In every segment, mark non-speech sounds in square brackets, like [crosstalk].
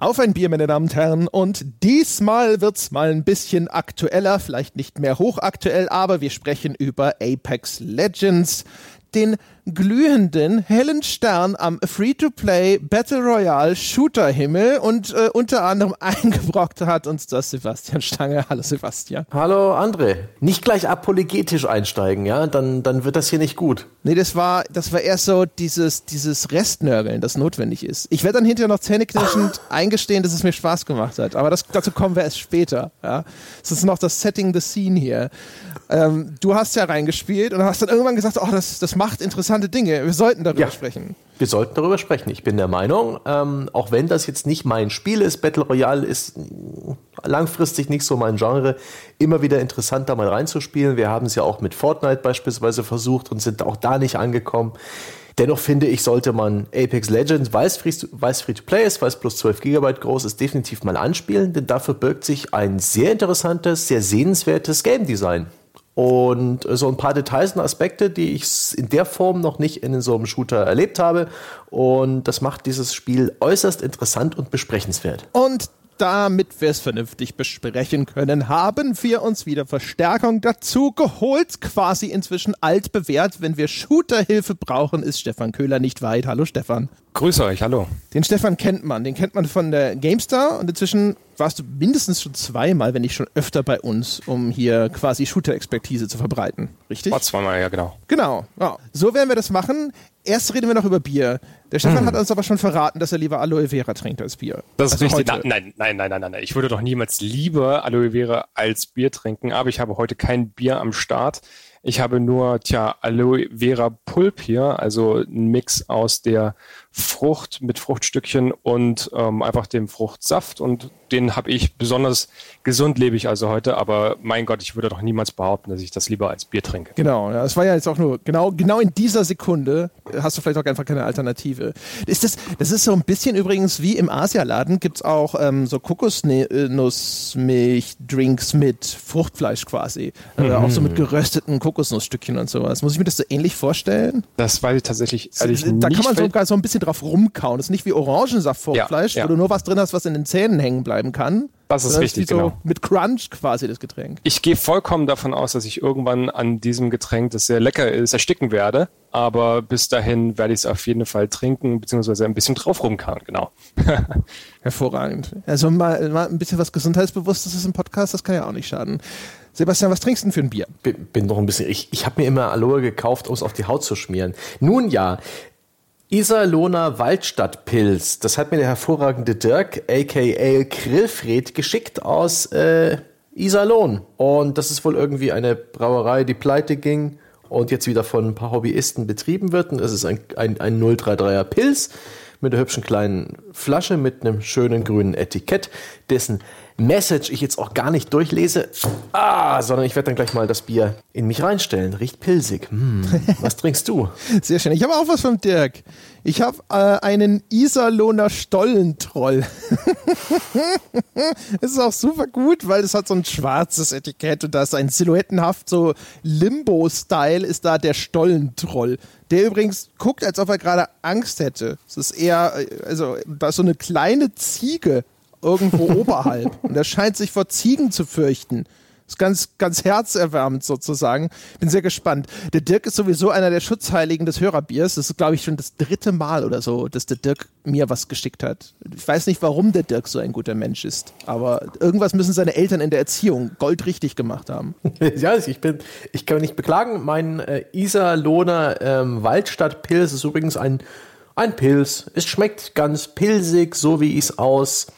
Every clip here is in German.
Auf ein Bier, meine Damen und Herren. Und diesmal wird's mal ein bisschen aktueller, vielleicht nicht mehr hochaktuell, aber wir sprechen über Apex Legends, den glühenden, hellen Stern am Free-to-Play Battle Royale Shooter-Himmel und äh, unter anderem [laughs] eingebrockt hat uns das Sebastian Stange. Hallo Sebastian. Hallo André. Nicht gleich apologetisch einsteigen, ja? Dann, dann wird das hier nicht gut. Nee, das war, das war erst so dieses, dieses Restnörgeln, das notwendig ist. Ich werde dann hinterher noch zähneknirschend [laughs] eingestehen, dass es mir Spaß gemacht hat. Aber das, dazu kommen wir erst später. Ja? Das ist noch das Setting the Scene hier. Ähm, du hast ja reingespielt und hast dann irgendwann gesagt, oh, das, das macht interessante Dinge. Wir sollten darüber ja, sprechen. Wir sollten darüber sprechen. Ich bin der Meinung, ähm, auch wenn das jetzt nicht mein Spiel ist, Battle Royale ist langfristig nicht so mein Genre, immer wieder interessant, da mal reinzuspielen. Wir haben es ja auch mit Fortnite beispielsweise versucht und sind auch da nicht angekommen. Dennoch finde ich, sollte man Apex Legends, weil es Free-to-Play ist, weil es plus 12 GB groß ist, definitiv mal anspielen, denn dafür birgt sich ein sehr interessantes, sehr sehenswertes Game Design. Und so ein paar Details und Aspekte, die ich in der Form noch nicht in so einem Shooter erlebt habe. Und das macht dieses Spiel äußerst interessant und besprechenswert. Und damit wir es vernünftig besprechen können, haben wir uns wieder Verstärkung dazu geholt. Quasi inzwischen altbewährt. Wenn wir Shooterhilfe brauchen, ist Stefan Köhler nicht weit. Hallo Stefan. Grüße euch, hallo. Den Stefan kennt man. Den kennt man von der GameStar und inzwischen warst du mindestens schon zweimal, wenn nicht schon öfter bei uns, um hier quasi Shooter-Expertise zu verbreiten. Richtig? War zweimal, ja, genau. Genau. Ja. So werden wir das machen. Erst reden wir noch über Bier. Der Stefan hm. hat uns aber schon verraten, dass er lieber Aloe Vera trinkt als Bier. Das ist also richtig. Nein, nein, nein, nein, nein, nein. Ich würde doch niemals lieber Aloe Vera als Bier trinken, aber ich habe heute kein Bier am Start. Ich habe nur, tja, Aloe Vera Pulp hier, also ein Mix aus der Frucht mit Fruchtstückchen und ähm, einfach dem Fruchtsaft und den habe ich besonders gesund lebe ich also heute, aber mein Gott, ich würde doch niemals behaupten, dass ich das lieber als Bier trinke. Genau, ja, es war ja jetzt auch nur genau genau in dieser Sekunde hast du vielleicht auch einfach keine Alternative. Ist das das ist so ein bisschen übrigens wie im Asialaden gibt's auch ähm, so Kokosnussmilch-Drinks mit Fruchtfleisch quasi, äh, mhm. äh, auch so mit gerösteten Kokosnussstückchen und sowas. Muss ich mir das so ähnlich vorstellen? Das weiß ich tatsächlich ehrlich Da kann man sogar so ein bisschen drauf rumkauen. Das ist nicht wie Orangensaftfruchtfleisch, ja, ja. wo du nur was drin hast, was in den Zähnen hängen bleiben kann. Das ist richtig, so genau. Mit Crunch quasi das Getränk. Ich gehe vollkommen davon aus, dass ich irgendwann an diesem Getränk, das sehr lecker ist, ersticken werde. Aber bis dahin werde ich es auf jeden Fall trinken, beziehungsweise ein bisschen drauf rumkauen, genau. [laughs] Hervorragend. Also mal, mal ein bisschen was Gesundheitsbewusstes ist im Podcast, das kann ja auch nicht schaden. Sebastian, was trinkst du denn für ein Bier? Bin, bin noch ein bisschen. Ich, ich habe mir immer Aloe gekauft, um es auf die Haut zu schmieren. Nun ja, Iserlohner Waldstadtpilz. Das hat mir der hervorragende Dirk, aka Grillfred, geschickt aus äh, Iserlohn. Und das ist wohl irgendwie eine Brauerei, die pleite ging und jetzt wieder von ein paar Hobbyisten betrieben wird. Und es ist ein, ein, ein 033er Pilz mit einer hübschen kleinen Flasche mit einem schönen grünen Etikett, dessen Message ich jetzt auch gar nicht durchlese, ah, sondern ich werde dann gleich mal das Bier in mich reinstellen. Riecht pilzig. Hm, was [laughs] trinkst du? Sehr schön. Ich habe auch was vom Dirk. Ich habe äh, einen Iserlohner Stollentroll. Es [laughs] ist auch super gut, weil es hat so ein schwarzes Etikett und da ist ein silhouettenhaft so Limbo-Style ist da der Stollentroll. Der übrigens guckt, als ob er gerade Angst hätte. Es ist eher, äh, also da ist so eine kleine Ziege irgendwo [laughs] oberhalb. Und er scheint sich vor Ziegen zu fürchten. Das ist ganz, ganz herzerwärmend sozusagen. Bin sehr gespannt. Der Dirk ist sowieso einer der Schutzheiligen des Hörerbiers. Das ist, glaube ich, schon das dritte Mal oder so, dass der Dirk mir was geschickt hat. Ich weiß nicht, warum der Dirk so ein guter Mensch ist, aber irgendwas müssen seine Eltern in der Erziehung goldrichtig gemacht haben. [laughs] ja, ich bin, ich kann mich nicht beklagen. Mein äh, Iserlohner ähm, Waldstadtpilz ist übrigens ein, ein Pilz. Es schmeckt ganz pilzig, so wie ich es aus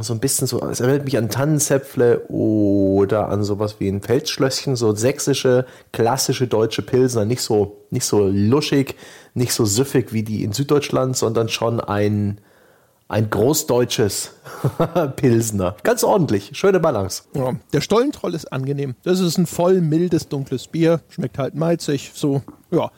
so ein bisschen so, es erinnert mich an Tannenzäpfle oder an sowas wie ein Feldschlösschen, so sächsische, klassische deutsche Pilsner, nicht so, nicht so luschig, nicht so süffig wie die in Süddeutschland, sondern schon ein, ein großdeutsches [laughs] Pilsner. Ganz ordentlich, schöne Balance. Ja, der Stollentroll ist angenehm. Das ist ein voll mildes, dunkles Bier, schmeckt halt malzig, so, ja.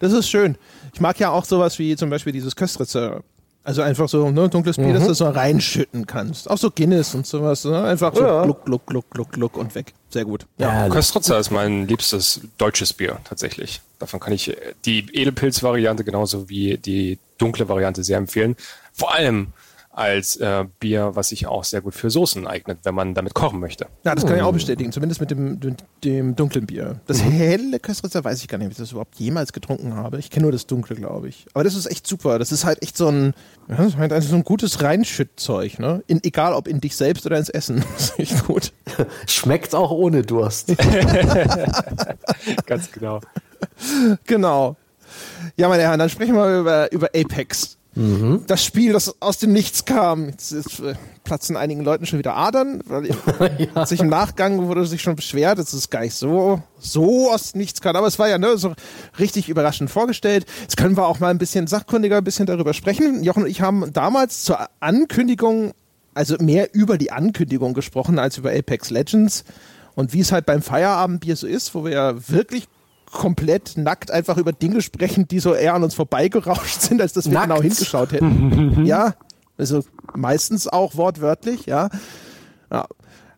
Das ist schön. Ich mag ja auch sowas wie zum Beispiel dieses Köstritzer also einfach so ne, dunkles Bier, mhm. dass du so reinschütten kannst. Auch so Guinness und sowas. Ne? Einfach so ja. gluck, gluck, gluck, gluck, gluck und weg. Sehr gut. Ja, ja ist mein liebstes deutsches Bier tatsächlich. Davon kann ich die Edelpilz-Variante genauso wie die dunkle Variante sehr empfehlen. Vor allem als äh, Bier, was sich auch sehr gut für Soßen eignet, wenn man damit kochen möchte. Ja, das kann ich auch bestätigen, zumindest mit dem, dem, dem dunklen Bier. Das helle Köstritzer weiß ich gar nicht, ob ich das überhaupt jemals getrunken habe. Ich kenne nur das dunkle, glaube ich. Aber das ist echt super. Das ist halt echt so ein, ja, das ist halt einfach so ein gutes Reinschüttzeug, ne? In, egal ob in dich selbst oder ins Essen. [laughs] Das ist echt gut. [laughs] Schmeckt auch ohne Durst. [laughs] Ganz genau. Genau. Ja, meine Herren, dann sprechen wir über, über Apex. Mhm. Das Spiel, das aus dem Nichts kam. Jetzt, jetzt äh, platzen einigen Leuten schon wieder Adern, weil [laughs] ja. sich im Nachgang wurde sich schon beschwert, dass es gar nicht so, so aus dem Nichts kam. Aber es war ja ne, so richtig überraschend vorgestellt. Jetzt können wir auch mal ein bisschen sachkundiger ein bisschen darüber sprechen. Jochen und ich haben damals zur Ankündigung, also mehr über die Ankündigung gesprochen als über Apex Legends. Und wie es halt beim Feierabendbier so ist, wo wir ja wirklich komplett nackt einfach über Dinge sprechen, die so eher an uns vorbeigerauscht sind, als dass wir nackt. genau hingeschaut hätten. [laughs] ja, also meistens auch wortwörtlich, ja. ja.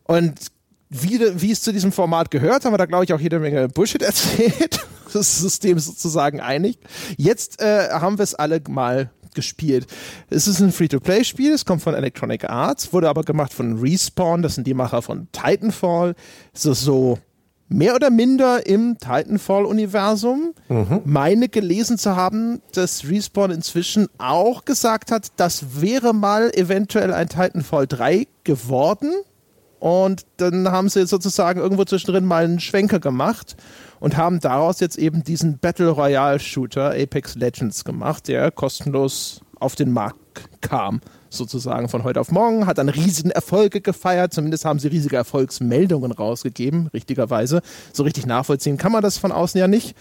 Und wie, wie es zu diesem Format gehört, haben wir da, glaube ich, auch jede Menge Bullshit [laughs] erzählt. Das System sozusagen einig. Jetzt äh, haben wir es alle mal gespielt. Es ist ein Free-to-Play-Spiel, es kommt von Electronic Arts, wurde aber gemacht von Respawn, das sind die Macher von Titanfall. Es ist so mehr oder minder im Titanfall-Universum. Mhm. Meine gelesen zu haben, dass Respawn inzwischen auch gesagt hat, das wäre mal eventuell ein Titanfall 3 geworden. Und dann haben sie sozusagen irgendwo zwischendrin mal einen Schwenker gemacht und haben daraus jetzt eben diesen Battle Royale Shooter Apex Legends gemacht, der kostenlos auf den Markt kam sozusagen von heute auf morgen, hat dann riesigen Erfolge gefeiert, zumindest haben sie riesige Erfolgsmeldungen rausgegeben, richtigerweise. So richtig nachvollziehen kann man das von außen ja nicht.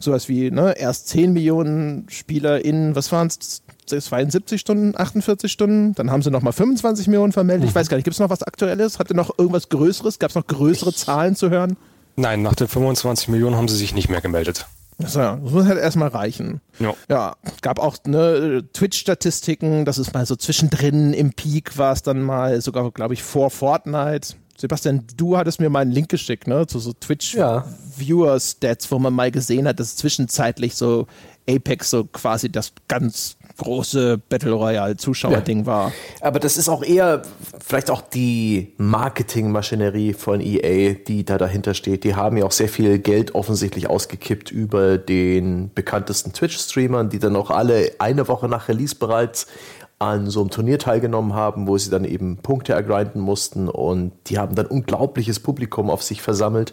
Sowas wie, ne, erst 10 Millionen Spieler in, was waren es, 72 Stunden, 48 Stunden, dann haben sie nochmal 25 Millionen vermeldet. Ich mhm. weiß gar nicht, gibt es noch was Aktuelles? Hatte noch irgendwas Größeres? Gab es noch größere Zahlen zu hören? Nein, nach den 25 Millionen haben sie sich nicht mehr gemeldet. So, das muss halt erstmal reichen. Ja. ja, gab auch ne, Twitch-Statistiken, das ist mal so zwischendrin im Peak war es dann mal sogar, glaube ich, vor Fortnite. Sebastian, du hattest mir mal einen Link geschickt, ne, zu so Twitch-Viewer-Stats, wo man mal gesehen hat, dass zwischenzeitlich so Apex so quasi das ganz große Battle Royale Zuschauerding ja. war. Aber das ist auch eher vielleicht auch die Marketingmaschinerie von EA, die da dahinter steht. Die haben ja auch sehr viel Geld offensichtlich ausgekippt über den bekanntesten Twitch-Streamern, die dann auch alle eine Woche nach Release bereits an so einem Turnier teilgenommen haben, wo sie dann eben Punkte ergrinden mussten und die haben dann unglaubliches Publikum auf sich versammelt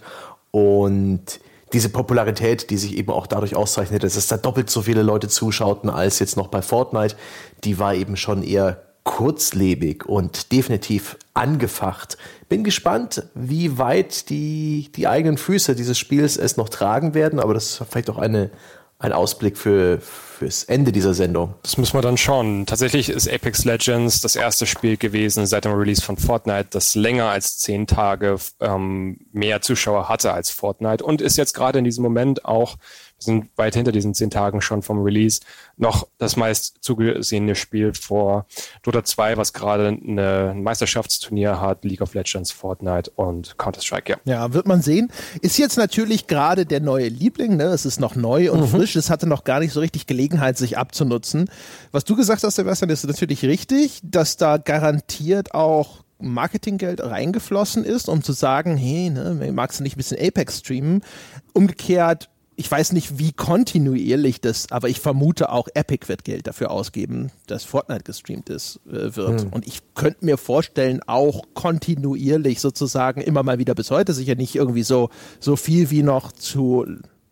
und diese Popularität, die sich eben auch dadurch auszeichnet, dass es da doppelt so viele Leute zuschauten als jetzt noch bei Fortnite, die war eben schon eher kurzlebig und definitiv angefacht. Bin gespannt, wie weit die, die eigenen Füße dieses Spiels es noch tragen werden, aber das ist vielleicht auch eine, ein Ausblick für, fürs Ende dieser Sendung. Das müssen wir dann schauen. Tatsächlich ist Apex Legends das erste Spiel gewesen seit dem Release von Fortnite, das länger als zehn Tage ähm, mehr Zuschauer hatte als Fortnite und ist jetzt gerade in diesem Moment auch sind weit hinter diesen zehn Tagen schon vom Release, noch das meist zugesehene Spiel vor Dota 2, was gerade ein Meisterschaftsturnier hat, League of Legends, Fortnite und Counter-Strike, ja. Ja, wird man sehen. Ist jetzt natürlich gerade der neue Liebling, ne? Es ist noch neu und mhm. frisch, es hatte noch gar nicht so richtig Gelegenheit, sich abzunutzen. Was du gesagt hast, Sebastian, ist natürlich richtig, dass da garantiert auch Marketinggeld reingeflossen ist, um zu sagen, hey, ne, magst du nicht ein bisschen Apex streamen? Umgekehrt ich weiß nicht, wie kontinuierlich das, aber ich vermute auch, Epic wird Geld dafür ausgeben, dass Fortnite gestreamt ist, äh, wird. Hm. Und ich könnte mir vorstellen, auch kontinuierlich sozusagen immer mal wieder bis heute, sicher nicht irgendwie so, so viel wie noch zu,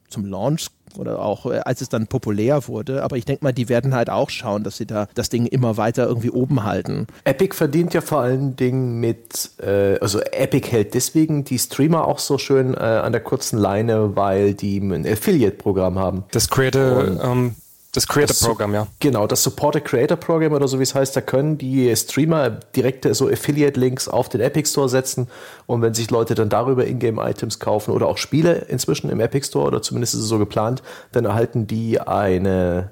zum Launch oder auch äh, als es dann populär wurde. Aber ich denke mal, die werden halt auch schauen, dass sie da das Ding immer weiter irgendwie oben halten. Epic verdient ja vor allen Dingen mit, äh, also Epic hält deswegen die Streamer auch so schön äh, an der kurzen Leine, weil die ein Affiliate-Programm haben. Das Creator, ähm, das Creator Program, ja. Genau, das Supported Creator Program oder so wie es heißt, da können die Streamer direkte so Affiliate-Links auf den Epic Store setzen und wenn sich Leute dann darüber Ingame-Items kaufen oder auch Spiele inzwischen im Epic Store oder zumindest ist es so geplant, dann erhalten die eine,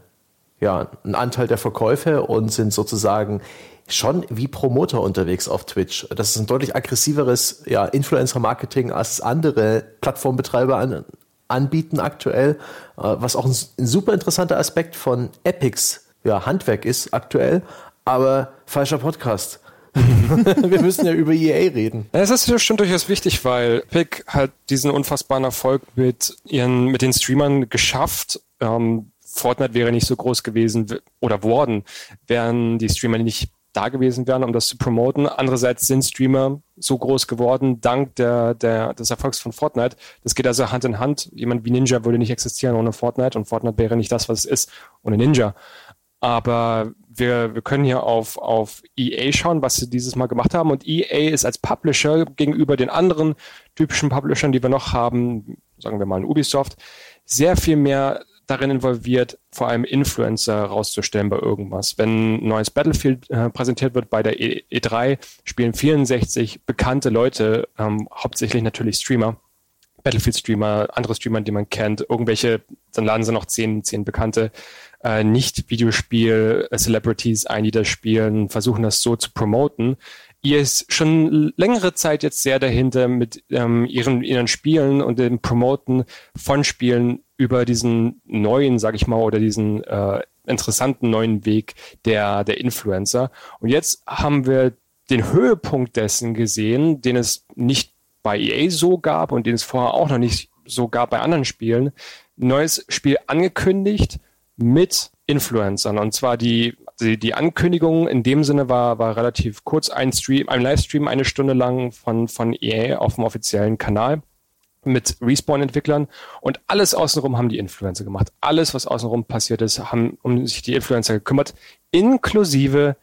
ja, einen Anteil der Verkäufe und sind sozusagen schon wie Promoter unterwegs auf Twitch. Das ist ein deutlich aggressiveres ja, Influencer-Marketing, als andere Plattformbetreiber an, anbieten aktuell, äh, was auch ein, super interessanter Aspekt von Epics ja, Handwerk ist aktuell. aber falscher Podcast. [laughs] wir müssen ja über EA reden. Das ist schon durchaus wichtig, weil Epic hat diesen unfassbaren Erfolg mit ihren, mit den Streamern geschafft. Ähm, Fortnite wäre nicht so groß gewesen oder worden, wären die Streamer nicht da gewesen wären, um das zu promoten. Andererseits sind Streamer so groß geworden, dank der, der, des Erfolgs von Fortnite. Das geht also Hand in Hand. Jemand wie Ninja würde nicht existieren ohne Fortnite und Fortnite wäre nicht das, was es ist, ohne Ninja. Aber wir, wir können hier auf, auf EA schauen, was sie dieses Mal gemacht haben. Und EA ist als Publisher gegenüber den anderen typischen Publishern, die wir noch haben, sagen wir mal in Ubisoft, sehr viel mehr darin involviert, vor allem Influencer rauszustellen bei irgendwas. Wenn ein neues Battlefield äh, präsentiert wird bei der e E3, spielen 64 bekannte Leute, ähm, hauptsächlich natürlich Streamer, Battlefield-Streamer, andere Streamer, die man kennt, irgendwelche, dann laden sie noch zehn, zehn bekannte äh, Nicht-Videospiel-Celebrities ein, die das spielen, versuchen das so zu promoten. Ihr ist schon längere Zeit jetzt sehr dahinter mit ähm, ihren, ihren Spielen und dem Promoten von Spielen über diesen neuen, sag ich mal, oder diesen äh, interessanten neuen Weg der, der Influencer. Und jetzt haben wir den Höhepunkt dessen gesehen, den es nicht bei EA so gab und den es vorher auch noch nicht so gab bei anderen Spielen. Ein neues Spiel angekündigt mit Influencern. Und zwar die, die, die Ankündigung in dem Sinne war, war relativ kurz. Ein Stream, ein Livestream eine Stunde lang von, von EA auf dem offiziellen Kanal mit Respawn-Entwicklern und alles außenrum haben die Influencer gemacht. Alles, was außenrum passiert ist, haben um sich die Influencer gekümmert, inklusive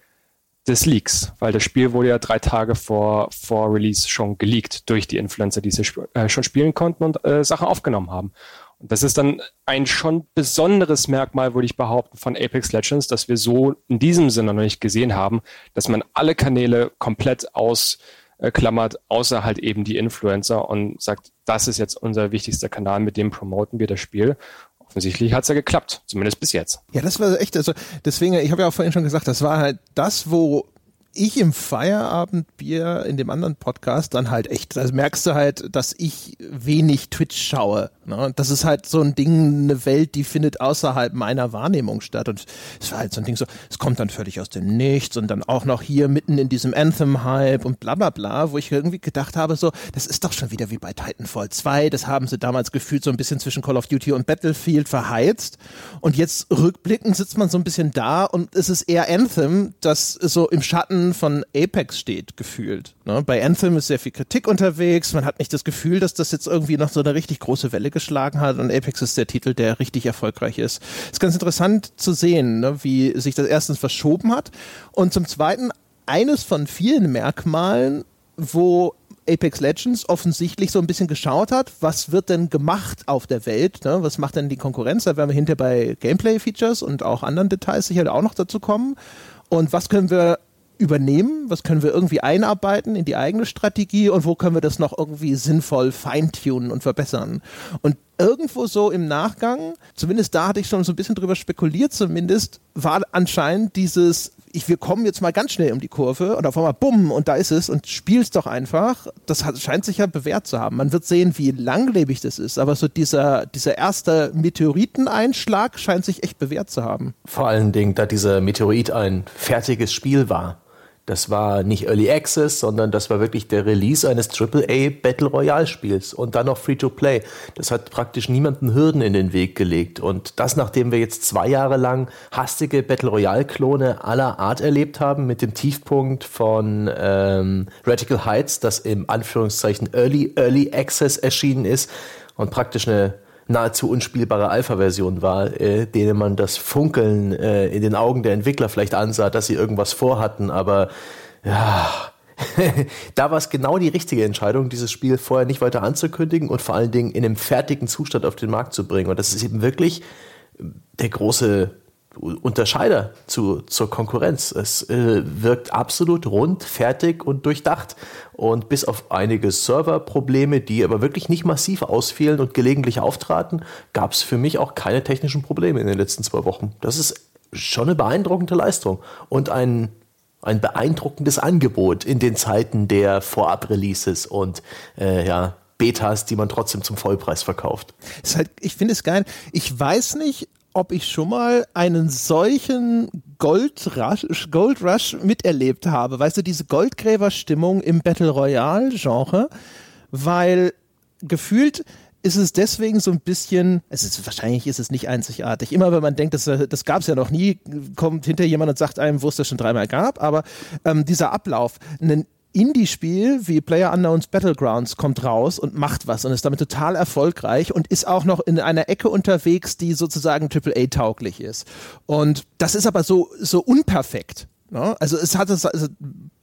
des Leaks, weil das Spiel wurde ja drei Tage vor, vor Release schon geleakt durch die Influencer, die sie äh, schon spielen konnten und äh, Sachen aufgenommen haben. Und das ist dann ein schon besonderes Merkmal, würde ich behaupten, von Apex Legends, dass wir so in diesem Sinne noch nicht gesehen haben, dass man alle Kanäle komplett aus äh, klammert, außer halt eben die Influencer und sagt, das ist jetzt unser wichtigster Kanal, mit dem promoten wir das Spiel. Offensichtlich hat es ja geklappt, zumindest bis jetzt. Ja, das war echt, also deswegen, ich habe ja auch vorhin schon gesagt, das war halt das, wo ich im Feierabendbier in dem anderen Podcast dann halt echt, da merkst du halt, dass ich wenig Twitch schaue. Ne? Das ist halt so ein Ding, eine Welt, die findet außerhalb meiner Wahrnehmung statt. Und es war halt so ein Ding so, es kommt dann völlig aus dem Nichts und dann auch noch hier mitten in diesem Anthem-Hype und bla bla bla, wo ich irgendwie gedacht habe, so, das ist doch schon wieder wie bei Titanfall 2. Das haben sie damals gefühlt so ein bisschen zwischen Call of Duty und Battlefield verheizt. Und jetzt rückblickend sitzt man so ein bisschen da und es ist eher Anthem, das so im Schatten von Apex steht, gefühlt. Ne? Bei Anthem ist sehr viel Kritik unterwegs. Man hat nicht das Gefühl, dass das jetzt irgendwie noch so eine richtig große Welle geschlagen hat. Und Apex ist der Titel, der richtig erfolgreich ist. Ist ganz interessant zu sehen, ne? wie sich das erstens verschoben hat. Und zum Zweiten eines von vielen Merkmalen, wo Apex Legends offensichtlich so ein bisschen geschaut hat, was wird denn gemacht auf der Welt, ne? was macht denn die Konkurrenz, da werden wir hinter bei Gameplay-Features und auch anderen Details sicher auch noch dazu kommen. Und was können wir übernehmen? Was können wir irgendwie einarbeiten in die eigene Strategie und wo können wir das noch irgendwie sinnvoll feintunen und verbessern? Und irgendwo so im Nachgang, zumindest da hatte ich schon so ein bisschen drüber spekuliert, zumindest war anscheinend dieses ich, wir kommen jetzt mal ganz schnell um die Kurve und auf einmal bumm und da ist es und spielst doch einfach. Das hat, scheint sich ja bewährt zu haben. Man wird sehen, wie langlebig das ist, aber so dieser, dieser erste Meteoriteneinschlag scheint sich echt bewährt zu haben. Vor allen Dingen, da dieser Meteorit ein fertiges Spiel war. Das war nicht Early Access, sondern das war wirklich der Release eines AAA Battle Royale Spiels und dann noch Free-to-Play. Das hat praktisch niemanden Hürden in den Weg gelegt. Und das, nachdem wir jetzt zwei Jahre lang hastige Battle Royale-Klone aller Art erlebt haben, mit dem Tiefpunkt von ähm, Radical Heights, das im Anführungszeichen Early, Early Access erschienen ist und praktisch eine nahezu unspielbare Alpha-Version war, äh, denen man das Funkeln äh, in den Augen der Entwickler vielleicht ansah, dass sie irgendwas vorhatten, aber ja, [laughs] da war es genau die richtige Entscheidung, dieses Spiel vorher nicht weiter anzukündigen und vor allen Dingen in einem fertigen Zustand auf den Markt zu bringen. Und das ist eben wirklich der große Unterscheider zu, zur Konkurrenz. Es äh, wirkt absolut rund, fertig und durchdacht. Und bis auf einige Serverprobleme, die aber wirklich nicht massiv ausfielen und gelegentlich auftraten, gab es für mich auch keine technischen Probleme in den letzten zwei Wochen. Das ist schon eine beeindruckende Leistung und ein, ein beeindruckendes Angebot in den Zeiten der Vorab-Releases und äh, ja, Betas, die man trotzdem zum Vollpreis verkauft. Halt, ich finde es geil. Ich weiß nicht, ob ich schon mal einen solchen Gold Rush, Gold Rush miterlebt habe. Weißt du, diese Goldgräberstimmung im Battle Royale Genre, weil gefühlt ist es deswegen so ein bisschen, es ist, wahrscheinlich ist es nicht einzigartig. Immer wenn man denkt, das, das gab es ja noch nie, kommt hinter jemand und sagt einem, wo es das schon dreimal gab. Aber ähm, dieser Ablauf, ein Indie-Spiel wie Player Unknowns Battlegrounds kommt raus und macht was und ist damit total erfolgreich und ist auch noch in einer Ecke unterwegs, die sozusagen AAA-tauglich ist. Und das ist aber so, so unperfekt. Ne? Also es hat es, also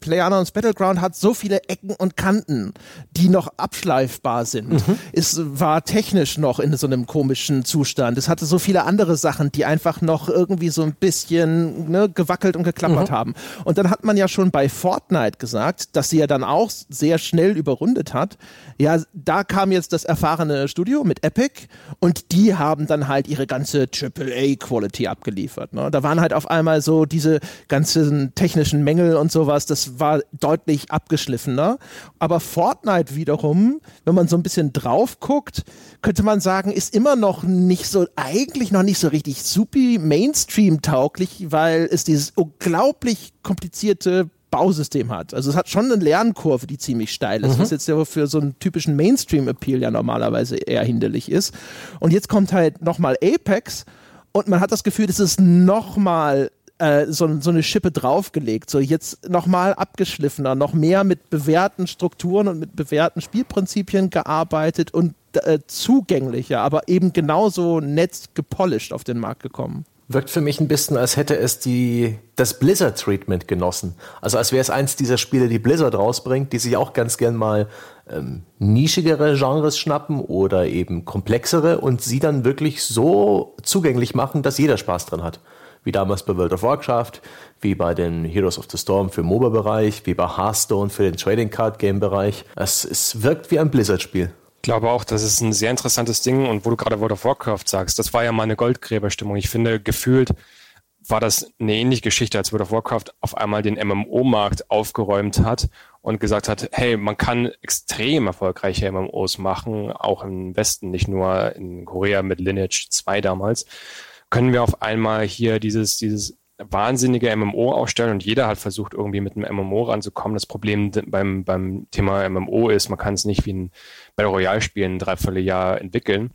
PlayerUnknown's Battleground hat so viele Ecken und Kanten, die noch abschleifbar sind. Mhm. Es war technisch noch in so einem komischen Zustand. Es hatte so viele andere Sachen, die einfach noch irgendwie so ein bisschen ne, gewackelt und geklappert mhm. haben. Und dann hat man ja schon bei Fortnite gesagt, dass sie ja dann auch sehr schnell überrundet hat. Ja, da kam jetzt das erfahrene Studio mit Epic und die haben dann halt ihre ganze AAA-Quality abgeliefert. Ne? Da waren halt auf einmal so diese ganzen technischen Mängel und sowas. Das war deutlich abgeschliffener. Aber Fortnite wiederum, wenn man so ein bisschen drauf guckt, könnte man sagen, ist immer noch nicht so, eigentlich noch nicht so richtig supi Mainstream-tauglich, weil es dieses unglaublich komplizierte Bausystem hat. Also es hat schon eine Lernkurve, die ziemlich steil ist, mhm. was jetzt ja für so einen typischen Mainstream-Appeal ja normalerweise eher hinderlich ist. Und jetzt kommt halt nochmal Apex und man hat das Gefühl, es ist nochmal äh, so, so eine Schippe draufgelegt. So jetzt nochmal abgeschliffener, noch mehr mit bewährten Strukturen und mit bewährten Spielprinzipien gearbeitet und äh, zugänglicher, aber eben genauso nett gepolished auf den Markt gekommen. Wirkt für mich ein bisschen, als hätte es die, das Blizzard-Treatment genossen. Also als wäre es eins dieser Spiele, die Blizzard rausbringt, die sich auch ganz gern mal ähm, nischigere Genres schnappen oder eben komplexere und sie dann wirklich so zugänglich machen, dass jeder Spaß drin hat wie damals bei World of Warcraft, wie bei den Heroes of the Storm für MOBA-Bereich, wie bei Hearthstone für den Trading Card Game Bereich. Es, es wirkt wie ein Blizzard-Spiel. Ich glaube auch, das ist ein sehr interessantes Ding. Und wo du gerade World of Warcraft sagst, das war ja mal eine Goldgräberstimmung. Ich finde, gefühlt war das eine ähnliche Geschichte, als World of Warcraft auf einmal den MMO-Markt aufgeräumt hat und gesagt hat, hey, man kann extrem erfolgreiche MMOs machen, auch im Westen, nicht nur in Korea mit Lineage 2 damals können wir auf einmal hier dieses, dieses wahnsinnige MMO aufstellen und jeder hat versucht, irgendwie mit einem MMO ranzukommen. Das Problem beim, beim Thema MMO ist, man kann es nicht wie ein Battle Royale-Spiel ein Dreivierteljahr entwickeln.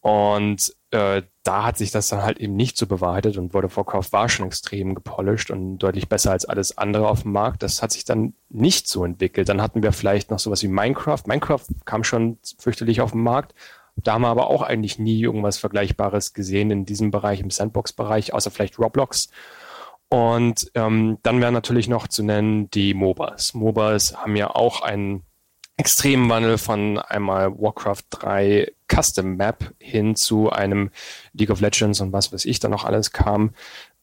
Und äh, da hat sich das dann halt eben nicht so bewahrheitet und World of Warcraft war schon extrem gepolished und deutlich besser als alles andere auf dem Markt. Das hat sich dann nicht so entwickelt. Dann hatten wir vielleicht noch sowas wie Minecraft. Minecraft kam schon fürchterlich auf den Markt, da haben wir aber auch eigentlich nie irgendwas Vergleichbares gesehen in diesem Bereich, im Sandbox-Bereich, außer vielleicht Roblox. Und ähm, dann wäre natürlich noch zu nennen die MOBAs. MOBAs haben ja auch einen extremen Wandel von einmal Warcraft 3 Custom Map hin zu einem League of Legends und was weiß ich da noch alles kam,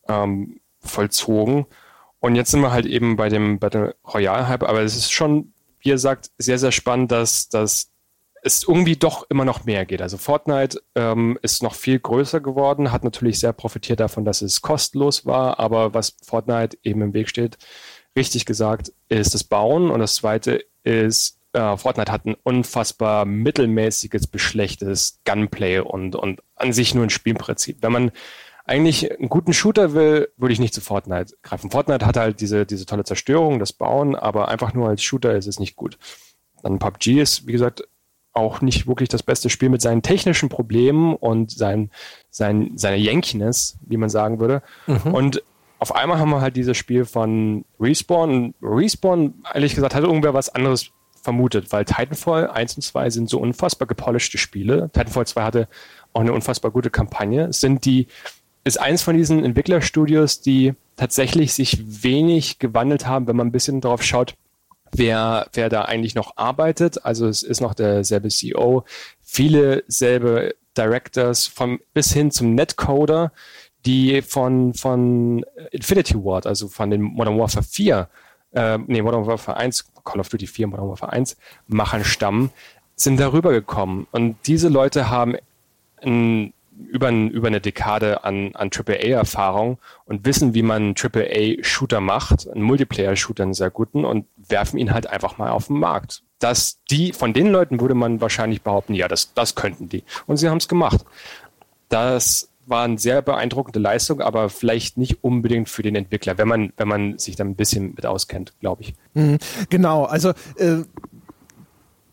ähm, vollzogen. Und jetzt sind wir halt eben bei dem Battle Royale Hype, aber es ist schon, wie ihr sagt, sehr, sehr spannend, dass, dass es irgendwie doch immer noch mehr geht. Also Fortnite ähm, ist noch viel größer geworden, hat natürlich sehr profitiert davon, dass es kostenlos war, aber was Fortnite eben im Weg steht, richtig gesagt, ist das Bauen und das zweite ist, äh, Fortnite hat ein unfassbar mittelmäßiges, beschlechtes Gunplay und, und an sich nur ein Spielprinzip. Wenn man eigentlich einen guten Shooter will, würde ich nicht zu Fortnite greifen. Fortnite hat halt diese, diese tolle Zerstörung, das Bauen, aber einfach nur als Shooter ist es nicht gut. Dann PUBG ist, wie gesagt, auch nicht wirklich das beste Spiel mit seinen technischen Problemen und sein, sein, seiner Yankiness, wie man sagen würde. Mhm. Und auf einmal haben wir halt dieses Spiel von Respawn. Respawn, ehrlich gesagt, hat irgendwer was anderes vermutet, weil Titanfall 1 und 2 sind so unfassbar gepolischte Spiele. Titanfall 2 hatte auch eine unfassbar gute Kampagne. Es sind die, ist eins von diesen Entwicklerstudios, die tatsächlich sich wenig gewandelt haben, wenn man ein bisschen drauf schaut, wer, wer da eigentlich noch arbeitet. Also es ist noch derselbe CEO, viele selbe Directors vom, bis hin zum Netcoder, die von, von Infinity Ward, also von den Modern Warfare 4, äh, nee, Modern Warfare 1, Call of Duty 4, Modern Warfare 1 Machern stammen, sind darüber gekommen. Und diese Leute haben ein über, über eine Dekade an, an AAA-Erfahrung und wissen, wie man einen AAA-Shooter macht, einen Multiplayer-Shooter, einen sehr guten, und werfen ihn halt einfach mal auf den Markt. Dass die, von den Leuten würde man wahrscheinlich behaupten, ja, das, das könnten die. Und sie haben es gemacht. Das, war eine sehr beeindruckende Leistung, aber vielleicht nicht unbedingt für den Entwickler, wenn man, wenn man sich da ein bisschen mit auskennt, glaube ich. Mhm, genau, also äh,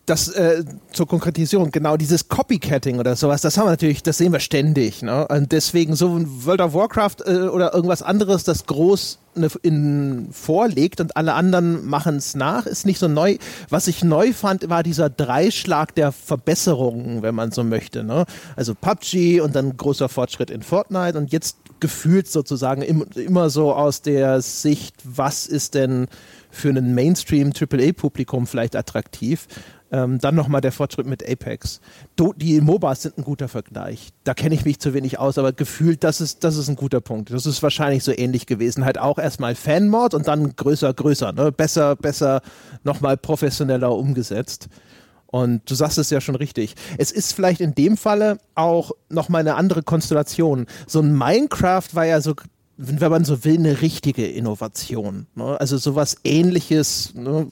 das äh, zur Konkretisierung, genau dieses Copycatting oder sowas, das haben wir natürlich, das sehen wir ständig. Ne? Und deswegen so ein World of Warcraft äh, oder irgendwas anderes, das groß ne, in, vorlegt und alle anderen machen es nach, ist nicht so neu. Was ich neu fand, war dieser Dreischlag der Verbesserungen, wenn man so möchte. Ne? Also PUBG und dann großer Fortschritt in Fortnite und jetzt gefühlt sozusagen im, immer so aus der Sicht, was ist denn für einen Mainstream-AAA-Publikum vielleicht attraktiv. Ähm, dann nochmal der Fortschritt mit Apex. Do, die MOBAs sind ein guter Vergleich. Da kenne ich mich zu wenig aus, aber gefühlt, das ist, das ist ein guter Punkt. Das ist wahrscheinlich so ähnlich gewesen. Halt auch erstmal Fanmod und dann größer, größer. Ne? Besser, besser, nochmal professioneller umgesetzt. Und du sagst es ja schon richtig. Es ist vielleicht in dem Falle auch nochmal eine andere Konstellation. So ein Minecraft war ja so wenn man so will, eine richtige Innovation. Ne? Also sowas ähnliches, ne?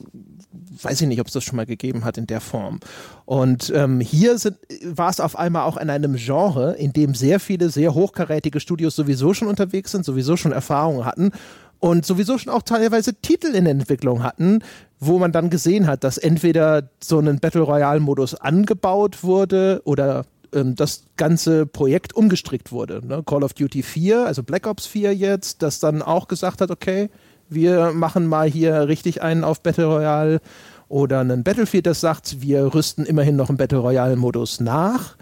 weiß ich nicht, ob es das schon mal gegeben hat in der Form. Und ähm, hier war es auf einmal auch in einem Genre, in dem sehr viele sehr hochkarätige Studios sowieso schon unterwegs sind, sowieso schon Erfahrungen hatten und sowieso schon auch teilweise Titel in Entwicklung hatten, wo man dann gesehen hat, dass entweder so ein Battle Royale Modus angebaut wurde oder ähm, das ganze Projekt umgestrickt wurde. Ne? Call of Duty 4, also Black Ops 4 jetzt, das dann auch gesagt hat, okay, wir machen mal hier richtig einen auf Battle Royale oder einen Battlefield, das sagt, wir rüsten immerhin noch einen Battle Royale-Modus nach.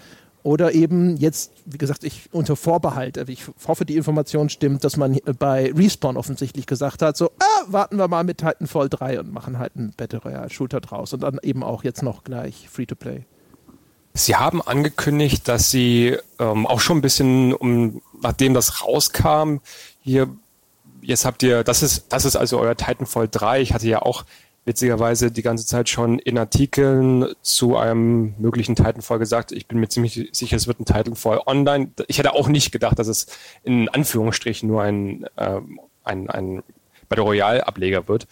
Oder eben jetzt, wie gesagt, ich unter Vorbehalt, ich hoffe, die Information stimmt, dass man bei Respawn offensichtlich gesagt hat, so, ah, warten wir mal mit Titanfall 3 und machen halt einen Battle Royale Shooter draus und dann eben auch jetzt noch gleich Free-to-Play. Sie haben angekündigt, dass Sie ähm, auch schon ein bisschen, um, nachdem das rauskam, hier, jetzt habt ihr, das ist, das ist also euer Titanfall 3. Ich hatte ja auch witzigerweise die ganze Zeit schon in Artikeln zu einem möglichen Titanfall gesagt, ich bin mir ziemlich sicher, es wird ein Titanfall online. Ich hätte auch nicht gedacht, dass es in Anführungsstrichen nur ein, äh, ein, ein Battle Royale Ableger wird.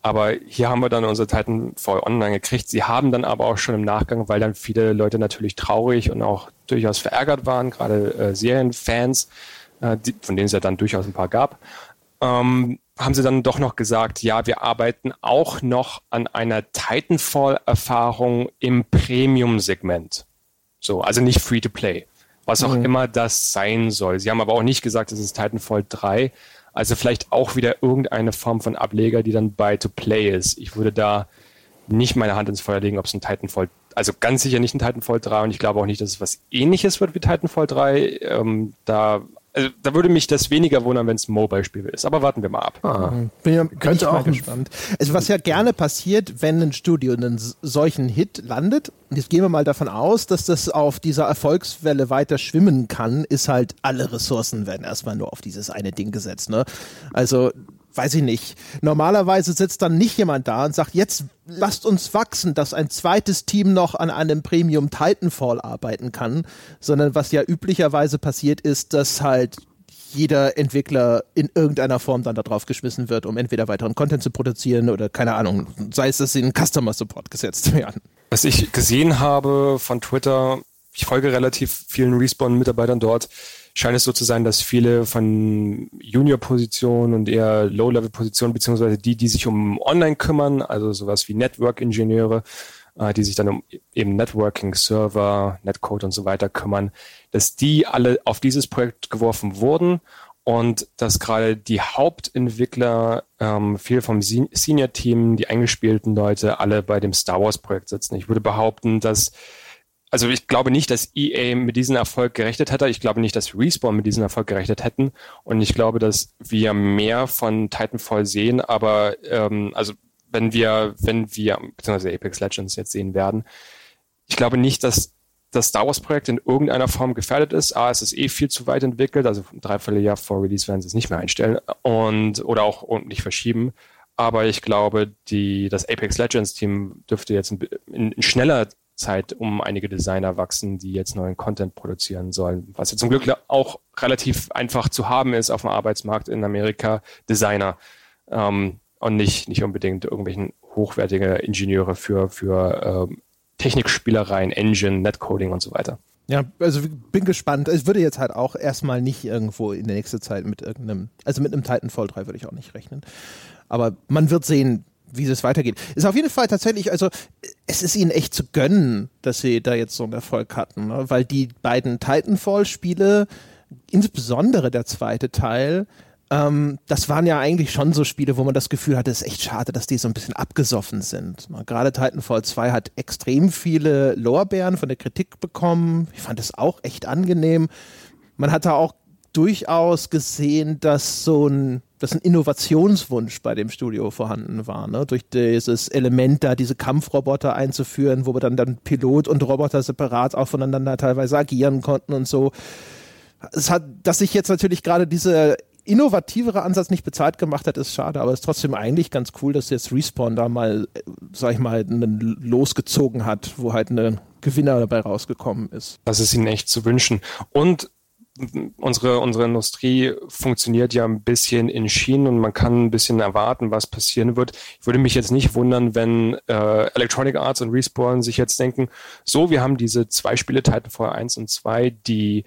Aber hier haben wir dann unser Titanfall online gekriegt. Sie haben dann aber auch schon im Nachgang, weil dann viele Leute natürlich traurig und auch durchaus verärgert waren, gerade äh, Serienfans, äh, die, von denen es ja dann durchaus ein paar gab, ähm, haben sie dann doch noch gesagt, ja, wir arbeiten auch noch an einer Titanfall-Erfahrung im Premium-Segment. So, also nicht Free-to-Play. Was auch mhm. immer das sein soll. Sie haben aber auch nicht gesagt, es ist Titanfall 3. Also vielleicht auch wieder irgendeine Form von Ableger, die dann Buy-to-Play ist. Ich würde da nicht meine Hand ins Feuer legen, ob es ein Titanfall, also ganz sicher nicht ein Titanfall 3 und ich glaube auch nicht, dass es was ähnliches wird wie Titanfall 3. Ähm, da also da würde mich das weniger wundern, wenn es ein Mobile-Spiel ist. Aber warten wir mal ab. Ah. Mhm. Bin ja, Könnte auch gespannt. Also was ja gerne passiert, wenn ein Studio einen solchen Hit landet, und jetzt gehen wir mal davon aus, dass das auf dieser Erfolgswelle weiter schwimmen kann, ist halt alle Ressourcen werden erstmal nur auf dieses eine Ding gesetzt. Ne? Also weiß ich nicht. Normalerweise sitzt dann nicht jemand da und sagt, jetzt lasst uns wachsen, dass ein zweites Team noch an einem Premium Titanfall arbeiten kann, sondern was ja üblicherweise passiert ist, dass halt jeder Entwickler in irgendeiner Form dann darauf geschmissen wird, um entweder weiteren Content zu produzieren oder keine Ahnung, sei es, dass sie in Customer Support gesetzt werden. Was ich gesehen habe von Twitter, ich folge relativ vielen Respawn-Mitarbeitern dort, scheint es so zu sein, dass viele von Junior-Positionen und eher Low-Level-Positionen, beziehungsweise die, die sich um Online kümmern, also sowas wie Network-Ingenieure, äh, die sich dann um eben Networking, Server, Netcode und so weiter kümmern, dass die alle auf dieses Projekt geworfen wurden und dass gerade die Hauptentwickler, ähm, viel vom Senior-Team, die eingespielten Leute, alle bei dem Star Wars-Projekt sitzen. Ich würde behaupten, dass also ich glaube nicht, dass EA mit diesem Erfolg gerechnet hätte. Ich glaube nicht, dass Respawn mit diesem Erfolg gerechnet hätten. Und ich glaube, dass wir mehr von Titanfall sehen. Aber ähm, also wenn wir, wenn wir, beziehungsweise Apex Legends jetzt sehen werden, ich glaube nicht, dass das Star Wars Projekt in irgendeiner Form gefährdet ist. A, es ist eh viel zu weit entwickelt, also ein Dreivierteljahr vor Release werden sie es nicht mehr einstellen und oder auch nicht verschieben. Aber ich glaube, die, das Apex Legends Team dürfte jetzt in, in schneller Zeit um einige Designer wachsen, die jetzt neuen Content produzieren sollen. Was ja zum Glück auch relativ einfach zu haben ist auf dem Arbeitsmarkt in Amerika, Designer ähm, und nicht, nicht unbedingt irgendwelchen hochwertige Ingenieure für, für ähm, Technikspielereien, Engine, Netcoding und so weiter. Ja, also bin gespannt. Ich würde jetzt halt auch erstmal nicht irgendwo in der nächsten Zeit mit irgendeinem, also mit einem Titanfall 3 würde ich auch nicht rechnen. Aber man wird sehen, wie es weitergeht. Ist auf jeden Fall tatsächlich, also es ist ihnen echt zu gönnen, dass sie da jetzt so einen Erfolg hatten, ne? weil die beiden Titanfall-Spiele, insbesondere der zweite Teil, ähm, das waren ja eigentlich schon so Spiele, wo man das Gefühl hatte, es ist echt schade, dass die so ein bisschen abgesoffen sind. Ne? Gerade Titanfall 2 hat extrem viele Lorbeeren von der Kritik bekommen. Ich fand es auch echt angenehm. Man hat da auch durchaus gesehen, dass so ein dass ein Innovationswunsch bei dem Studio vorhanden war, ne? durch dieses Element da, diese Kampfroboter einzuführen, wo wir dann, dann Pilot und Roboter separat auch voneinander teilweise agieren konnten und so. Es hat, dass sich jetzt natürlich gerade diese innovativere Ansatz nicht bezahlt gemacht hat, ist schade, aber es ist trotzdem eigentlich ganz cool, dass jetzt Respawn da mal, sag ich mal, losgezogen hat, wo halt ein Gewinner dabei rausgekommen ist. Das ist ihnen echt zu wünschen. Und unsere, unsere Industrie funktioniert ja ein bisschen in Schienen und man kann ein bisschen erwarten, was passieren wird. Ich würde mich jetzt nicht wundern, wenn äh, Electronic Arts und Respawn sich jetzt denken, so, wir haben diese zwei Spiele, Titanfall 1 und 2, die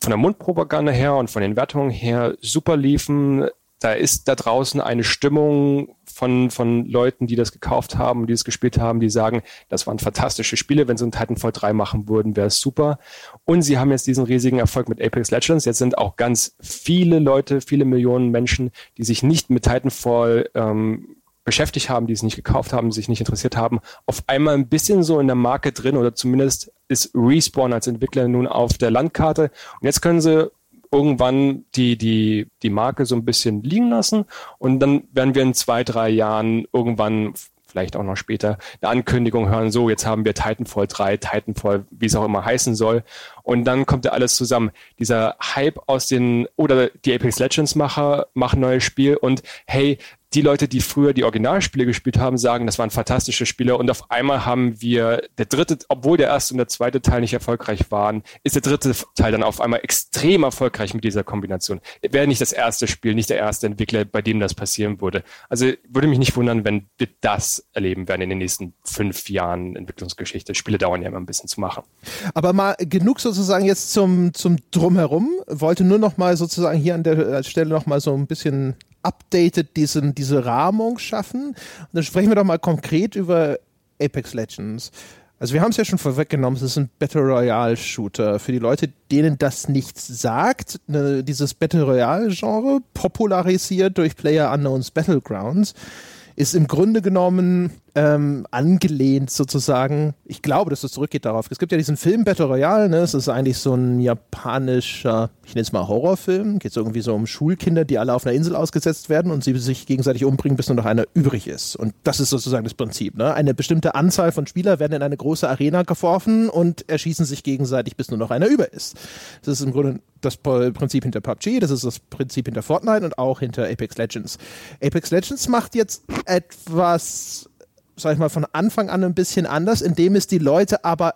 von der Mundpropaganda her und von den Wertungen her super liefen. Da ist da draußen eine Stimmung von, von Leuten, die das gekauft haben, die es gespielt haben, die sagen, das waren fantastische Spiele. Wenn sie ein Titanfall 3 machen würden, wäre es super. Und sie haben jetzt diesen riesigen Erfolg mit Apex Legends. Jetzt sind auch ganz viele Leute, viele Millionen Menschen, die sich nicht mit Titanfall ähm, beschäftigt haben, die es nicht gekauft haben, sich nicht interessiert haben, auf einmal ein bisschen so in der Marke drin oder zumindest ist Respawn als Entwickler nun auf der Landkarte. Und jetzt können sie irgendwann die, die, die Marke so ein bisschen liegen lassen und dann werden wir in zwei, drei Jahren irgendwann vielleicht auch noch später eine Ankündigung hören, so, jetzt haben wir Titanfall 3, Titanfall, wie es auch immer heißen soll. Und dann kommt ja alles zusammen. Dieser Hype aus den, oder die Apex Legends Macher machen neues Spiel und hey, die Leute, die früher die Originalspiele gespielt haben, sagen, das waren fantastische Spiele und auf einmal haben wir der dritte, obwohl der erste und der zweite Teil nicht erfolgreich waren, ist der dritte Teil dann auf einmal extrem erfolgreich mit dieser Kombination. Wäre nicht das erste Spiel, nicht der erste Entwickler, bei dem das passieren würde. Also würde mich nicht wundern, wenn wir das erleben werden in den nächsten fünf Jahren Entwicklungsgeschichte. Spiele dauern ja immer ein bisschen zu machen. Aber mal genug sozusagen jetzt zum, zum Drumherum. Wollte nur noch mal sozusagen hier an der Stelle noch mal so ein bisschen updated diesen, diese Rahmung schaffen. Und dann sprechen wir doch mal konkret über Apex Legends. Also wir haben es ja schon vorweggenommen, es ist ein Battle Royale Shooter. Für die Leute, denen das nichts sagt, ne, dieses Battle Royale Genre, popularisiert durch Player Unknowns Battlegrounds, ist im Grunde genommen ähm, angelehnt sozusagen, ich glaube, dass es zurückgeht darauf. Es gibt ja diesen Film Battle Royale, ne? Es ist eigentlich so ein japanischer, ich nenne es mal Horrorfilm. Geht es irgendwie so um Schulkinder, die alle auf einer Insel ausgesetzt werden und sie sich gegenseitig umbringen, bis nur noch einer übrig ist. Und das ist sozusagen das Prinzip. Ne? Eine bestimmte Anzahl von Spielern werden in eine große Arena geworfen und erschießen sich gegenseitig, bis nur noch einer über ist. Das ist im Grunde das Prinzip hinter PUBG, das ist das Prinzip hinter Fortnite und auch hinter Apex Legends. Apex Legends macht jetzt etwas sag ich mal, von Anfang an ein bisschen anders, indem es die Leute aber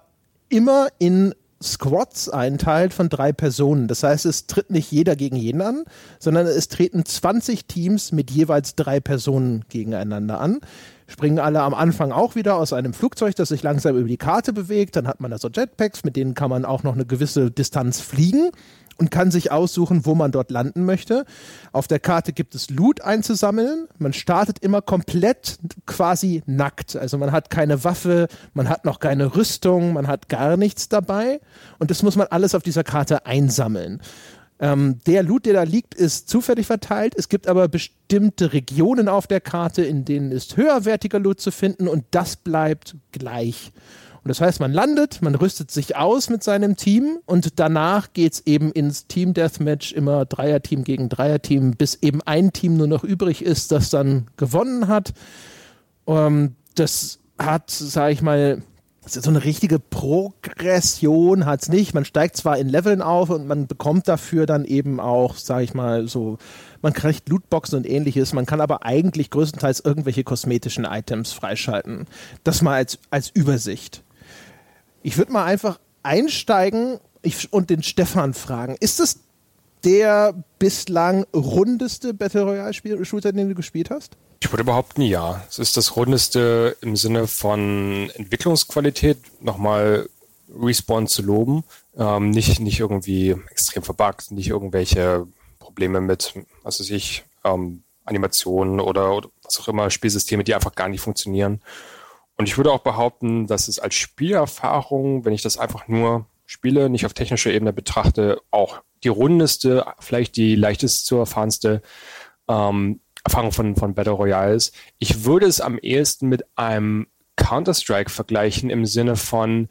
immer in Squads einteilt von drei Personen. Das heißt, es tritt nicht jeder gegen jeden an, sondern es treten 20 Teams mit jeweils drei Personen gegeneinander an. Springen alle am Anfang auch wieder aus einem Flugzeug, das sich langsam über die Karte bewegt. Dann hat man da so Jetpacks, mit denen kann man auch noch eine gewisse Distanz fliegen und kann sich aussuchen, wo man dort landen möchte. Auf der Karte gibt es Loot einzusammeln. Man startet immer komplett quasi nackt. Also man hat keine Waffe, man hat noch keine Rüstung, man hat gar nichts dabei. Und das muss man alles auf dieser Karte einsammeln. Ähm, der Loot, der da liegt, ist zufällig verteilt. Es gibt aber bestimmte Regionen auf der Karte, in denen ist höherwertiger Loot zu finden und das bleibt gleich. Und das heißt, man landet, man rüstet sich aus mit seinem Team und danach geht es eben ins Team Deathmatch, immer Dreierteam gegen Dreierteam, bis eben ein Team nur noch übrig ist, das dann gewonnen hat. Ähm, das hat, sage ich mal, so eine richtige Progression hat es nicht. Man steigt zwar in Leveln auf und man bekommt dafür dann eben auch, sage ich mal, so, man kriegt Lootboxen und ähnliches. Man kann aber eigentlich größtenteils irgendwelche kosmetischen Items freischalten. Das mal als, als Übersicht. Ich würde mal einfach einsteigen und den Stefan fragen. Ist es der bislang rundeste Battle Royale-Shooter, den du gespielt hast? Ich würde behaupten, ja. Es ist das rundeste im Sinne von Entwicklungsqualität. Nochmal Respawn zu loben. Ähm, nicht, nicht irgendwie extrem verbuggt, nicht irgendwelche Probleme mit, was weiß ich, ähm, Animationen oder, oder was auch immer, Spielsysteme, die einfach gar nicht funktionieren. Und ich würde auch behaupten, dass es als Spielerfahrung, wenn ich das einfach nur spiele, nicht auf technischer Ebene betrachte, auch die rundeste, vielleicht die leichteste zu erfahrenste ähm, Erfahrung von, von Battle Royale ist. Ich würde es am ehesten mit einem Counter-Strike vergleichen im Sinne von,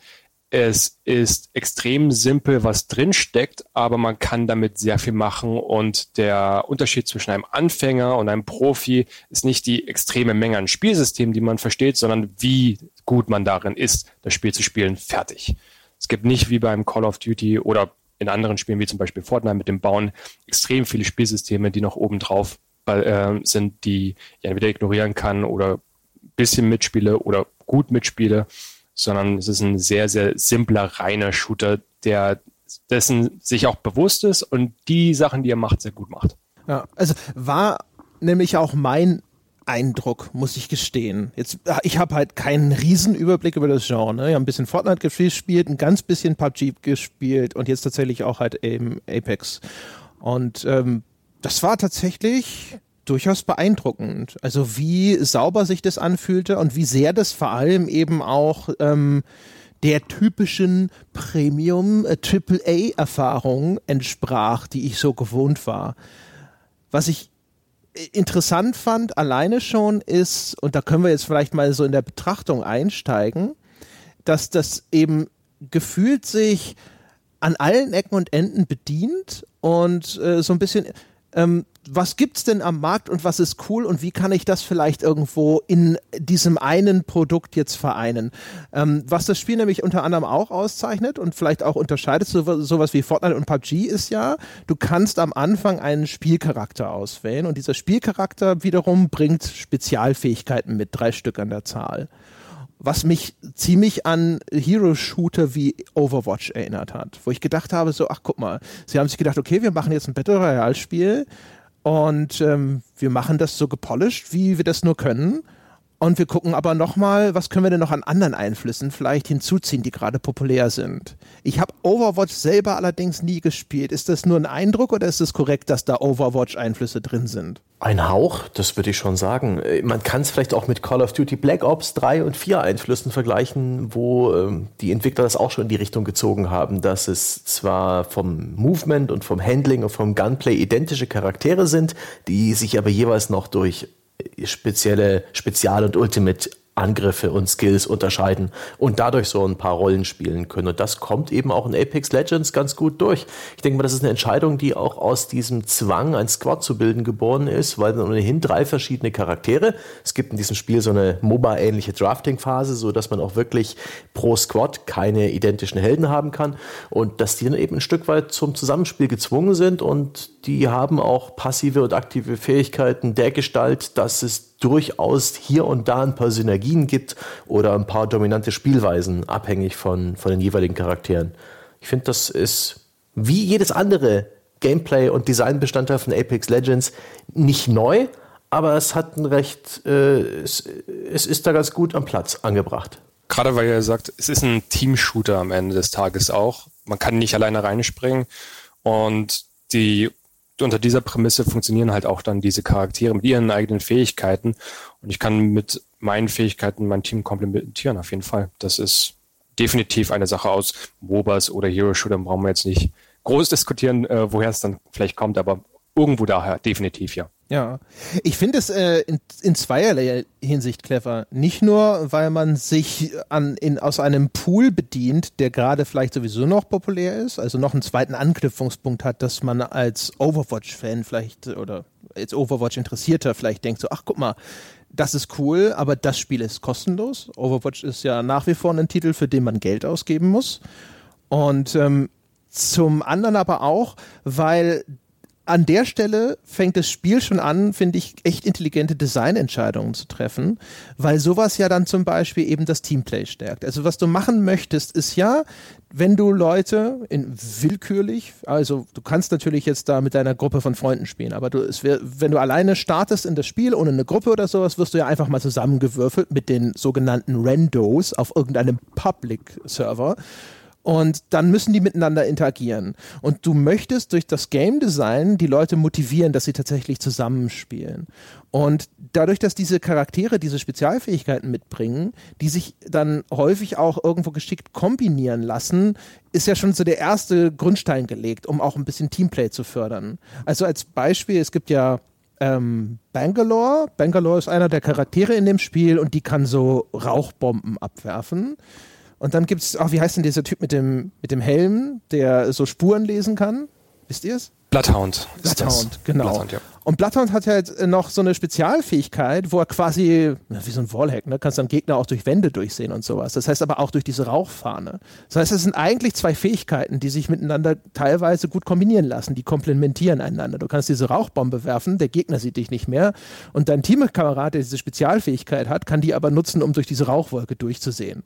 es ist extrem simpel, was drinsteckt, aber man kann damit sehr viel machen und der Unterschied zwischen einem Anfänger und einem Profi ist nicht die extreme Menge an Spielsystemen, die man versteht, sondern wie gut man darin ist, das Spiel zu spielen, fertig. Es gibt nicht wie beim Call of Duty oder in anderen Spielen wie zum Beispiel Fortnite mit dem Bauen extrem viele Spielsysteme, die noch oben drauf äh, sind, die ich entweder ignorieren kann oder ein bisschen mitspiele oder gut mitspiele sondern es ist ein sehr, sehr simpler, reiner Shooter, der dessen sich auch bewusst ist und die Sachen, die er macht, sehr gut macht. Ja, also war nämlich auch mein Eindruck, muss ich gestehen. Jetzt, ich habe halt keinen Riesenüberblick über das Genre. Ne? Ich habe ein bisschen Fortnite gespielt, ein ganz bisschen PUBG gespielt und jetzt tatsächlich auch halt eben Apex. Und ähm, das war tatsächlich durchaus beeindruckend. Also wie sauber sich das anfühlte und wie sehr das vor allem eben auch ähm, der typischen Premium äh, AAA Erfahrung entsprach, die ich so gewohnt war. Was ich äh, interessant fand, alleine schon ist, und da können wir jetzt vielleicht mal so in der Betrachtung einsteigen, dass das eben gefühlt sich an allen Ecken und Enden bedient und äh, so ein bisschen ähm, was gibt's denn am Markt und was ist cool und wie kann ich das vielleicht irgendwo in diesem einen Produkt jetzt vereinen? Ähm, was das Spiel nämlich unter anderem auch auszeichnet und vielleicht auch unterscheidet, so, sowas wie Fortnite und PUBG ist ja, du kannst am Anfang einen Spielcharakter auswählen und dieser Spielcharakter wiederum bringt Spezialfähigkeiten mit, drei Stück an der Zahl was mich ziemlich an Hero-Shooter wie Overwatch erinnert hat, wo ich gedacht habe, so, ach guck mal, sie haben sich gedacht, okay, wir machen jetzt ein Battle Royale-Spiel und ähm, wir machen das so gepolished, wie wir das nur können und wir gucken aber nochmal, was können wir denn noch an anderen Einflüssen vielleicht hinzuziehen, die gerade populär sind. Ich habe Overwatch selber allerdings nie gespielt. Ist das nur ein Eindruck oder ist es korrekt, dass da Overwatch-Einflüsse drin sind? Ein Hauch, das würde ich schon sagen. Äh, man kann es vielleicht auch mit Call of Duty Black Ops 3 und 4 Einflüssen vergleichen, wo ähm, die Entwickler das auch schon in die Richtung gezogen haben, dass es zwar vom Movement und vom Handling und vom Gunplay identische Charaktere sind, die sich aber jeweils noch durch spezielle Spezial- und Ultimate Angriffe und Skills unterscheiden und dadurch so ein paar Rollen spielen können. Und das kommt eben auch in Apex Legends ganz gut durch. Ich denke mal, das ist eine Entscheidung, die auch aus diesem Zwang, ein Squad zu bilden, geboren ist, weil dann ohnehin drei verschiedene Charaktere. Es gibt in diesem Spiel so eine MOBA-ähnliche Drafting-Phase, so dass man auch wirklich pro Squad keine identischen Helden haben kann und dass die dann eben ein Stück weit zum Zusammenspiel gezwungen sind und die haben auch passive und aktive Fähigkeiten der Gestalt, dass es durchaus hier und da ein paar Synergien gibt oder ein paar dominante Spielweisen, abhängig von, von den jeweiligen Charakteren. Ich finde, das ist wie jedes andere Gameplay und Designbestandteil von Apex Legends nicht neu, aber es hat ein recht, äh, es, es ist da ganz gut am Platz angebracht. Gerade weil ihr sagt, es ist ein Team-Shooter am Ende des Tages auch. Man kann nicht alleine reinspringen und die unter dieser Prämisse funktionieren halt auch dann diese Charaktere mit ihren eigenen Fähigkeiten. Und ich kann mit meinen Fähigkeiten mein Team komplementieren, auf jeden Fall. Das ist definitiv eine Sache aus MOBAs oder Hero Shooter, brauchen wir jetzt nicht groß diskutieren, äh, woher es dann vielleicht kommt, aber irgendwo daher, definitiv ja. Ja, ich finde es äh, in, in zweierlei Hinsicht clever. Nicht nur, weil man sich an, in, aus einem Pool bedient, der gerade vielleicht sowieso noch populär ist, also noch einen zweiten Anknüpfungspunkt hat, dass man als Overwatch-Fan vielleicht oder als Overwatch-Interessierter vielleicht denkt, so, ach guck mal, das ist cool, aber das Spiel ist kostenlos. Overwatch ist ja nach wie vor ein Titel, für den man Geld ausgeben muss. Und ähm, zum anderen aber auch, weil an der Stelle fängt das Spiel schon an, finde ich, echt intelligente Designentscheidungen zu treffen, weil sowas ja dann zum Beispiel eben das Teamplay stärkt. Also was du machen möchtest, ist ja, wenn du Leute in willkürlich, also du kannst natürlich jetzt da mit deiner Gruppe von Freunden spielen, aber du, es wär, wenn du alleine startest in das Spiel ohne eine Gruppe oder sowas, wirst du ja einfach mal zusammengewürfelt mit den sogenannten Randos auf irgendeinem Public-Server Und dann müssen die miteinander interagieren. Und du möchtest durch das Game Design die Leute motivieren, dass sie tatsächlich zusammenspielen. Und dadurch, dass diese Charaktere diese Spezialfähigkeiten mitbringen, die sich dann häufig auch irgendwo geschickt kombinieren lassen, ist ja schon so der erste Grundstein gelegt, um auch ein bisschen Teamplay zu fördern. Also als Beispiel, es gibt ja ähm, Bangalore. Bangalore ist einer der Charaktere in dem Spiel und die kann so Rauchbomben abwerfen. Und dann gibt es, ach, wie heißt denn dieser Typ mit dem, mit dem Helm, der so Spuren lesen kann? Wisst ihr es? Bloodhound. Bloodhound, genau. Bloodhound, ja. Und Bloodhound hat ja jetzt noch so eine Spezialfähigkeit, wo er quasi, wie so ein Wallhack, ne, kannst dann Gegner auch durch Wände durchsehen und sowas. Das heißt aber auch durch diese Rauchfahne. Das heißt, es sind eigentlich zwei Fähigkeiten, die sich miteinander teilweise gut kombinieren lassen. Die komplementieren einander. Du kannst diese Rauchbombe werfen, der Gegner sieht dich nicht mehr. Und dein Teamkamerad, der diese Spezialfähigkeit hat, kann die aber nutzen, um durch diese Rauchwolke durchzusehen.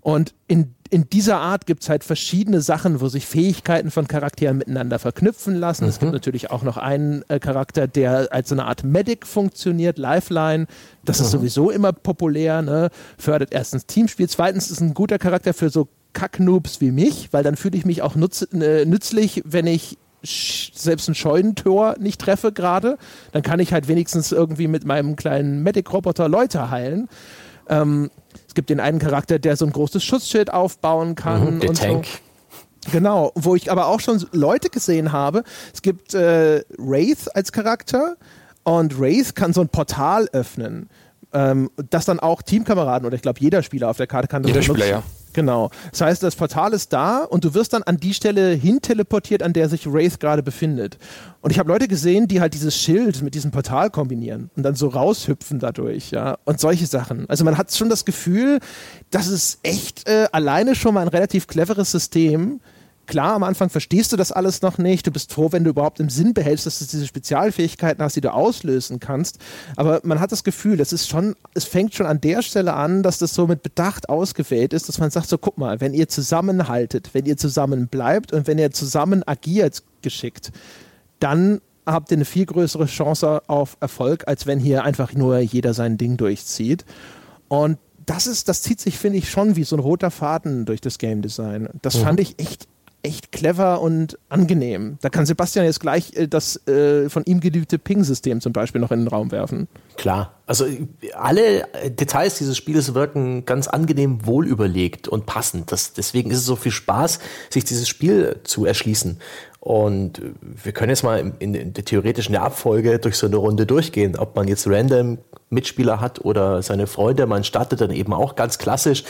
Und in, in dieser Art gibt es halt verschiedene Sachen, wo sich Fähigkeiten von Charakteren miteinander verknüpfen lassen. Mhm. Es gibt mhm. natürlich auch noch einen äh, Charakter, der als so eine Art Medic funktioniert, Lifeline. Das mhm. ist sowieso immer populär, ne? fördert erstens Teamspiel. Zweitens ist ein guter Charakter für so Kacknoobs wie mich, weil dann fühle ich mich auch nutz, äh, nützlich, wenn ich selbst ein Scheunentor nicht treffe gerade, dann kann ich halt wenigstens irgendwie mit meinem kleinen Medic-Roboter Leute heilen. Ähm, gibt den einen Charakter, der so ein großes Schutzschild aufbauen kann. Mhm, der Tank. So. Genau, wo ich aber auch schon Leute gesehen habe. Es gibt äh, Wraith als Charakter und Wraith kann so ein Portal öffnen, ähm, das dann auch Teamkameraden oder ich glaube jeder Spieler auf der Karte kann das Jeder benutzen. Spieler, ja. Genau. Das heißt, das Portal ist da und du wirst dann an die Stelle hin teleportiert, an der sich Wraith gerade befindet. Und ich habe Leute gesehen, die halt dieses Schild mit diesem Portal kombinieren und dann so raushüpfen dadurch, ja. Und solche Sachen. Also man hat schon das Gefühl, das ist echt äh, alleine schon mal ein relativ cleveres System, klar, am Anfang verstehst du das alles noch nicht. Du bist froh, wenn du überhaupt im Sinn behältst, dass du diese Spezialfähigkeiten hast, die du auslösen kannst. Aber man hat das Gefühl, das ist schon, es fängt schon an der Stelle an, dass das so mit Bedacht ausgewählt ist, dass man sagt, so guck mal, wenn ihr zusammenhaltet, wenn ihr zusammen bleibt und wenn ihr zusammen agiert geschickt, dann habt ihr eine viel größere Chance auf Erfolg, als wenn hier einfach nur jeder sein Ding durchzieht. Und das ist, das zieht sich, finde ich, schon wie so ein roter Faden durch das Game Design. Das mhm. fand ich echt echt clever und angenehm. Da kann Sebastian jetzt gleich äh, das äh, von ihm geliebte Ping-System zum Beispiel noch in den Raum werfen. Klar, also alle Details dieses Spieles wirken ganz angenehm wohlüberlegt und passend. Das, deswegen ist es so viel Spaß, sich dieses Spiel zu erschließen. Und wir können jetzt mal in, in der theoretischen Abfolge durch so eine Runde durchgehen, ob man jetzt random Mitspieler hat oder seine Freunde. Man startet dann eben auch ganz klassisch.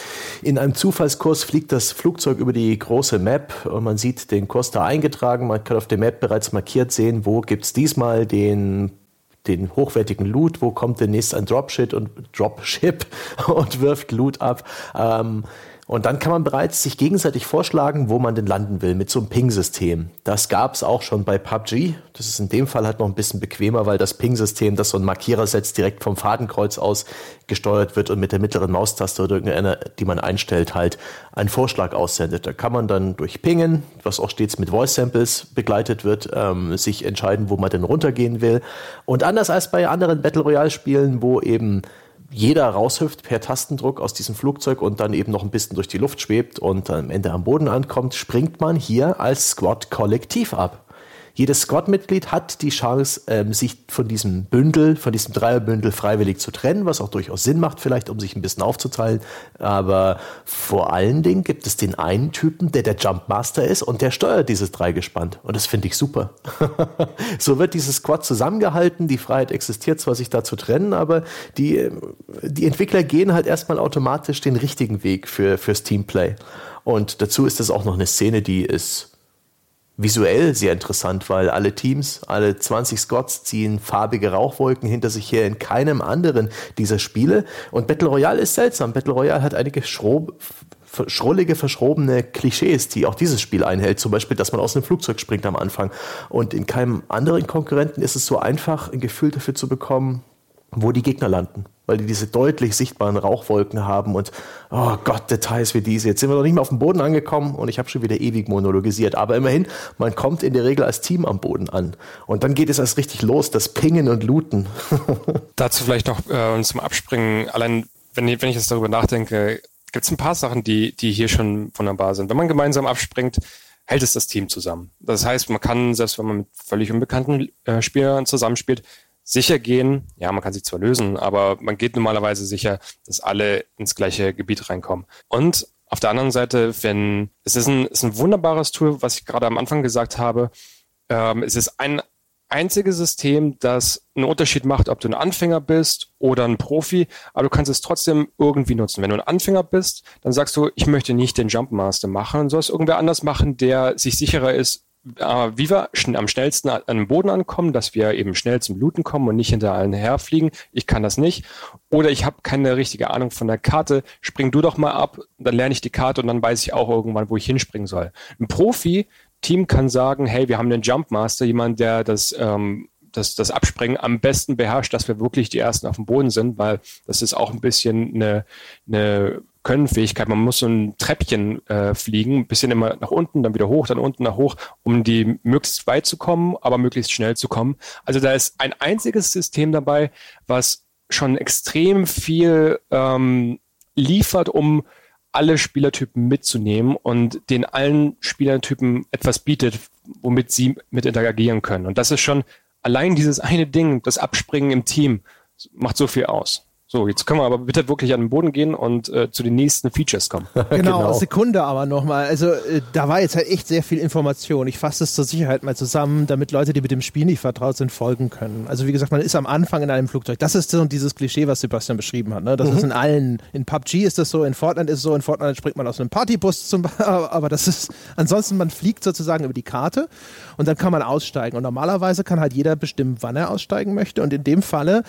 In einem Zufallskurs fliegt das Flugzeug über die große Map und man sieht den Kurs da eingetragen. Man kann auf der Map bereits markiert sehen, wo gibt's diesmal den den hochwertigen Loot, wo kommt demnächst ein Dropship und Dropship [laughs] und wirft Loot ab. Ähm, und dann kann man bereits sich gegenseitig vorschlagen, wo man denn landen will mit so einem Ping-System. Das gab es auch schon bei PUBG. Das ist in dem Fall halt noch ein bisschen bequemer, weil das Ping-System, das so einen Markierer setzt, direkt vom Fadenkreuz aus gesteuert wird und mit der mittleren Maustaste oder irgendeiner, die man einstellt, halt einen Vorschlag aussendet. Da kann man dann durch Pingen, was auch stets mit Voice-Samples begleitet wird, ähm, sich entscheiden, wo man denn runtergehen will. Und anders als bei anderen Battle Royale-Spielen, wo eben jeder raushüpft per Tastendruck aus diesem Flugzeug und dann eben noch ein bisschen durch die Luft schwebt und am Ende am Boden ankommt, springt man hier als Squad kollektiv ab. Jedes Squad-Mitglied hat die Chance, ähm, sich von diesem Bündel, von diesem Dreierbündel freiwillig zu trennen, was auch durchaus Sinn macht, vielleicht, um sich ein bisschen aufzuteilen. Aber vor allen Dingen gibt es den einen Typen, der der Jumpmaster ist und der steuert dieses Dreigespann. Und das finde ich super. [laughs] so wird dieses Squad zusammengehalten. Die Freiheit existiert zwar, sich da zu trennen, aber die, die Entwickler gehen halt erstmal automatisch den richtigen Weg für, fürs Teamplay. Und dazu ist es auch noch eine Szene, die ist visuell sehr interessant, weil alle Teams, alle 20 Squads ziehen farbige Rauchwolken hinter sich her in keinem anderen dieser Spiele. Und Battle Royale ist seltsam. Battle Royale hat einige schrob, schrullige, verschrobene Klischees, die auch dieses Spiel einhält. Zum Beispiel, dass man aus einem Flugzeug springt am Anfang. Und in keinem anderen Konkurrenten ist es so einfach, ein Gefühl dafür zu bekommen, wo die Gegner landen, weil die diese deutlich sichtbaren Rauchwolken haben und oh Gott, Details wie diese. Jetzt sind wir noch nicht mal auf dem Boden angekommen und ich habe schon wieder ewig monologisiert. Aber immerhin, man kommt in der Regel als Team am Boden an. Und dann geht es erst richtig los, das Pingen und Looten. [laughs] Dazu vielleicht noch äh, zum Abspringen, allein wenn, wenn ich jetzt darüber nachdenke, gibt es ein paar Sachen, die, die hier schon wunderbar sind. Wenn man gemeinsam abspringt, hält es das Team zusammen. Das heißt, man kann, selbst wenn man mit völlig unbekannten äh, Spielern zusammenspielt, sicher gehen. Ja, man kann sich zwar lösen, aber man geht normalerweise sicher, dass alle ins gleiche Gebiet reinkommen. Und auf der anderen Seite, wenn es ist ein, es ist ein wunderbares Tool, was ich gerade am Anfang gesagt habe. Ähm, es ist ein einzige System, das einen Unterschied macht, ob du ein Anfänger bist oder ein Profi, aber du kannst es trotzdem irgendwie nutzen. Wenn du ein Anfänger bist, dann sagst du, ich möchte nicht den Jumpmaster machen, und sollst irgendwer anders machen, der sich sicherer ist, wie wir am schnellsten an den Boden ankommen, dass wir eben schnell zum Bluten kommen und nicht hinter allen herfliegen. Ich kann das nicht. Oder ich habe keine richtige Ahnung von der Karte. Spring du doch mal ab, dann lerne ich die Karte und dann weiß ich auch irgendwann, wo ich hinspringen soll. Ein Profi Team kann sagen, hey, wir haben den Jumpmaster, jemand, der das, ähm, das, das Abspringen am besten beherrscht, dass wir wirklich die Ersten auf dem Boden sind, weil das ist auch ein bisschen eine, eine Könnenfähigkeit. Man muss so ein Treppchen äh, fliegen, ein bisschen immer nach unten, dann wieder hoch, dann unten nach hoch, um die möglichst weit zu kommen, aber möglichst schnell zu kommen. Also da ist ein einziges System dabei, was schon extrem viel ähm, liefert, um alle Spielertypen mitzunehmen und den allen Spielertypen etwas bietet, womit sie mit interagieren können. Und das ist schon allein dieses eine Ding, das Abspringen im Team, macht so viel aus. So, jetzt können wir aber bitte wirklich an den Boden gehen und äh, zu den nächsten Features kommen. [laughs] genau, genau. Sekunde aber nochmal. Also äh, da war jetzt halt echt sehr viel Information. Ich fasse es zur Sicherheit mal zusammen, damit Leute, die mit dem Spiel nicht vertraut sind, folgen können. Also wie gesagt, man ist am Anfang in einem Flugzeug. Das ist so dieses Klischee, was Sebastian beschrieben hat. Ne? Das mhm. ist in allen, in PUBG ist das so, in Fortnite ist es so, in Fortnite springt man aus einem Partybus zum [laughs] aber das ist, ansonsten man fliegt sozusagen über die Karte und dann kann man aussteigen. Und normalerweise kann halt jeder bestimmen, wann er aussteigen möchte. Und in dem Falle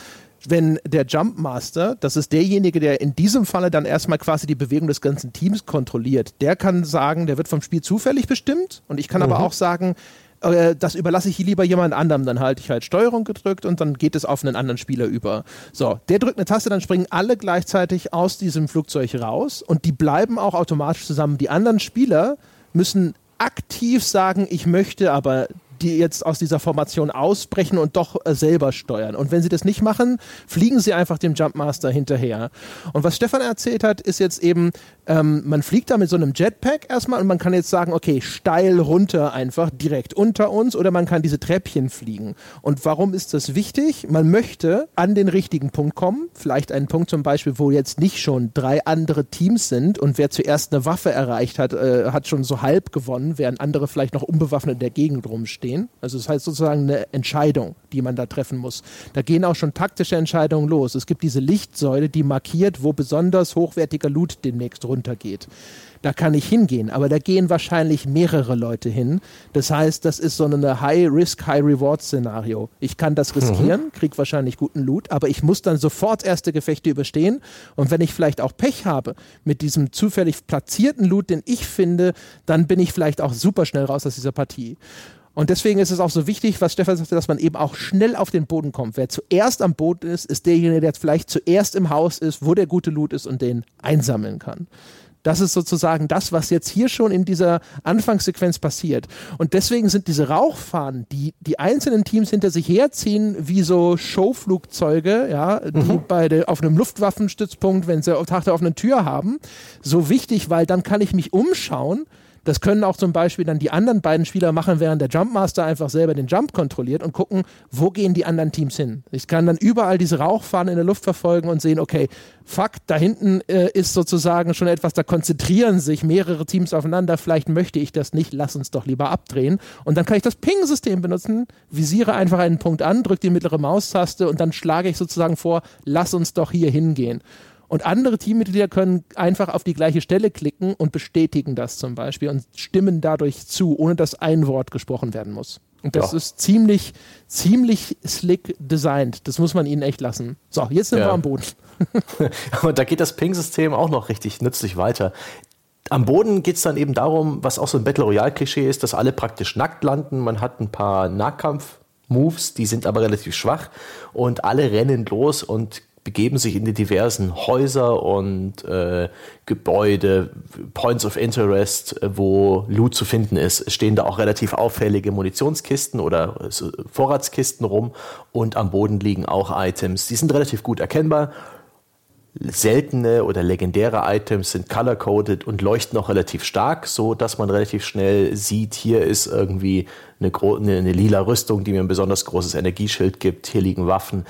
wenn der Jumpmaster, das ist derjenige, der in diesem Falle dann erstmal quasi die Bewegung des ganzen Teams kontrolliert, der kann sagen, der wird vom Spiel zufällig bestimmt und ich kann mhm. aber auch sagen, äh, das überlasse ich lieber jemand anderem, dann halte ich halt Steuerung gedrückt und dann geht es auf einen anderen Spieler über. So, der drückt eine Taste, dann springen alle gleichzeitig aus diesem Flugzeug raus und die bleiben auch automatisch zusammen. Die anderen Spieler müssen aktiv sagen, ich möchte aber die jetzt aus dieser Formation ausbrechen und doch äh, selber steuern. Und wenn sie das nicht machen, fliegen sie einfach dem Jumpmaster hinterher. Und was Stefan erzählt hat, ist jetzt eben, ähm, man fliegt da mit so einem Jetpack erstmal und man kann jetzt sagen, okay, steil runter einfach direkt unter uns oder man kann diese Treppchen fliegen. Und warum ist das wichtig? Man möchte an den richtigen Punkt kommen, vielleicht einen Punkt zum Beispiel, wo jetzt nicht schon drei andere Teams sind und wer zuerst eine Waffe erreicht hat, äh, hat schon so halb gewonnen, während andere vielleicht noch unbewaffnet in der Gegend rumstehen stehen. Also das heißt sozusagen eine Entscheidung, die man da treffen muss. Da gehen auch schon taktische Entscheidungen los. Es gibt diese Lichtsäule, die markiert, wo besonders hochwertiger Loot demnächst runtergeht. Da kann ich hingehen, aber da gehen wahrscheinlich mehrere Leute hin. Das heißt, das ist so eine High-Risk, High-Reward-Szenario. Ich kann das riskieren, mhm. kriege wahrscheinlich guten Loot, aber ich muss dann sofort erste Gefechte überstehen. Und wenn ich vielleicht auch Pech habe mit diesem zufällig platzierten Loot, den ich finde, dann bin ich vielleicht auch super schnell raus aus dieser Partie. Und deswegen ist es auch so wichtig, was Stefan sagte, dass man eben auch schnell auf den Boden kommt. Wer zuerst am Boden ist, ist derjenige, der vielleicht zuerst im Haus ist, wo der gute Loot ist und den einsammeln kann. Das ist sozusagen das, was jetzt hier schon in dieser Anfangssequenz passiert. Und deswegen sind diese Rauchfahnen, die die einzelnen Teams hinter sich herziehen, wie so Showflugzeuge, ja, die mhm. bei der, auf einem Luftwaffenstützpunkt, wenn sie Tag der offenen Tür haben, so wichtig, weil dann kann ich mich umschauen das können auch zum Beispiel dann die anderen beiden Spieler machen, während der Jumpmaster einfach selber den Jump kontrolliert und gucken, wo gehen die anderen Teams hin. Ich kann dann überall diese Rauchfahnen in der Luft verfolgen und sehen, okay, fuck, da hinten äh, ist sozusagen schon etwas, da konzentrieren sich mehrere Teams aufeinander, vielleicht möchte ich das nicht, lass uns doch lieber abdrehen. Und dann kann ich das Ping-System benutzen, visiere einfach einen Punkt an, drücke die mittlere Maustaste und dann schlage ich sozusagen vor, lass uns doch hier hingehen. Und andere Teammitglieder können einfach auf die gleiche Stelle klicken und bestätigen das zum Beispiel und stimmen dadurch zu, ohne dass ein Wort gesprochen werden muss. Und das ja. ist ziemlich, ziemlich slick designt. Das muss man ihnen echt lassen. So, jetzt sind ja. wir am Boden. [laughs] und da geht das Ping-System auch noch richtig nützlich weiter. Am Boden geht es dann eben darum, was auch so ein Battle Royale-Klischee ist, dass alle praktisch nackt landen. Man hat ein paar Nahkampf-Moves, die sind aber relativ schwach und alle rennen los und begeben sich in die diversen Häuser und äh, Gebäude, Points of Interest, äh, wo Loot zu finden ist. Es stehen da auch relativ auffällige Munitionskisten oder Vorratskisten rum und am Boden liegen auch Items. Die sind relativ gut erkennbar. Seltene oder legendäre Items sind color-coded und leuchten auch relativ stark, so dass man relativ schnell sieht, hier ist irgendwie eine, eine, eine, lila Rüstung, die mir ein besonders großes Energieschild gibt, hier liegen Waffen.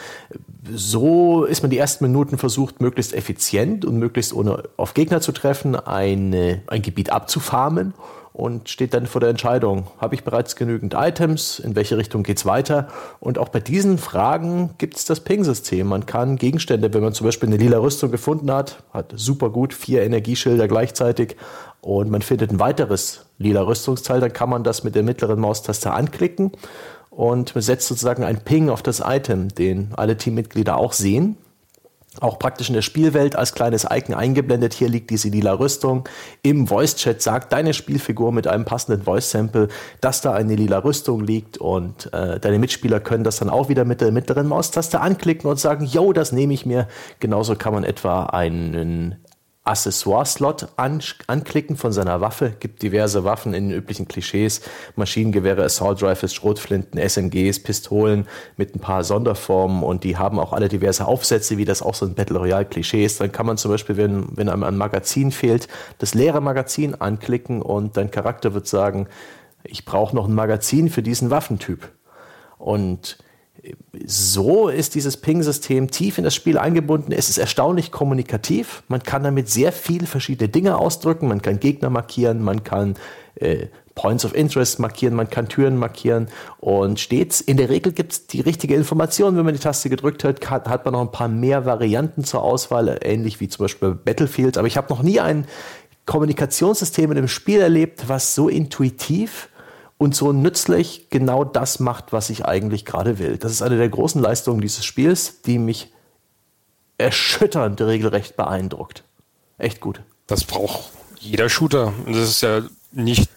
So ist man die ersten Minuten versucht, möglichst effizient und möglichst ohne auf Gegner zu treffen, eine, ein Gebiet abzufarmen und steht dann vor der Entscheidung, habe ich bereits genügend Items, in welche Richtung geht es weiter? Und auch bei diesen Fragen gibt es das Ping-System. Man kann Gegenstände, wenn man zum Beispiel eine lila Rüstung gefunden hat, hat super gut vier Energieschilder gleichzeitig und man findet ein weiteres lila Rüstungsteil, dann kann man das mit der mittleren Maustaste anklicken und man setzt sozusagen einen Ping auf das Item, den alle Teammitglieder auch sehen auch praktisch in der Spielwelt als kleines Icon eingeblendet. Hier liegt diese lila Rüstung. Im Voice-Chat sagt deine Spielfigur mit einem passenden Voice-Sample, dass da eine lila Rüstung liegt und äh, deine Mitspieler können das dann auch wieder mit der mittleren Maustaste anklicken und sagen, yo, das nehme ich mir. Genauso kann man etwa einen Accessoire-Slot an, anklicken von seiner Waffe. Gibt diverse Waffen in den üblichen Klischees. Maschinengewehre, Assault Rifles, Schrotflinten, SMGs, Pistolen mit ein paar Sonderformen und die haben auch alle diverse Aufsätze, wie das auch so ein Battle Royale Klischee ist. Dann kann man zum Beispiel, wenn, wenn einem ein Magazin fehlt, das leere Magazin anklicken und dein Charakter wird sagen, ich brauche noch ein Magazin für diesen Waffentyp. Und so ist dieses Ping-System tief in das Spiel eingebunden. Es ist erstaunlich kommunikativ. Man kann damit sehr viele verschiedene Dinge ausdrücken. Man kann Gegner markieren, man kann äh, Points of Interest markieren, man kann Türen markieren und stets, in der Regel gibt es die richtige Information. Wenn man die Taste gedrückt hat, hat man noch ein paar mehr Varianten zur Auswahl, ähnlich wie zum Beispiel Battlefield. Aber ich habe noch nie ein Kommunikationssystem in einem Spiel erlebt, was so intuitiv und so nützlich genau das macht, was ich eigentlich gerade will. Das ist eine der großen Leistungen dieses Spiels, die mich erschütternd regelrecht beeindruckt. Echt gut. Das braucht jeder Shooter. Und das ist ja nicht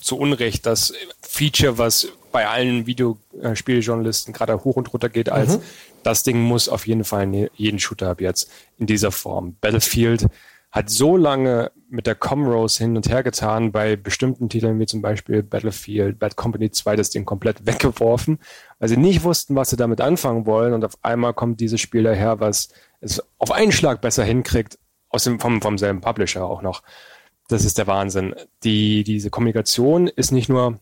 zu Unrecht das Feature, was bei allen Videospieljournalisten gerade hoch und runter geht, als mhm. das Ding muss auf jeden Fall jeden Shooter ab jetzt in dieser Form. Battlefield hat so lange mit der Comrose hin und her getan, bei bestimmten Titeln wie zum Beispiel Battlefield, Bad Company 2 das Ding komplett [laughs] weggeworfen, weil sie nicht wussten, was sie damit anfangen wollen und auf einmal kommt dieses Spiel daher, was es auf einen Schlag besser hinkriegt, aus dem, vom, vom selben Publisher auch noch. Das ist der Wahnsinn. Die, diese Kommunikation ist nicht nur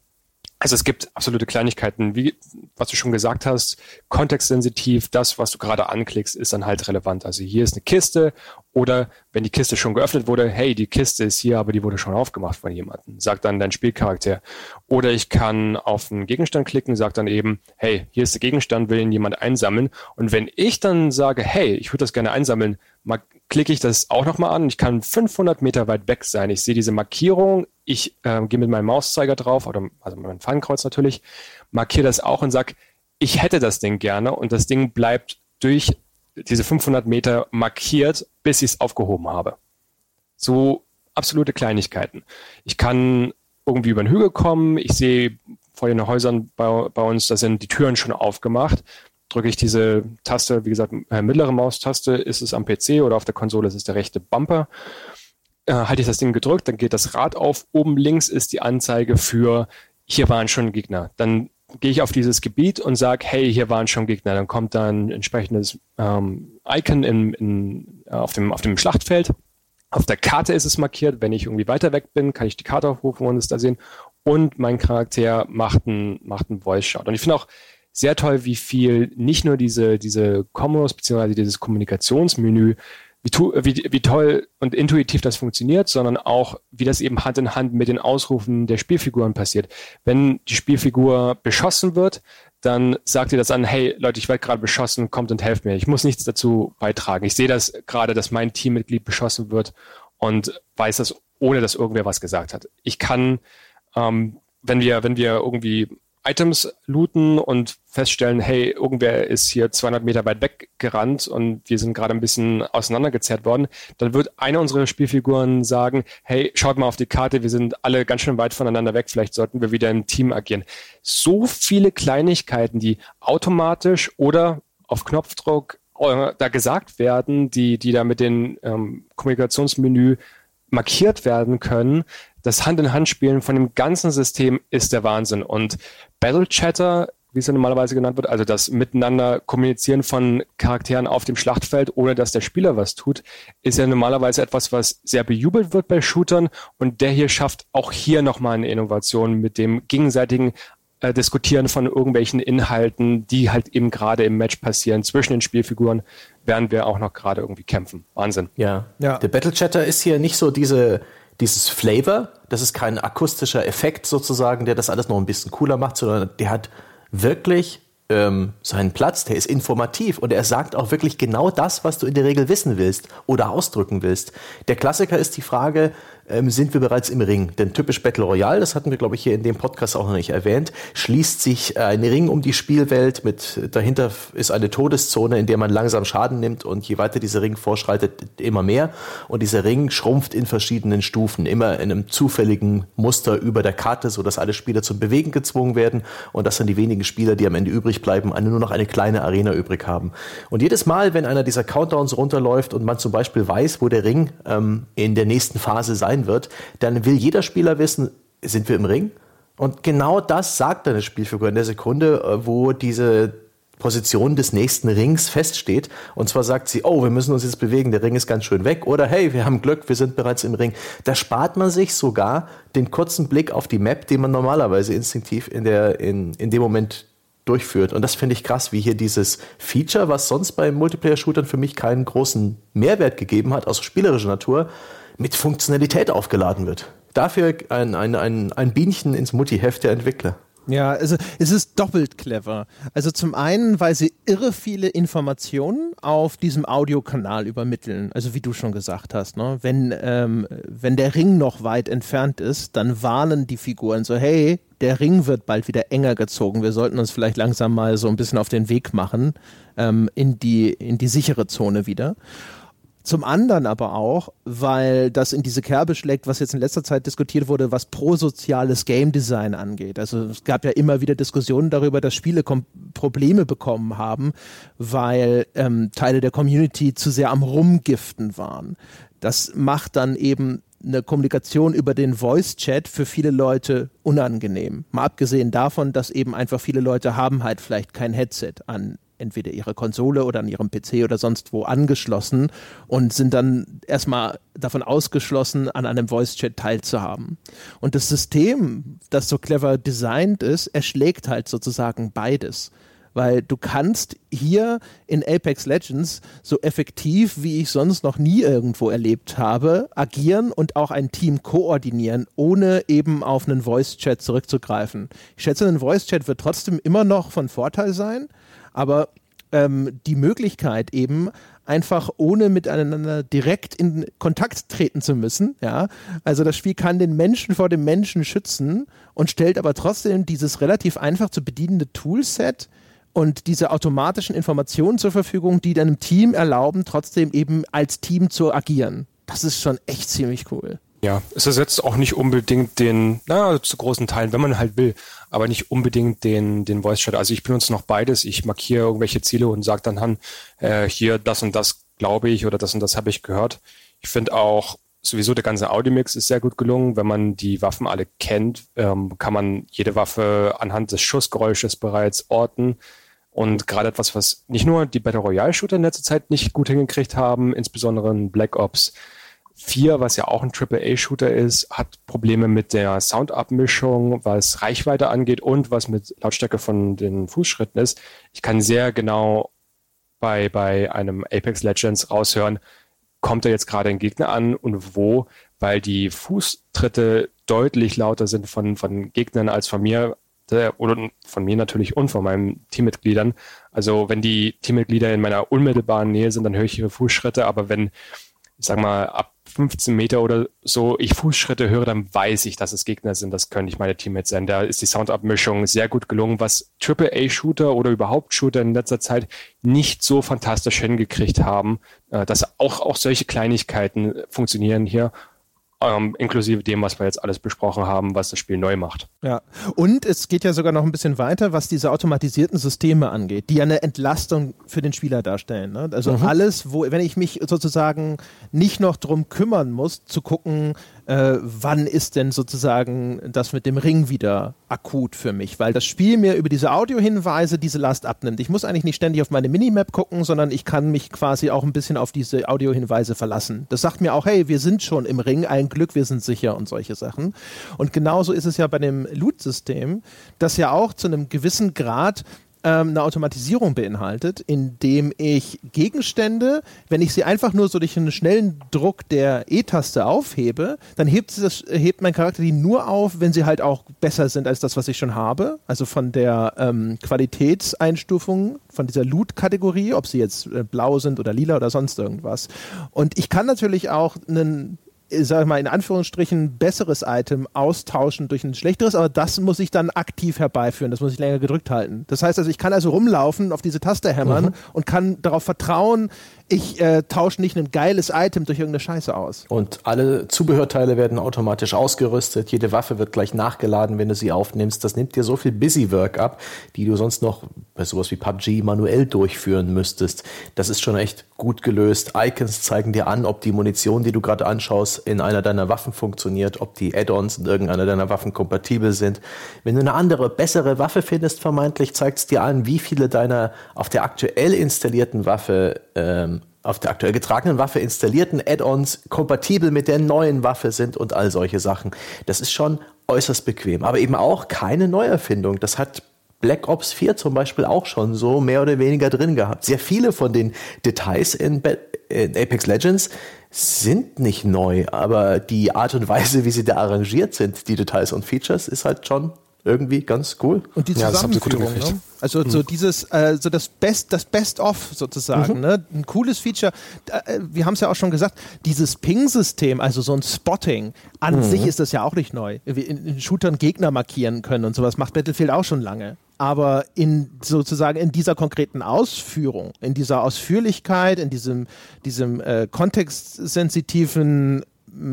also es gibt absolute Kleinigkeiten, wie was du schon gesagt hast, kontextsensitiv, das, was du gerade anklickst, ist dann halt relevant. Also hier ist eine Kiste oder wenn die Kiste schon geöffnet wurde, hey, die Kiste ist hier, aber die wurde schon aufgemacht von jemandem, sagt dann dein Spielcharakter. Oder ich kann auf einen Gegenstand klicken, sagt dann eben, hey, hier ist der Gegenstand, will ihn jemand einsammeln. Und wenn ich dann sage, hey, ich würde das gerne einsammeln, klicke ich das auch nochmal an. Ich kann 500 Meter weit weg sein. Ich sehe diese Markierung. Ich äh, gehe mit meinem Mauszeiger drauf, oder also mit meinem Fahnenkreuz natürlich, markiere das auch und sage, ich hätte das Ding gerne. Und das Ding bleibt durch diese 500 Meter markiert, bis ich es aufgehoben habe. So absolute Kleinigkeiten. Ich kann irgendwie über den Hügel kommen. Ich sehe vor den Häusern bei, bei uns, da sind die Türen schon aufgemacht drücke ich diese Taste, wie gesagt, äh, mittlere Maustaste, ist es am PC oder auf der Konsole ist es der rechte Bumper. Äh, halte ich das Ding gedrückt, dann geht das Rad auf. Oben links ist die Anzeige für, hier waren schon Gegner. Dann gehe ich auf dieses Gebiet und sage, hey, hier waren schon Gegner. Dann kommt dann ein entsprechendes ähm, Icon in, in, äh, auf, dem, auf dem Schlachtfeld. Auf der Karte ist es markiert. Wenn ich irgendwie weiter weg bin, kann ich die Karte aufrufen und es da sehen. Und mein Charakter macht einen, macht einen Voice-Shot. Und ich finde auch, sehr toll, wie viel nicht nur diese, diese Commos beziehungsweise dieses Kommunikationsmenü, wie, wie, wie toll und intuitiv das funktioniert, sondern auch, wie das eben Hand in Hand mit den Ausrufen der Spielfiguren passiert. Wenn die Spielfigur beschossen wird, dann sagt ihr das an, hey Leute, ich werde gerade beschossen, kommt und helft mir. Ich muss nichts dazu beitragen. Ich sehe das gerade, dass mein Teammitglied beschossen wird und weiß das, ohne dass irgendwer was gesagt hat. Ich kann, ähm, wenn wir, wenn wir irgendwie Items looten und feststellen, hey, irgendwer ist hier 200 Meter weit weg gerannt und wir sind gerade ein bisschen auseinandergezerrt worden, dann wird eine unserer Spielfiguren sagen, hey, schaut mal auf die Karte, wir sind alle ganz schön weit voneinander weg, vielleicht sollten wir wieder im Team agieren. So viele Kleinigkeiten, die automatisch oder auf Knopfdruck äh, da gesagt werden, die, die da mit dem ähm, Kommunikationsmenü markiert werden können, das Hand-in-Hand-Spielen von dem ganzen System ist der Wahnsinn. Und Battle Chatter wie es ja normalerweise genannt wird, also das Miteinander kommunizieren von Charakteren auf dem Schlachtfeld, ohne dass der Spieler was tut, ist ja normalerweise etwas, was sehr bejubelt wird bei Shootern und der hier schafft auch hier nochmal eine Innovation mit dem gegenseitigen äh, Diskutieren von irgendwelchen Inhalten, die halt eben gerade im Match passieren zwischen den Spielfiguren, während wir auch noch gerade irgendwie kämpfen. Wahnsinn. Ja. ja. Der Battle Chatter ist hier nicht so diese dieses Flavor, das ist kein akustischer Effekt sozusagen, der das alles noch ein bisschen cooler macht, sondern der hat wirklich ähm, seinen Platz, der ist informativ und er sagt auch wirklich genau das, was du in der Regel wissen willst oder ausdrücken willst. Der Klassiker ist die Frage, ähm, sind wir bereits im Ring. Denn typisch Battle Royale, das hatten wir, glaube ich, hier in dem Podcast auch noch nicht erwähnt, schließt sich ein Ring um die Spielwelt mit, dahinter ist eine Todeszone, in der man langsam Schaden nimmt und je weiter dieser Ring vorschreitet, immer mehr. Und dieser Ring schrumpft in verschiedenen Stufen, immer in einem zufälligen Muster über der Karte, sodass alle Spieler zum Bewegen gezwungen werden und dass dann die wenigen Spieler, die am Ende übrig bleiben, eine, nur noch eine kleine Arena übrig haben. Und jedes Mal, wenn einer dieser Countdowns runterläuft und man zum Beispiel weiß, wo der Ring ähm, in der nächsten Phase sein sein wird, dann will jeder Spieler wissen, sind wir im Ring? Und genau das sagt eine Spielfigur in der Sekunde, äh, wo diese Position des nächsten Rings feststeht. Und zwar sagt sie, oh, wir müssen uns jetzt bewegen, der Ring ist ganz schön weg. Oder hey, wir haben Glück, wir sind bereits im Ring. Da spart man sich sogar den kurzen Blick auf die Map, den man normalerweise instinktiv in, der, in, in dem Moment durchführt. Und das finde ich krass, wie hier dieses Feature, was sonst bei Multiplayer-Shootern für mich keinen großen Mehrwert gegeben hat, aus spielerischer Natur, mit Funktionalität aufgeladen wird. Dafür ein, ein, ein, ein Bienchen ins Mutti-Heft der Entwickler. Ja, also es ist doppelt clever. Also zum einen, weil sie irre viele Informationen auf diesem Audiokanal übermitteln. Also wie du schon gesagt hast, ne? wenn, ähm, wenn der Ring noch weit entfernt ist, dann warnen die Figuren so, hey, der Ring wird bald wieder enger gezogen. Wir sollten uns vielleicht langsam mal so ein bisschen auf den Weg machen ähm, in, die, in die sichere Zone wieder. Zum anderen aber auch, weil das in diese Kerbe schlägt, was jetzt in letzter Zeit diskutiert wurde, was prosoziales Game Design angeht. Also es gab ja immer wieder Diskussionen darüber, dass Spiele Probleme bekommen haben, weil ähm, Teile der Community zu sehr am Rumgiften waren. Das macht dann eben eine Kommunikation über den Voice-Chat für viele Leute unangenehm. Mal abgesehen davon, dass eben einfach viele Leute haben halt vielleicht kein Headset an entweder ihrer Konsole oder an ihrem PC oder sonst wo angeschlossen und sind dann erstmal davon ausgeschlossen, an einem Voice-Chat teilzuhaben. Und das System, das so clever designt ist, erschlägt halt sozusagen beides weil du kannst hier in Apex Legends so effektiv, wie ich sonst noch nie irgendwo erlebt habe, agieren und auch ein Team koordinieren, ohne eben auf einen Voice-Chat zurückzugreifen. Ich schätze, ein Voice-Chat wird trotzdem immer noch von Vorteil sein, aber ähm, die Möglichkeit eben einfach ohne miteinander direkt in Kontakt treten zu müssen. Ja, also das Spiel kann den Menschen vor dem Menschen schützen und stellt aber trotzdem dieses relativ einfach zu bedienende Toolset und diese automatischen Informationen zur Verfügung, die deinem Team erlauben, trotzdem eben als Team zu agieren. Das ist schon echt ziemlich cool. Ja, es ersetzt auch nicht unbedingt den, na, zu großen Teilen, wenn man halt will, aber nicht unbedingt den, den Voice Chat. Also ich benutze noch beides. Ich markiere irgendwelche Ziele und sage dann, Han, äh, hier das und das glaube ich oder das und das habe ich gehört. Ich finde auch sowieso der ganze Audiomix ist sehr gut gelungen. Wenn man die Waffen alle kennt, ähm, kann man jede Waffe anhand des Schussgeräusches bereits orten. Und gerade etwas, was nicht nur die Battle Royale Shooter in letzter Zeit nicht gut hingekriegt haben, insbesondere in Black Ops, 4, was ja auch ein AAA-Shooter ist, hat Probleme mit der Soundabmischung, was Reichweite angeht und was mit Lautstärke von den Fußschritten ist. Ich kann sehr genau bei, bei einem Apex Legends raushören, kommt da jetzt gerade ein Gegner an und wo, weil die Fußtritte deutlich lauter sind von, von Gegnern als von mir oder von mir natürlich und von meinen Teammitgliedern. Also wenn die Teammitglieder in meiner unmittelbaren Nähe sind, dann höre ich ihre Fußschritte, aber wenn, ich sag mal, ab 15 Meter oder so ich Fußschritte höre, dann weiß ich, dass es Gegner sind. Das können nicht meine Teammates sein. Da ist die Soundabmischung sehr gut gelungen, was AAA-Shooter oder überhaupt Shooter in letzter Zeit nicht so fantastisch hingekriegt haben, äh, dass auch, auch solche Kleinigkeiten funktionieren hier ähm, inklusive dem, was wir jetzt alles besprochen haben, was das Spiel neu macht. Ja, und es geht ja sogar noch ein bisschen weiter, was diese automatisierten Systeme angeht, die ja eine Entlastung für den Spieler darstellen. Ne? Also mhm. alles, wo, wenn ich mich sozusagen nicht noch drum kümmern muss, zu gucken, äh, wann ist denn sozusagen das mit dem Ring wieder akut für mich, weil das Spiel mir über diese Audiohinweise diese Last abnimmt. Ich muss eigentlich nicht ständig auf meine Minimap gucken, sondern ich kann mich quasi auch ein bisschen auf diese Audiohinweise verlassen. Das sagt mir auch, hey, wir sind schon im Ring, ein Glück, wir sind sicher und solche Sachen. Und genauso ist es ja bei dem Loot-System, das ja auch zu einem gewissen Grad ähm, eine Automatisierung beinhaltet, indem ich Gegenstände, wenn ich sie einfach nur so durch einen schnellen Druck der E-Taste aufhebe, dann hebt, sie das, hebt mein Charakter die nur auf, wenn sie halt auch besser sind als das, was ich schon habe. Also von der ähm, Qualitätseinstufung, von dieser Loot-Kategorie, ob sie jetzt äh, blau sind oder lila oder sonst irgendwas. Und ich kann natürlich auch einen sag mal, in Anführungsstrichen besseres Item austauschen durch ein schlechteres, aber das muss ich dann aktiv herbeiführen, das muss ich länger gedrückt halten. Das heißt also, ich kann also rumlaufen, auf diese Taste hämmern mhm. und kann darauf vertrauen, ich äh, tausche nicht ein geiles Item durch irgendeine Scheiße aus. Und alle Zubehörteile werden automatisch ausgerüstet. Jede Waffe wird gleich nachgeladen, wenn du sie aufnimmst. Das nimmt dir so viel Busy-Work ab, die du sonst noch bei sowas wie PUBG manuell durchführen müsstest. Das ist schon echt gut gelöst. Icons zeigen dir an, ob die Munition, die du gerade anschaust, in einer deiner Waffen funktioniert, ob die Add-ons in irgendeiner deiner Waffen kompatibel sind. Wenn du eine andere, bessere Waffe findest, vermeintlich, zeigt es dir an, wie viele deiner auf der aktuell installierten Waffe ähm, auf der aktuell getragenen Waffe installierten Add-ons kompatibel mit der neuen Waffe sind und all solche Sachen. Das ist schon äußerst bequem, aber eben auch keine Neuerfindung. Das hat Black Ops 4 zum Beispiel auch schon so mehr oder weniger drin gehabt. Sehr viele von den Details in, in, Apex Legends sind nicht neu, aber die Art und Weise, wie sie da arrangiert sind, die Details und Features, ist halt schon irgendwie ganz cool. Und die Zusammenführung, ja, ne? also mhm. so dieses, äh, so das Best, das Best of sozusagen, mhm. ne? ein cooles Feature. Äh, wir haben es ja auch schon gesagt, dieses Ping-System, also so ein Spotting, an mhm. sich ist das ja auch nicht neu. Wir in, in Shootern Gegner markieren können und sowas macht Battlefield auch schon lange aber in sozusagen in dieser konkreten Ausführung, in dieser Ausführlichkeit, in diesem, diesem äh, kontextsensitiven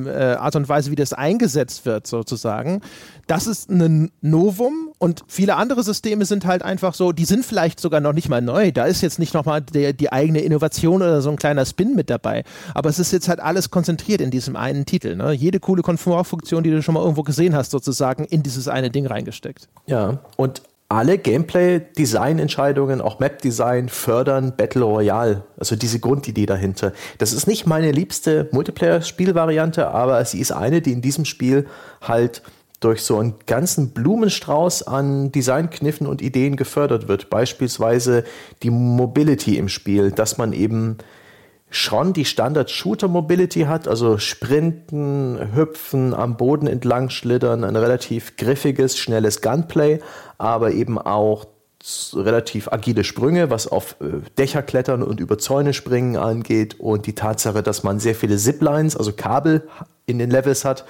äh, Art und Weise, wie das eingesetzt wird, sozusagen. Das ist ein Novum und viele andere Systeme sind halt einfach so, die sind vielleicht sogar noch nicht mal neu. Da ist jetzt nicht nochmal die eigene Innovation oder so ein kleiner Spin mit dabei. Aber es ist jetzt halt alles konzentriert in diesem einen Titel. Ne? Jede coole Komfortfunktion, die du schon mal irgendwo gesehen hast, sozusagen in dieses eine Ding reingesteckt. Ja, und alle Gameplay-Design-Entscheidungen, auch Map-Design, fördern Battle Royale. Also diese Grundidee dahinter. Das ist nicht meine liebste Multiplayer-Spielvariante, aber sie ist eine, die in diesem Spiel halt durch so einen ganzen Blumenstrauß an Designkniffen und Ideen gefördert wird. Beispielsweise die Mobility im Spiel, dass man eben schon die Standard-Shooter-Mobility hat, also Sprinten, Hüpfen, am Boden entlang schlittern, ein relativ griffiges, schnelles Gunplay, aber eben auch relativ agile Sprünge, was auf äh, Dächer klettern und über Zäune springen angeht und die Tatsache, dass man sehr viele Ziplines, also Kabel in den Levels hat,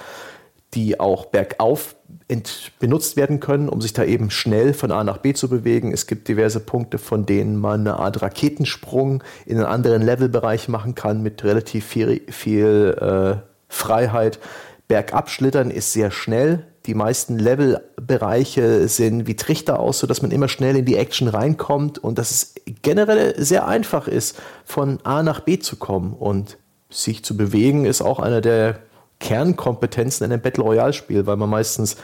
die auch bergauf benutzt werden können, um sich da eben schnell von A nach B zu bewegen. Es gibt diverse Punkte, von denen man eine Art Raketensprung in einen anderen Levelbereich machen kann mit relativ viel, viel äh, Freiheit. Bergab schlittern ist sehr schnell. Die meisten Levelbereiche sehen wie Trichter aus, sodass man immer schnell in die Action reinkommt und dass es generell sehr einfach ist, von A nach B zu kommen. Und sich zu bewegen ist auch einer der Kernkompetenzen in einem Battle Royale Spiel, weil man meistens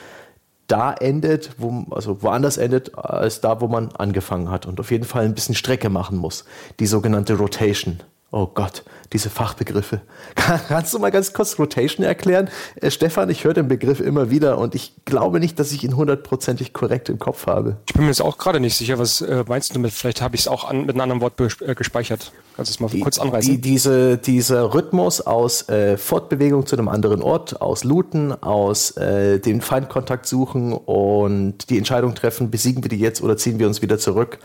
da endet, wo, also woanders endet, als da, wo man angefangen hat und auf jeden Fall ein bisschen Strecke machen muss. Die sogenannte Rotation. Oh Gott, diese Fachbegriffe. [laughs] Kannst du mal ganz kurz Rotation erklären? Äh, Stefan, ich höre den Begriff immer wieder und ich glaube nicht, dass ich ihn hundertprozentig korrekt im Kopf habe. Ich bin mir jetzt auch gerade nicht sicher, was äh, meinst du damit? Vielleicht habe ich es auch an, mit einem anderen Wort äh, gespeichert. Kannst du es mal die, kurz anreißen? Die, diese, dieser Rhythmus aus äh, Fortbewegung zu einem anderen Ort, aus Looten, aus äh, den Feindkontakt suchen und die Entscheidung treffen, besiegen wir die jetzt oder ziehen wir uns wieder zurück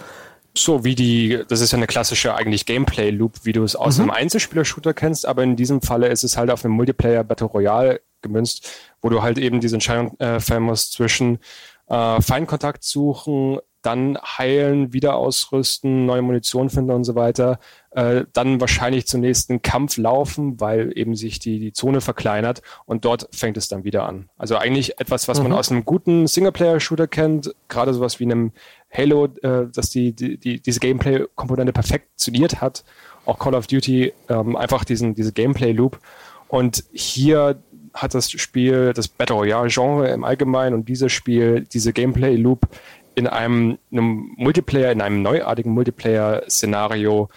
so wie die, das ist ja eine klassische eigentlich Gameplay-Loop, wie du es aus mhm. einem Einzelspieler-Shooter kennst, aber in diesem Falle ist es halt auf einem Multiplayer-Battle Royale gemünzt, wo du halt eben diese Entscheidung äh, fällen musst zwischen äh, Feindkontakt suchen, dann heilen, wieder ausrüsten, neue Munition finden und so weiter, äh, dann wahrscheinlich zum nächsten Kampf laufen, weil eben sich die, die Zone verkleinert und dort fängt es dann wieder an. Also eigentlich etwas, was mhm. man aus einem guten Singleplayer-Shooter kennt, gerade sowas wie einem Halo, äh, dass die, die, die diese Gameplay-Komponente perfektioniert hat. Auch Call of Duty ähm, einfach diesen diese Gameplay-Loop. Und hier hat das Spiel, das Battle Royale-Genre im Allgemeinen und dieses Spiel, diese Gameplay-Loop in einem, einem Multiplayer, in einem neuartigen Multiplayer-Szenario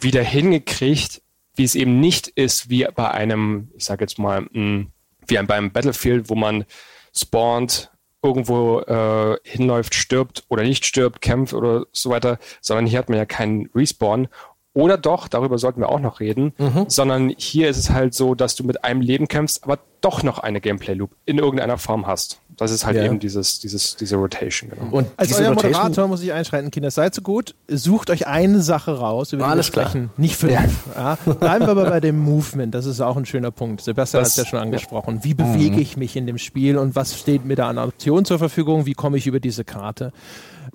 wieder hingekriegt, wie es eben nicht ist, wie bei einem, ich sage jetzt mal, mh, wie beim Battlefield, wo man spawnt, irgendwo äh, hinläuft, stirbt oder nicht stirbt, kämpft oder so weiter, sondern hier hat man ja keinen Respawn. Oder doch, darüber sollten wir auch noch reden, mhm. sondern hier ist es halt so, dass du mit einem Leben kämpfst, aber doch noch eine Gameplay-Loop in irgendeiner Form hast. Das ist halt ja. eben dieses, dieses, diese Rotation. Genau. Und als euer Rotation Moderator muss ich einschreiten, Kinder, seid so gut, sucht euch eine Sache raus, über die Alles wir sprechen. Klar. Nicht fünf. Ja. Ja. Bleiben wir aber bei dem Movement, das ist auch ein schöner Punkt. Sebastian hat es ja schon angesprochen. Wie bewege mhm. ich mich in dem Spiel und was steht mir da an Optionen zur Verfügung? Wie komme ich über diese Karte?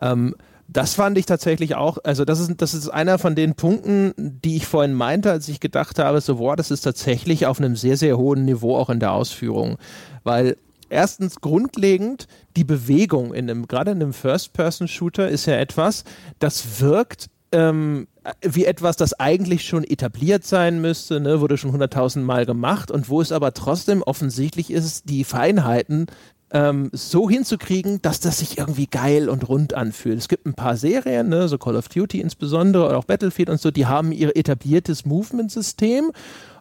Ähm, das fand ich tatsächlich auch, also das ist, das ist einer von den Punkten, die ich vorhin meinte, als ich gedacht habe, so, boah, das ist tatsächlich auf einem sehr, sehr hohen Niveau auch in der Ausführung. Weil erstens grundlegend die Bewegung in einem, gerade in einem First-Person-Shooter ist ja etwas, das wirkt ähm, wie etwas, das eigentlich schon etabliert sein müsste, ne, wurde schon hunderttausend Mal gemacht und wo es aber trotzdem offensichtlich ist, die Feinheiten ähm, so hinzukriegen, dass das sich irgendwie geil und rund anfühlt. Es gibt ein paar Serien, ne, so Call of Duty insbesondere oder auch Battlefield und so, die haben ihr etabliertes Movement-System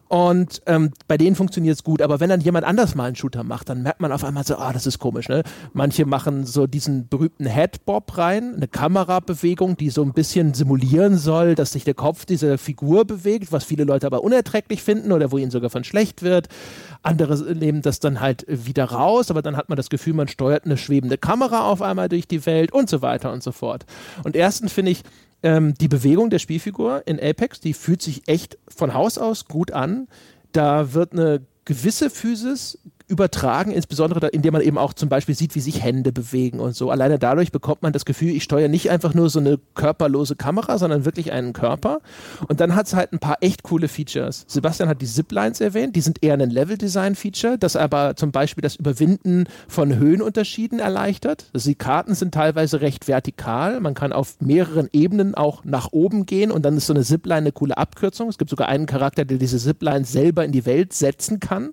und ähm, bei denen funktioniert es gut. Aber wenn dann jemand anders mal einen Shooter macht, dann merkt man auf einmal so, ah, das ist komisch. Ne? Manche machen so diesen berühmten Headbob rein, eine Kamerabewegung, die so ein bisschen simulieren soll, dass sich der Kopf dieser Figur bewegt, was viele Leute aber unerträglich finden oder wo ihnen sogar von schlecht wird. Andere nehmen das dann halt wieder raus, aber dann hat man das Gefühl, man steuert eine schwebende Kamera auf einmal durch die Welt und so weiter und so fort. Und erstens finde ich, ähm, die Bewegung der Spielfigur in Apex, die fühlt sich echt von Haus aus gut an. Da wird eine gewisse Physis übertragen, insbesondere indem man eben auch zum Beispiel sieht, wie sich Hände bewegen und so. Alleine dadurch bekommt man das Gefühl, ich steuere nicht einfach nur so eine körperlose Kamera, sondern wirklich einen Körper. Und dann hat es halt ein paar echt coole Features. Sebastian hat die Ziplines erwähnt, die sind eher ein Level-Design-Feature, das aber zum Beispiel das Überwinden von Höhenunterschieden erleichtert. Also die Karten sind teilweise recht vertikal, man kann auf mehreren Ebenen auch nach oben gehen und dann ist so eine Zipline eine coole Abkürzung. Es gibt sogar einen Charakter, der diese Zipline selber in die Welt setzen kann.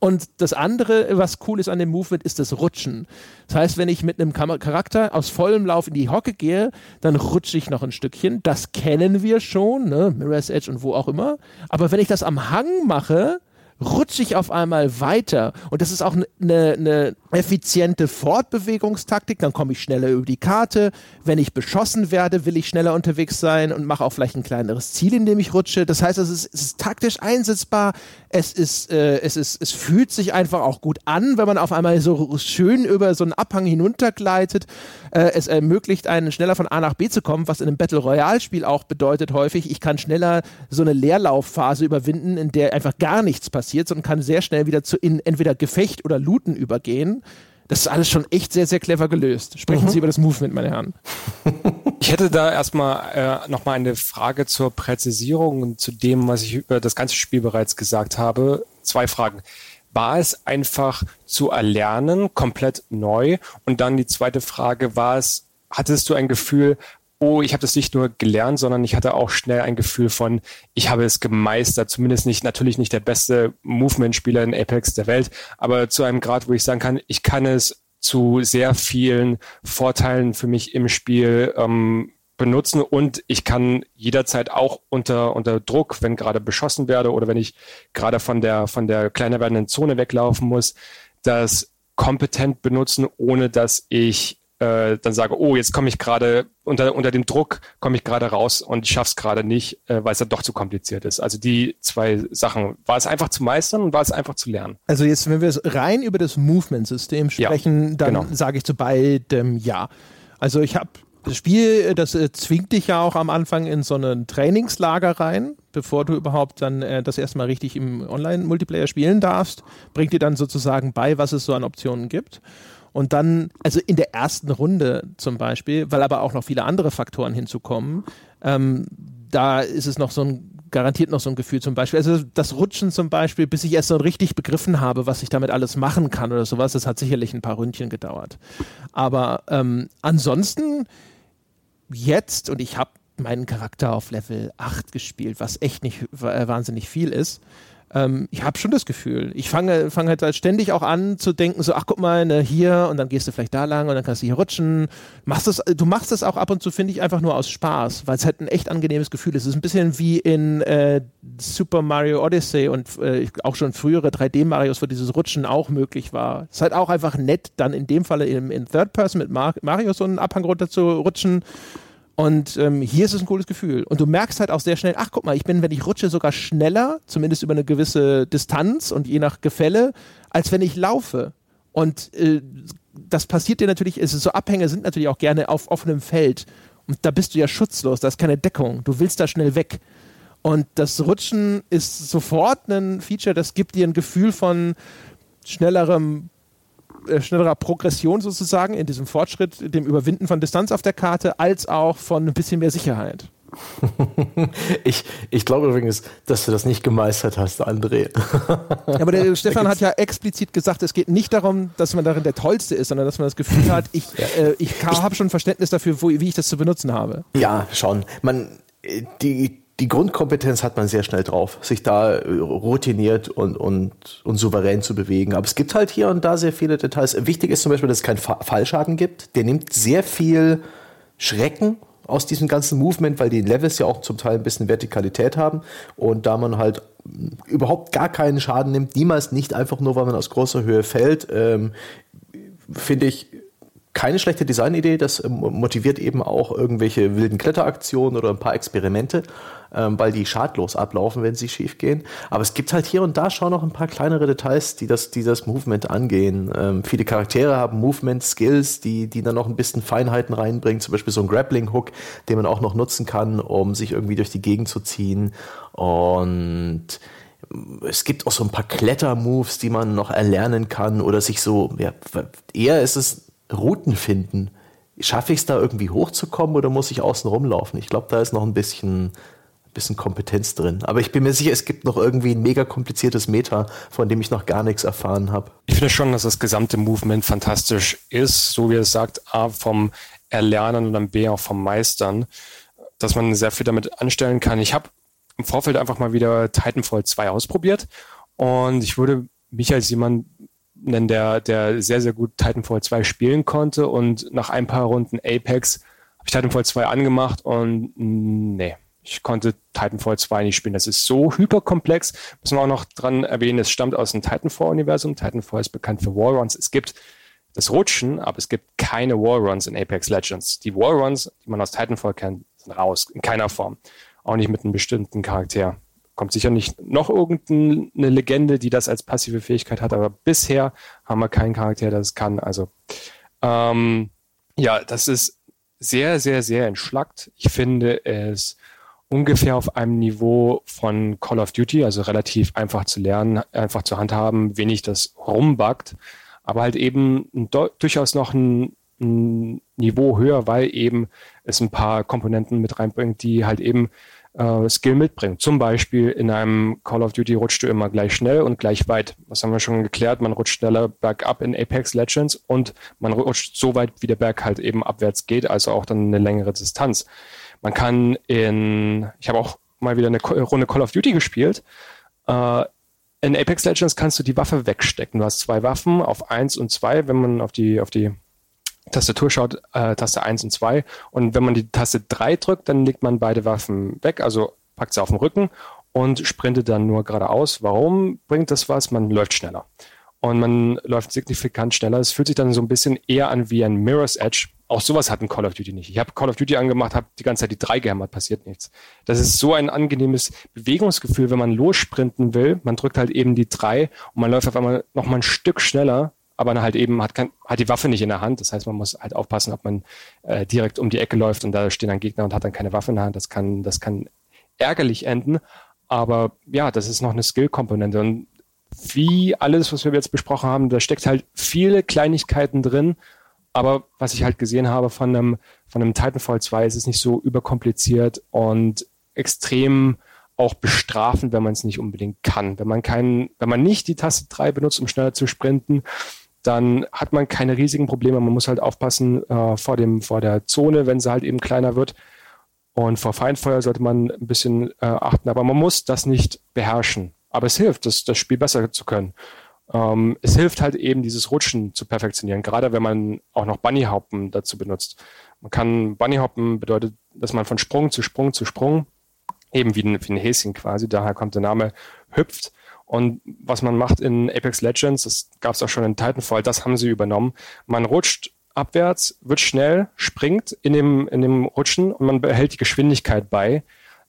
Und das andere, was cool ist an dem Movement, ist das Rutschen. Das heißt, wenn ich mit einem Charakter aus vollem Lauf in die Hocke gehe, dann rutsche ich noch ein Stückchen. Das kennen wir schon, ne? Mirror's Edge und wo auch immer. Aber wenn ich das am Hang mache, rutsche ich auf einmal weiter. Und das ist auch eine ne, effiziente Fortbewegungstaktik. Dann komme ich schneller über die Karte. Wenn ich beschossen werde, will ich schneller unterwegs sein und mache auch vielleicht ein kleineres Ziel, in dem ich rutsche. Das heißt, es ist, es ist taktisch einsetzbar. Es ist, äh, es ist, es fühlt sich einfach auch gut an, wenn man auf einmal so schön über so einen Abhang hinuntergleitet. Äh, es ermöglicht einen schneller von A nach B zu kommen, was in einem Battle Royale Spiel auch bedeutet häufig, ich kann schneller so eine Leerlaufphase überwinden, in der einfach gar nichts passiert passiert, sondern kann sehr schnell wieder zu in entweder Gefecht oder Looten übergehen. Das ist alles schon echt sehr, sehr clever gelöst. Sprechen mhm. Sie über das Movement, meine Herren. [laughs] Ich hätte da erstmal äh, nochmal eine Frage zur Präzisierung und zu dem, was ich über das ganze Spiel bereits gesagt habe. Zwei Fragen. War es einfach zu erlernen, komplett neu? Und dann die zweite Frage, war es, hattest du ein Gefühl, oh, ich habe das nicht nur gelernt, sondern ich hatte auch schnell ein Gefühl von, ich habe es gemeistert, zumindest nicht, natürlich nicht der beste Movement-Spieler in Apex der Welt, aber zu einem Grad, wo ich sagen kann, ich kann es zu sehr vielen Vorteilen für mich im Spiel ähm, benutzen und ich kann jederzeit auch unter, unter Druck, wenn gerade beschossen werde oder wenn ich gerade von der, von der kleiner werdenden Zone weglaufen muss, das kompetent benutzen, ohne dass ich äh, dann sage, oh, jetzt komme ich gerade unter, unter dem Druck, komme ich gerade raus und ich schaffe es gerade nicht, äh, weil es dann doch zu kompliziert ist. Also die zwei Sachen, war es einfach zu meistern und war es einfach zu lernen? Also jetzt, wenn wir rein über das Movement-System sprechen, ja, dann genau. sage ich zu beidem ja. Also ich habe das Spiel, das äh, zwingt dich ja auch am Anfang in so ein Trainingslager rein, bevor du überhaupt dann äh, das erstmal richtig im Online-Multiplayer spielen darfst, bringt dir dann sozusagen bei, was es so an Optionen gibt. Und dann, also in der ersten Runde zum Beispiel, weil aber auch noch viele andere Faktoren hinzukommen, ähm, da ist es noch so ein, garantiert noch so ein Gefühl zum Beispiel. Also das Rutschen zum Beispiel, bis ich erst so richtig begriffen habe, was ich damit alles machen kann oder sowas, das hat sicherlich ein paar Ründchen gedauert. Aber ähm, ansonsten jetzt, und ich habe meinen Charakter auf Level 8 gespielt, was echt nicht äh, wahnsinnig viel ist, ähm, ich habe schon das Gefühl. Ich fange, fange halt ständig auch an zu denken, so, ach guck mal, ne, hier und dann gehst du vielleicht da lang und dann kannst du hier rutschen. Machst das, du machst das auch ab und zu, finde ich, einfach nur aus Spaß, weil es halt ein echt angenehmes Gefühl ist. Es ist ein bisschen wie in äh, Super Mario Odyssey und äh, auch schon frühere 3D-Marios, wo dieses Rutschen auch möglich war. Es ist halt auch einfach nett, dann in dem Falle in, in Third Person mit Mar Mario so einen Abhang runter zu rutschen und ähm, hier ist es ein cooles Gefühl. Und du merkst halt auch sehr schnell, ach guck mal, ich bin, wenn ich rutsche, sogar schneller, zumindest über eine gewisse Distanz und je nach Gefälle, als wenn ich laufe. Und äh, das passiert dir natürlich, es so Abhänge sind natürlich auch gerne auf offenem Feld. Und da bist du ja schutzlos, da ist keine Deckung. Du willst da schnell weg. Und das Rutschen ist sofort ein Feature, das gibt dir ein Gefühl von schnellerem äh, schnellerer Progression sozusagen in diesem Fortschritt, dem Überwinden von Distanz auf der Karte, als auch von ein bisschen mehr Sicherheit. [laughs] ich, ich glaube übrigens, dass du das nicht gemeistert hast, André. aber der [laughs] Stefan hat ja explizit gesagt, es geht nicht darum, dass man darin der Tollste ist, sondern dass man das Gefühl hat, [laughs] ich, äh, ich, ich habe schon Verständnis dafür, wo, wie ich das zu benutzen habe. Ja, schon. Man, äh, die, die Grundkompetenz hat man sehr schnell drauf, sich da äh, routiniert und, und, und souverän zu bewegen. Aber es gibt halt hier und da sehr viele Details. Wichtig ist zum Beispiel, dass es keinen Fallschaden gibt. Der nimmt sehr viel Schrecken aus diesem ganzen Movement, weil die Levels ja auch zum Teil ein bisschen Vertikalität haben. Und da man halt überhaupt gar keinen Schaden nimmt, niemals nicht einfach nur, weil man aus großer Höhe fällt, ähm, finde ich, keine schlechte Designidee. Das ähm, motiviert eben auch irgendwelche wilden Kletteraktionen oder ein paar Experimente, ähm, weil die schadlos ablaufen, wenn sie schief gehen. Aber es gibt halt hier und da schon noch ein paar kleinere Details, die das, die das Movement angehen. Ähm, viele Charaktere haben Movement-Skills, die, die dann noch ein bisschen Feinheiten reinbringen. Zum Beispiel so ein Grappling-Hook, den man auch noch nutzen kann, um sich irgendwie durch die Gegend zu ziehen. Und es gibt auch so ein paar Kletter-Moves, die man noch erlernen kann oder sich so, ja, eher ist es Routen finden. Schaffe ich es da irgendwie hochzukommen oder muss ich außen rumlaufen? Ich glaube, da ist noch ein bisschen, bisschen Kompetenz drin. Aber ich bin mir sicher, es gibt noch irgendwie ein mega kompliziertes Meta, von dem ich noch gar nichts erfahren habe. Ich finde schon, dass das gesamte Movement fantastisch ist, so wie es sagt, A, vom Erlernen und dann B, auch vom Meistern, dass man sehr viel damit anstellen kann. Ich habe im Vorfeld einfach mal wieder Titanfall 2 ausprobiert und ich würde mich als jemand nennen, der, der sehr, sehr gut Titanfall 2 spielen konnte und nach ein paar Runden Apex habe ich Titanfall 2 angemacht und nee, ich konnte Titanfall 2 nicht spielen. Das ist so hyperkomplex. Muss man auch noch dran erwähnen, es stammt aus dem Titanfall-Universum. Titanfall ist bekannt für Wallruns. Es gibt das Rutschen, aber es gibt keine Wallruns in Apex Legends. Die Wallruns, die man aus Titanfall kennt, sind raus, in keiner Form. Auch nicht mit einem bestimmten Charakter kommt sicher nicht noch irgendeine Legende, die das als passive Fähigkeit hat, aber bisher haben wir keinen Charakter, der das kann. Also ähm, ja, das ist sehr, sehr, sehr entschlackt. Ich finde es ungefähr auf einem Niveau von Call of Duty, also relativ einfach zu lernen, einfach zu handhaben, wenig das rumbackt, aber halt eben durchaus noch ein, ein Niveau höher, weil eben es ein paar Komponenten mit reinbringt, die halt eben äh, Skill mitbringt. Zum Beispiel in einem Call of Duty rutscht du immer gleich schnell und gleich weit. Was haben wir schon geklärt? Man rutscht schneller bergab in Apex Legends und man rutscht so weit, wie der Berg halt eben abwärts geht, also auch dann eine längere Distanz. Man kann in, ich habe auch mal wieder eine Runde Call of Duty gespielt. Äh, in Apex Legends kannst du die Waffe wegstecken. Du hast zwei Waffen auf eins und zwei, wenn man auf die, auf die Tastatur schaut, äh, Taste 1 und 2. Und wenn man die Taste 3 drückt, dann legt man beide Waffen weg, also packt sie auf den Rücken und sprintet dann nur geradeaus. Warum bringt das was? Man läuft schneller. Und man läuft signifikant schneller. Es fühlt sich dann so ein bisschen eher an wie ein Mirror's Edge. Auch sowas hat ein Call of Duty nicht. Ich habe Call of Duty angemacht, habe die ganze Zeit die 3 gehämmert, passiert nichts. Das ist so ein angenehmes Bewegungsgefühl, wenn man lossprinten will. Man drückt halt eben die 3 und man läuft auf einmal noch mal ein Stück schneller aber halt eben hat, kein, hat die Waffe nicht in der Hand. Das heißt, man muss halt aufpassen, ob man äh, direkt um die Ecke läuft und da stehen dann Gegner und hat dann keine Waffe in der Hand. Das kann, das kann ärgerlich enden. Aber ja, das ist noch eine Skill-Komponente. Und wie alles, was wir jetzt besprochen haben, da steckt halt viele Kleinigkeiten drin. Aber was ich halt gesehen habe von einem, von einem Titanfall 2, ist es nicht so überkompliziert und extrem auch bestrafend, wenn man es nicht unbedingt kann. Wenn man keinen, wenn man nicht die Taste 3 benutzt, um schneller zu sprinten, dann hat man keine riesigen Probleme. Man muss halt aufpassen äh, vor, dem, vor der Zone, wenn sie halt eben kleiner wird. Und vor Feindfeuer sollte man ein bisschen äh, achten, aber man muss das nicht beherrschen. aber es hilft, das, das Spiel besser zu können. Ähm, es hilft halt eben, dieses Rutschen zu perfektionieren, gerade wenn man auch noch Bunnyhoppen dazu benutzt. Man kann Bunnyhoppen bedeutet, dass man von Sprung zu Sprung zu Sprung, eben wie ein, wie ein Häschen quasi, daher kommt der Name, hüpft. Und was man macht in Apex Legends, das gab es auch schon in Titanfall, das haben sie übernommen. Man rutscht abwärts, wird schnell, springt in dem, in dem Rutschen und man behält die Geschwindigkeit bei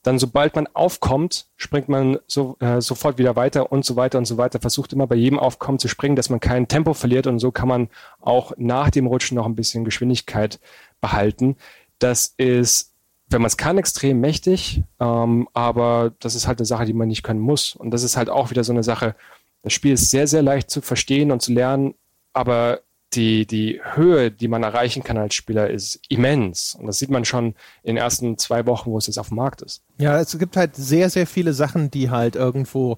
dann sobald man aufkommt, springt man so, äh, sofort wieder weiter und so weiter und so weiter. Versucht immer bei jedem Aufkommen zu springen, dass man kein Tempo verliert und so kann man auch nach dem Rutschen noch ein bisschen Geschwindigkeit behalten. Das ist, wenn man es kann, extrem mächtig, ähm, aber das ist halt eine Sache, die man nicht können muss. Und das ist halt auch wieder so eine Sache. Das Spiel ist sehr, sehr leicht zu verstehen und zu lernen, aber die, die Höhe, die man erreichen kann als Spieler, ist immens. Und das sieht man schon in den ersten zwei Wochen, wo es jetzt auf dem Markt ist. Ja, es gibt halt sehr, sehr viele Sachen, die halt irgendwo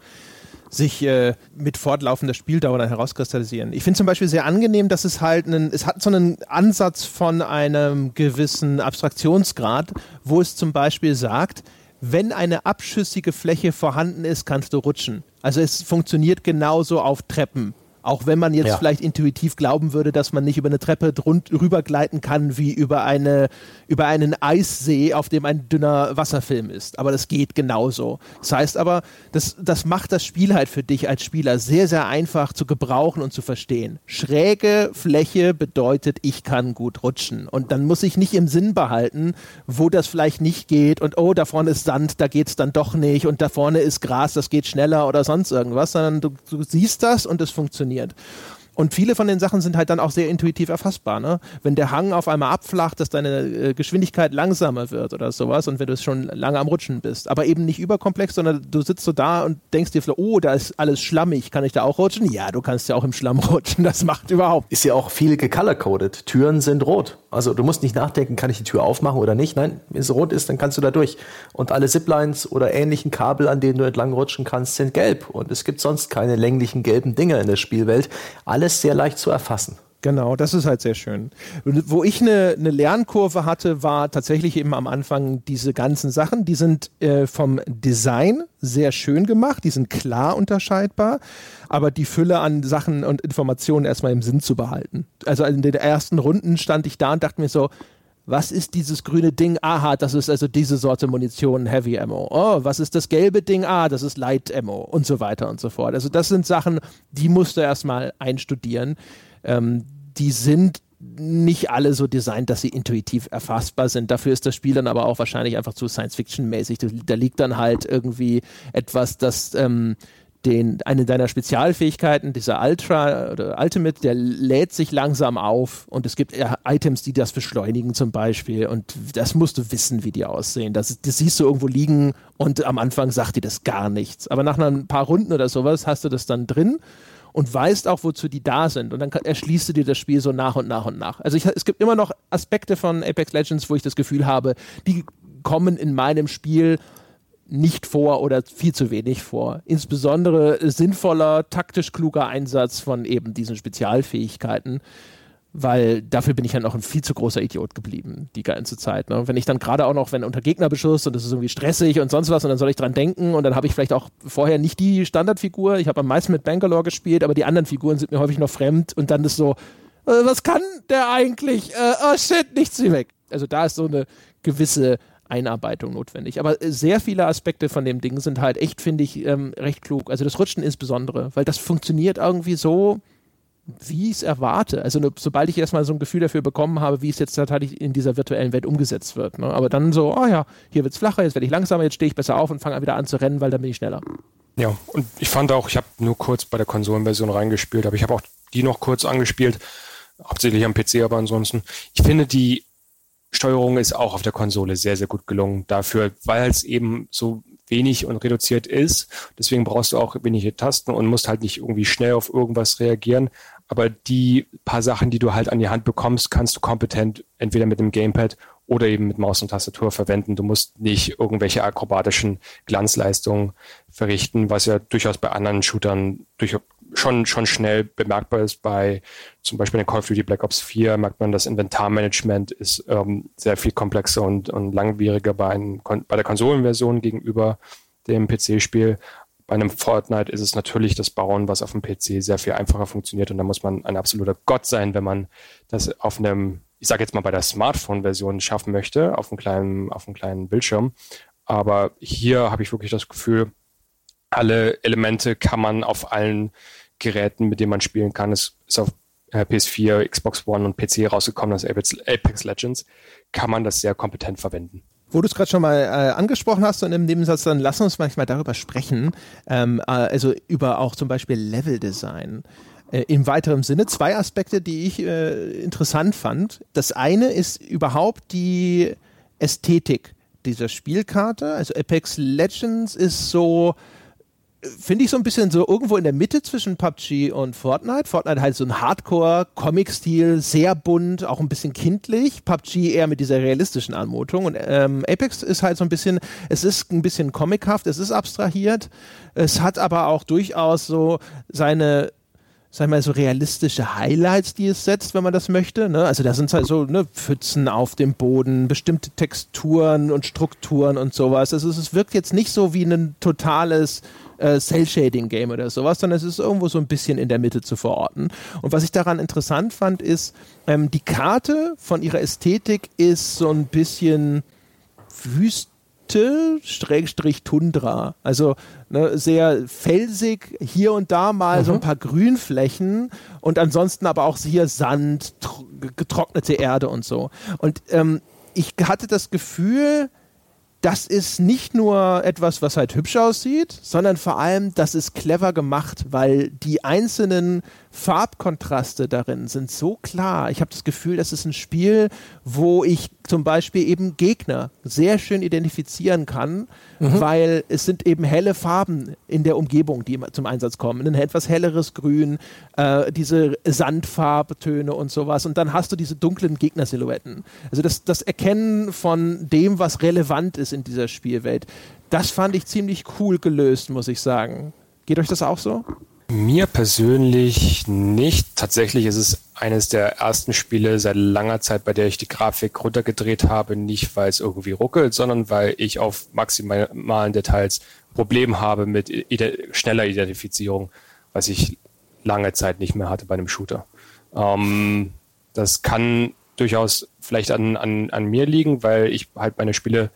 sich äh, mit fortlaufender Spieldauer dann herauskristallisieren. Ich finde zum Beispiel sehr angenehm, dass es halt einen, es hat so einen Ansatz von einem gewissen Abstraktionsgrad, wo es zum Beispiel sagt, wenn eine abschüssige Fläche vorhanden ist, kannst du rutschen. Also es funktioniert genauso auf Treppen. Auch wenn man jetzt ja. vielleicht intuitiv glauben würde, dass man nicht über eine Treppe rübergleiten kann wie über, eine, über einen Eissee, auf dem ein dünner Wasserfilm ist. Aber das geht genauso. Das heißt aber, das, das macht das Spiel halt für dich als Spieler sehr, sehr einfach zu gebrauchen und zu verstehen. Schräge Fläche bedeutet, ich kann gut rutschen. Und dann muss ich nicht im Sinn behalten, wo das vielleicht nicht geht und oh, da vorne ist Sand, da geht es dann doch nicht und da vorne ist Gras, das geht schneller oder sonst irgendwas, sondern du, du siehst das und es funktioniert funktioniert. Und viele von den Sachen sind halt dann auch sehr intuitiv erfassbar. Ne? Wenn der Hang auf einmal abflacht, dass deine äh, Geschwindigkeit langsamer wird oder sowas und wenn du schon lange am Rutschen bist. Aber eben nicht überkomplex, sondern du sitzt so da und denkst dir, oh, da ist alles schlammig, kann ich da auch rutschen? Ja, du kannst ja auch im Schlamm [laughs] rutschen, das macht überhaupt. Ist ja auch viel gecolorcoded. Türen sind rot. Also du musst nicht nachdenken, kann ich die Tür aufmachen oder nicht. Nein, wenn es rot ist, dann kannst du da durch. Und alle Ziplines oder ähnlichen Kabel, an denen du entlang rutschen kannst, sind gelb. Und es gibt sonst keine länglichen gelben Dinge in der Spielwelt. Alles sehr leicht zu erfassen. Genau, das ist halt sehr schön. Wo ich eine, eine Lernkurve hatte, war tatsächlich eben am Anfang diese ganzen Sachen. Die sind äh, vom Design sehr schön gemacht, die sind klar unterscheidbar, aber die Fülle an Sachen und Informationen erstmal im Sinn zu behalten. Also in den ersten Runden stand ich da und dachte mir so, was ist dieses grüne Ding? Aha, das ist also diese Sorte Munition, Heavy Ammo. Oh, was ist das gelbe Ding? Ah, das ist Light Ammo und so weiter und so fort. Also das sind Sachen, die musst du erstmal einstudieren ähm, die sind nicht alle so designt, dass sie intuitiv erfassbar sind. Dafür ist das Spiel dann aber auch wahrscheinlich einfach zu Science-Fiction-mäßig. Da liegt dann halt irgendwie etwas, das ähm, den, eine deiner Spezialfähigkeiten, dieser Ultra oder Ultimate, der lädt sich langsam auf und es gibt Items, die das beschleunigen zum Beispiel und das musst du wissen, wie die aussehen. Das, das siehst du irgendwo liegen und am Anfang sagt dir das gar nichts. Aber nach ein paar Runden oder sowas hast du das dann drin und weißt auch, wozu die da sind. Und dann erschließt du dir das Spiel so nach und nach und nach. Also ich, es gibt immer noch Aspekte von Apex Legends, wo ich das Gefühl habe, die kommen in meinem Spiel nicht vor oder viel zu wenig vor. Insbesondere sinnvoller, taktisch kluger Einsatz von eben diesen Spezialfähigkeiten weil dafür bin ich ja noch ein viel zu großer Idiot geblieben, die ganze Zeit. Ne? Wenn ich dann gerade auch noch, wenn unter Gegnerbeschuss und das ist irgendwie stressig und sonst was und dann soll ich dran denken und dann habe ich vielleicht auch vorher nicht die Standardfigur. Ich habe am meisten mit Bangalore gespielt, aber die anderen Figuren sind mir häufig noch fremd und dann ist so, äh, was kann der eigentlich? Äh, oh shit, nichts wie weg. Also da ist so eine gewisse Einarbeitung notwendig. Aber sehr viele Aspekte von dem Ding sind halt echt, finde ich, ähm, recht klug. Also das Rutschen insbesondere, weil das funktioniert irgendwie so wie ich es erwarte. Also ne, sobald ich erstmal so ein Gefühl dafür bekommen habe, wie es jetzt tatsächlich in dieser virtuellen Welt umgesetzt wird. Ne? Aber dann so, oh ja, hier wird es flacher, jetzt werde ich langsamer, jetzt stehe ich besser auf und fange wieder an zu rennen, weil dann bin ich schneller. Ja, und ich fand auch, ich habe nur kurz bei der Konsolenversion reingespielt, aber ich habe auch die noch kurz angespielt, hauptsächlich am PC, aber ansonsten. Ich finde, die Steuerung ist auch auf der Konsole sehr, sehr gut gelungen dafür, weil es eben so wenig und reduziert ist. Deswegen brauchst du auch wenige Tasten und musst halt nicht irgendwie schnell auf irgendwas reagieren. Aber die paar Sachen, die du halt an die Hand bekommst, kannst du kompetent entweder mit dem Gamepad oder eben mit Maus und Tastatur verwenden. Du musst nicht irgendwelche akrobatischen Glanzleistungen verrichten, was ja durchaus bei anderen Shootern durch, schon, schon schnell bemerkbar ist. Bei zum Beispiel in Call of Duty Black Ops 4 merkt man, das Inventarmanagement ist ähm, sehr viel komplexer und, und langwieriger bei, ein, bei der Konsolenversion gegenüber dem PC-Spiel. Bei einem Fortnite ist es natürlich das Bauen, was auf dem PC sehr viel einfacher funktioniert und da muss man ein absoluter Gott sein, wenn man das auf einem, ich sage jetzt mal bei der Smartphone-Version schaffen möchte, auf einem kleinen, auf einem kleinen Bildschirm. Aber hier habe ich wirklich das Gefühl, alle Elemente kann man auf allen Geräten, mit denen man spielen kann. Es ist auf äh, PS4, Xbox One und PC rausgekommen, das Apex Legends, kann man das sehr kompetent verwenden. Wo du es gerade schon mal äh, angesprochen hast und im Nebensatz, dann lass uns manchmal darüber sprechen, ähm, äh, also über auch zum Beispiel Leveldesign. Äh, Im weiteren Sinne zwei Aspekte, die ich äh, interessant fand. Das eine ist überhaupt die Ästhetik dieser Spielkarte. Also Apex Legends ist so, finde ich so ein bisschen so irgendwo in der Mitte zwischen PUBG und Fortnite. Fortnite halt so ein Hardcore-Comic-Stil, sehr bunt, auch ein bisschen kindlich. PUBG eher mit dieser realistischen Anmutung. Und ähm, Apex ist halt so ein bisschen, es ist ein bisschen comichaft, es ist abstrahiert. Es hat aber auch durchaus so seine sag mal, so realistische Highlights, die es setzt, wenn man das möchte. Ne? Also da sind halt so ne, Pfützen auf dem Boden, bestimmte Texturen und Strukturen und sowas. Also es wirkt jetzt nicht so wie ein totales äh, Cell-Shading-Game oder sowas, sondern es ist irgendwo so ein bisschen in der Mitte zu verorten. Und was ich daran interessant fand, ist, ähm, die Karte von ihrer Ästhetik ist so ein bisschen Wüste, Schrägstrich Tundra. Also ne, sehr felsig, hier und da mal mhm. so ein mhm. paar Grünflächen und ansonsten aber auch hier Sand, getrocknete Erde und so. Und ähm, ich hatte das Gefühl, das ist nicht nur etwas, was halt hübsch aussieht, sondern vor allem, das ist clever gemacht, weil die einzelnen Farbkontraste darin sind so klar. Ich habe das Gefühl, das ist ein Spiel, wo ich zum Beispiel eben Gegner sehr schön identifizieren kann, mhm. weil es sind eben helle Farben in der Umgebung, die zum Einsatz kommen. Ein etwas helleres Grün, äh, diese Sandfarbtöne und sowas. Und dann hast du diese dunklen Gegnersilhouetten. Also das, das Erkennen von dem, was relevant ist in dieser Spielwelt, das fand ich ziemlich cool gelöst, muss ich sagen. Geht euch das auch so? Mir persönlich nicht. Tatsächlich ist es eines der ersten Spiele seit langer Zeit, bei der ich die Grafik runtergedreht habe, nicht weil es irgendwie ruckelt, sondern weil ich auf maximalen Details Probleme habe mit ide schneller Identifizierung, was ich lange Zeit nicht mehr hatte bei einem Shooter. Ähm, das kann durchaus vielleicht an, an, an mir liegen, weil ich halt meine Spiele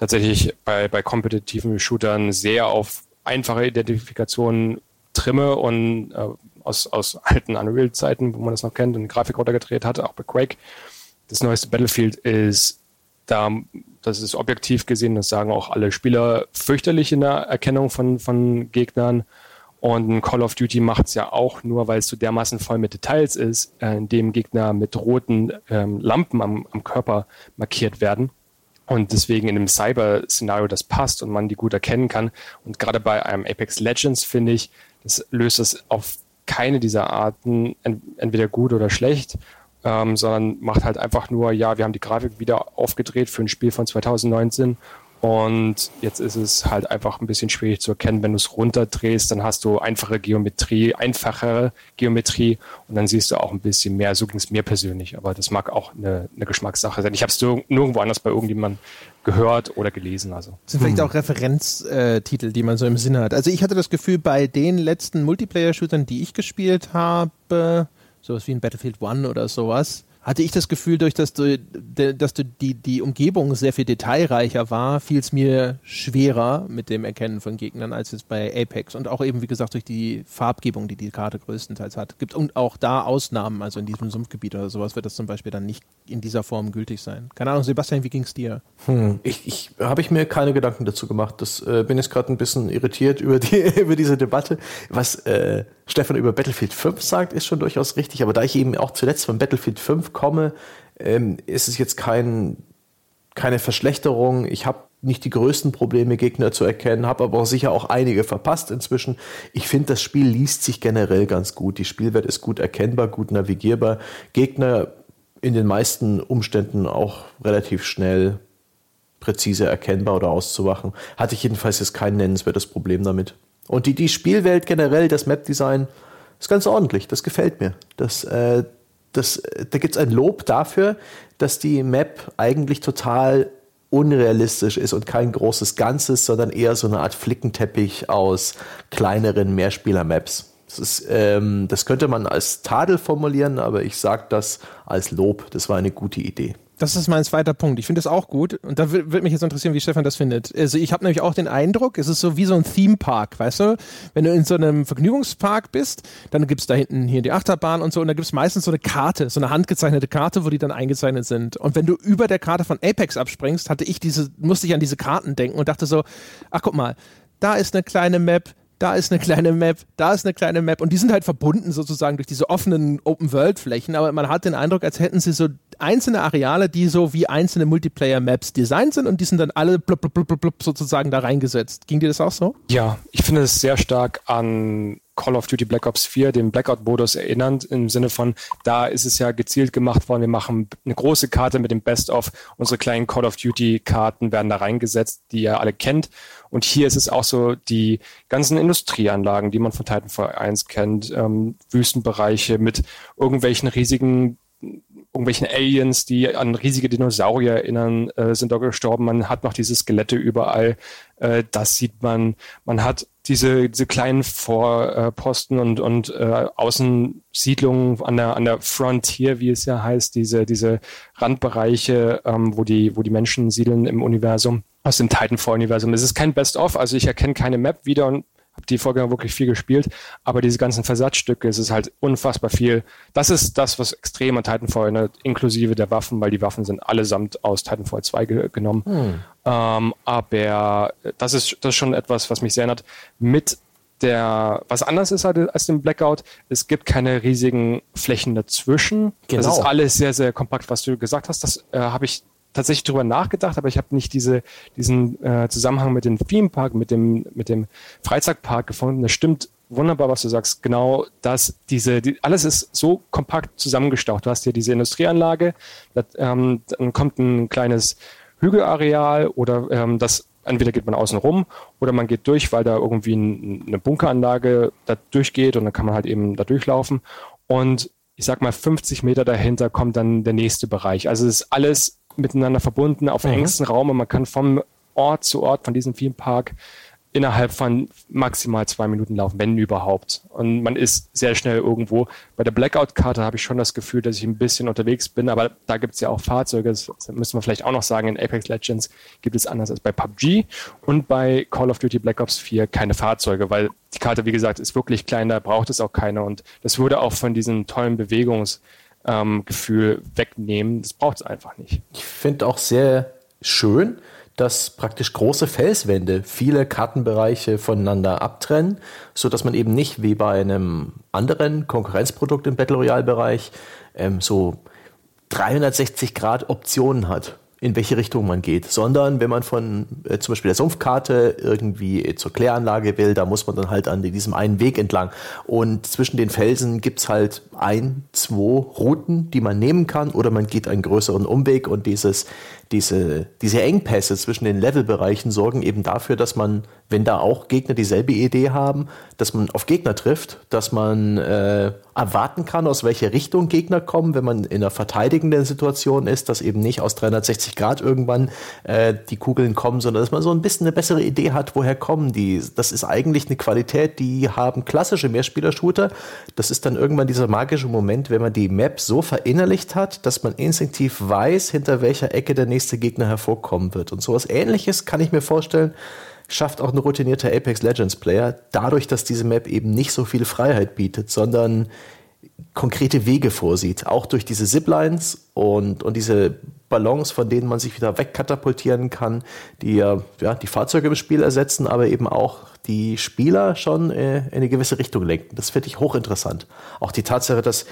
tatsächlich bei, bei kompetitiven Shootern sehr auf einfache Identifikationen trimme und äh, aus, aus alten Unreal-Zeiten, wo man das noch kennt, und Grafik runtergedreht hatte, auch bei Quake. Das neueste Battlefield ist da, das ist objektiv gesehen, das sagen auch alle Spieler, fürchterlich in der Erkennung von, von Gegnern. Und Call of Duty macht es ja auch nur, weil es so dermaßen voll mit Details ist, äh, in dem Gegner mit roten ähm, Lampen am, am Körper markiert werden. Und deswegen in einem Cyber-Szenario das passt und man die gut erkennen kann. Und gerade bei einem Apex Legends finde ich, das löst es auf keine dieser Arten entweder gut oder schlecht, ähm, sondern macht halt einfach nur, ja, wir haben die Grafik wieder aufgedreht für ein Spiel von 2019 und jetzt ist es halt einfach ein bisschen schwierig zu erkennen, wenn du es runterdrehst, dann hast du einfache Geometrie, einfachere Geometrie und dann siehst du auch ein bisschen mehr. So ging es mir persönlich, aber das mag auch eine, eine Geschmackssache sein. Ich habe es nirgendwo anders bei irgendjemandem gehört oder gelesen. Also. Das sind vielleicht hm. auch Referenztitel, die man so im Sinne hat. Also ich hatte das Gefühl, bei den letzten Multiplayer-Shootern, die ich gespielt habe, sowas wie ein Battlefield One oder sowas, hatte ich das Gefühl, durch dass du, dass du die, die Umgebung sehr viel detailreicher war, fiel es mir schwerer mit dem Erkennen von Gegnern als jetzt bei Apex. Und auch eben, wie gesagt, durch die Farbgebung, die die Karte größtenteils hat. Gibt und auch da Ausnahmen, also in diesem Sumpfgebiet oder sowas wird das zum Beispiel dann nicht in dieser Form gültig sein. Keine Ahnung, Sebastian, wie ging es dir? Hm. Ich, ich habe ich mir keine Gedanken dazu gemacht. Das äh, bin jetzt gerade ein bisschen irritiert über, die, [laughs] über diese Debatte. Was äh, Stefan über Battlefield 5 sagt, ist schon durchaus richtig. Aber da ich eben auch zuletzt von Battlefield 5 komme, ähm, ist es jetzt kein, keine Verschlechterung. Ich habe nicht die größten Probleme, Gegner zu erkennen, habe aber auch sicher auch einige verpasst inzwischen. Ich finde, das Spiel liest sich generell ganz gut. Die Spielwelt ist gut erkennbar, gut navigierbar. Gegner in den meisten Umständen auch relativ schnell präzise erkennbar oder auszuwachen. Hatte ich jedenfalls jetzt kein nennenswertes Problem damit. Und die, die Spielwelt generell, das Map-Design, ist ganz ordentlich. Das gefällt mir. Das, äh, das, da gibt es ein Lob dafür, dass die Map eigentlich total unrealistisch ist und kein großes Ganzes, sondern eher so eine Art Flickenteppich aus kleineren Mehrspieler-Maps. Das, ist, ähm, das könnte man als Tadel formulieren, aber ich sage das als Lob. Das war eine gute Idee. Das ist mein zweiter Punkt. Ich finde es auch gut. Und da würde mich jetzt interessieren, wie Stefan das findet. Also ich habe nämlich auch den Eindruck, es ist so wie so ein Theme-Park, weißt du? Wenn du in so einem Vergnügungspark bist, dann gibt es da hinten hier die Achterbahn und so und da gibt es meistens so eine Karte, so eine handgezeichnete Karte, wo die dann eingezeichnet sind. Und wenn du über der Karte von Apex abspringst, hatte ich diese, musste ich an diese Karten denken und dachte so, ach guck mal, da ist eine kleine Map, da ist eine kleine Map, da ist eine kleine Map und die sind halt verbunden sozusagen durch diese offenen Open-World-Flächen, aber man hat den Eindruck, als hätten sie so einzelne Areale, die so wie einzelne Multiplayer-Maps designt sind und die sind dann alle blub, blub, blub, blub sozusagen da reingesetzt. Ging dir das auch so? Ja, ich finde es sehr stark an Call of Duty Black Ops 4, den Blackout-Modus erinnernd, im Sinne von, da ist es ja gezielt gemacht worden, wir machen eine große Karte mit dem Best-of, unsere kleinen Call of Duty-Karten werden da reingesetzt, die ihr alle kennt. Und hier ist es auch so, die ganzen Industrieanlagen, die man von Titanfall 1 kennt, ähm, Wüstenbereiche mit irgendwelchen riesigen irgendwelchen Aliens, die an riesige Dinosaurier erinnern, äh, sind da gestorben. Man hat noch diese Skelette überall. Äh, das sieht man. Man hat diese, diese kleinen Vorposten und, und äh, Außensiedlungen an der, an der Frontier, wie es ja heißt, diese, diese Randbereiche, ähm, wo, die, wo die Menschen siedeln im Universum, aus dem Titanfall-Universum. Es ist kein Best-of, also ich erkenne keine Map wieder und habe die Folge wirklich viel gespielt, aber diese ganzen Versatzstücke, es ist halt unfassbar viel. Das ist das, was extrem an Titanfall, ne, inklusive der Waffen, weil die Waffen sind allesamt aus Titanfall 2 ge genommen. Hm. Ähm, aber das ist, das ist schon etwas, was mich sehr erinnert. Mit der, was anders ist als dem Blackout, es gibt keine riesigen Flächen dazwischen. Genau. Das ist alles sehr, sehr kompakt, was du gesagt hast. Das äh, habe ich tatsächlich drüber nachgedacht, aber ich habe nicht diese, diesen äh, Zusammenhang mit dem Themepark, mit dem, mit dem Freizeitpark gefunden. Das stimmt wunderbar, was du sagst. Genau das, diese, die, alles ist so kompakt zusammengestaucht. Du hast hier diese Industrieanlage, das, ähm, dann kommt ein kleines Hügelareal oder ähm, das entweder geht man außen rum oder man geht durch, weil da irgendwie ein, eine Bunkeranlage da durchgeht und dann kann man halt eben da durchlaufen. Und ich sag mal, 50 Meter dahinter kommt dann der nächste Bereich. Also es ist alles miteinander verbunden auf mhm. engstem Raum und man kann vom Ort zu Ort von diesem Themepark innerhalb von maximal zwei Minuten laufen, wenn überhaupt. Und man ist sehr schnell irgendwo. Bei der Blackout-Karte habe ich schon das Gefühl, dass ich ein bisschen unterwegs bin, aber da gibt es ja auch Fahrzeuge, das müssen wir vielleicht auch noch sagen, in Apex Legends gibt es anders als bei PUBG und bei Call of Duty Black Ops 4 keine Fahrzeuge, weil die Karte, wie gesagt, ist wirklich klein, da braucht es auch keine und das würde auch von diesem tollen Bewegungs- ähm, Gefühl wegnehmen. Das braucht es einfach nicht. Ich finde auch sehr schön, dass praktisch große Felswände viele Kartenbereiche voneinander abtrennen, so dass man eben nicht wie bei einem anderen Konkurrenzprodukt im Battle Royale Bereich ähm, so 360 Grad Optionen hat in welche Richtung man geht, sondern wenn man von äh, zum Beispiel der Sumpfkarte irgendwie zur Kläranlage will, da muss man dann halt an diesem einen Weg entlang. Und zwischen den Felsen gibt's halt ein, zwei Routen, die man nehmen kann, oder man geht einen größeren Umweg und dieses, diese, diese Engpässe zwischen den Levelbereichen sorgen eben dafür, dass man, wenn da auch Gegner dieselbe Idee haben, dass man auf Gegner trifft, dass man äh, erwarten kann, aus welcher Richtung Gegner kommen, wenn man in einer verteidigenden Situation ist, dass eben nicht aus 360 Grad irgendwann äh, die Kugeln kommen, sondern dass man so ein bisschen eine bessere Idee hat, woher kommen die. Das ist eigentlich eine Qualität, die haben klassische Mehrspieler-Shooter. Das ist dann irgendwann dieser magische Moment, wenn man die Map so verinnerlicht hat, dass man instinktiv weiß, hinter welcher Ecke der nächste Gegner hervorkommen wird. Und sowas ähnliches kann ich mir vorstellen, schafft auch ein routinierter Apex Legends Player, dadurch, dass diese Map eben nicht so viel Freiheit bietet, sondern konkrete Wege vorsieht, auch durch diese Ziplines und, und diese Ballons, von denen man sich wieder wegkatapultieren kann, die ja, die Fahrzeuge im Spiel ersetzen, aber eben auch die Spieler schon äh, in eine gewisse Richtung lenken. Das finde ich hochinteressant. Auch die Tatsache, dass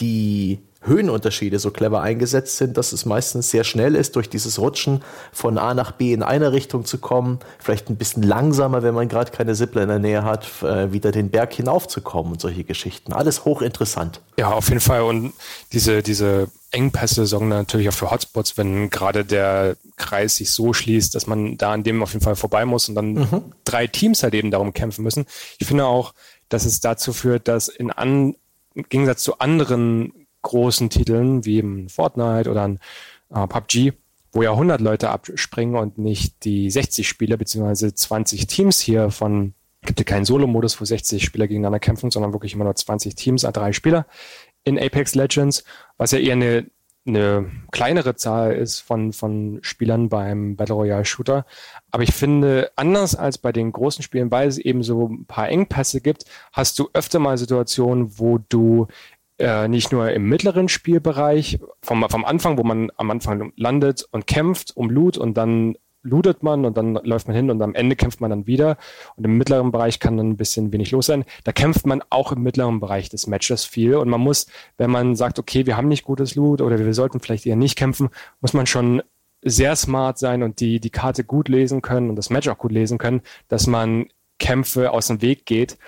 die Höhenunterschiede so clever eingesetzt sind, dass es meistens sehr schnell ist, durch dieses Rutschen von A nach B in eine Richtung zu kommen, vielleicht ein bisschen langsamer, wenn man gerade keine Sippler in der Nähe hat, äh, wieder den Berg hinaufzukommen und solche Geschichten. Alles hochinteressant. Ja, auf jeden Fall. Und diese, diese Engpässe sorgen natürlich auch für Hotspots, wenn gerade der Kreis sich so schließt, dass man da an dem auf jeden Fall vorbei muss und dann mhm. drei Teams halt eben darum kämpfen müssen. Ich finde auch, dass es dazu führt, dass in an, im Gegensatz zu anderen großen Titeln wie eben Fortnite oder ein äh, PUBG, wo ja 100 Leute abspringen und nicht die 60 Spieler beziehungsweise 20 Teams hier von gibt ja keinen Solo-Modus, wo 60 Spieler gegeneinander kämpfen, sondern wirklich immer nur 20 Teams, drei Spieler in Apex Legends, was ja eher eine, eine kleinere Zahl ist von, von Spielern beim Battle Royale Shooter. Aber ich finde, anders als bei den großen Spielen, weil es eben so ein paar Engpässe gibt, hast du öfter mal Situationen, wo du äh, nicht nur im mittleren Spielbereich vom, vom Anfang, wo man am Anfang landet und kämpft um Loot und dann lootet man und dann läuft man hin und am Ende kämpft man dann wieder. Und im mittleren Bereich kann dann ein bisschen wenig los sein. Da kämpft man auch im mittleren Bereich des Matches viel. Und man muss, wenn man sagt, okay, wir haben nicht gutes Loot oder wir sollten vielleicht eher nicht kämpfen, muss man schon sehr smart sein und die, die Karte gut lesen können und das Match auch gut lesen können, dass man Kämpfe aus dem Weg geht.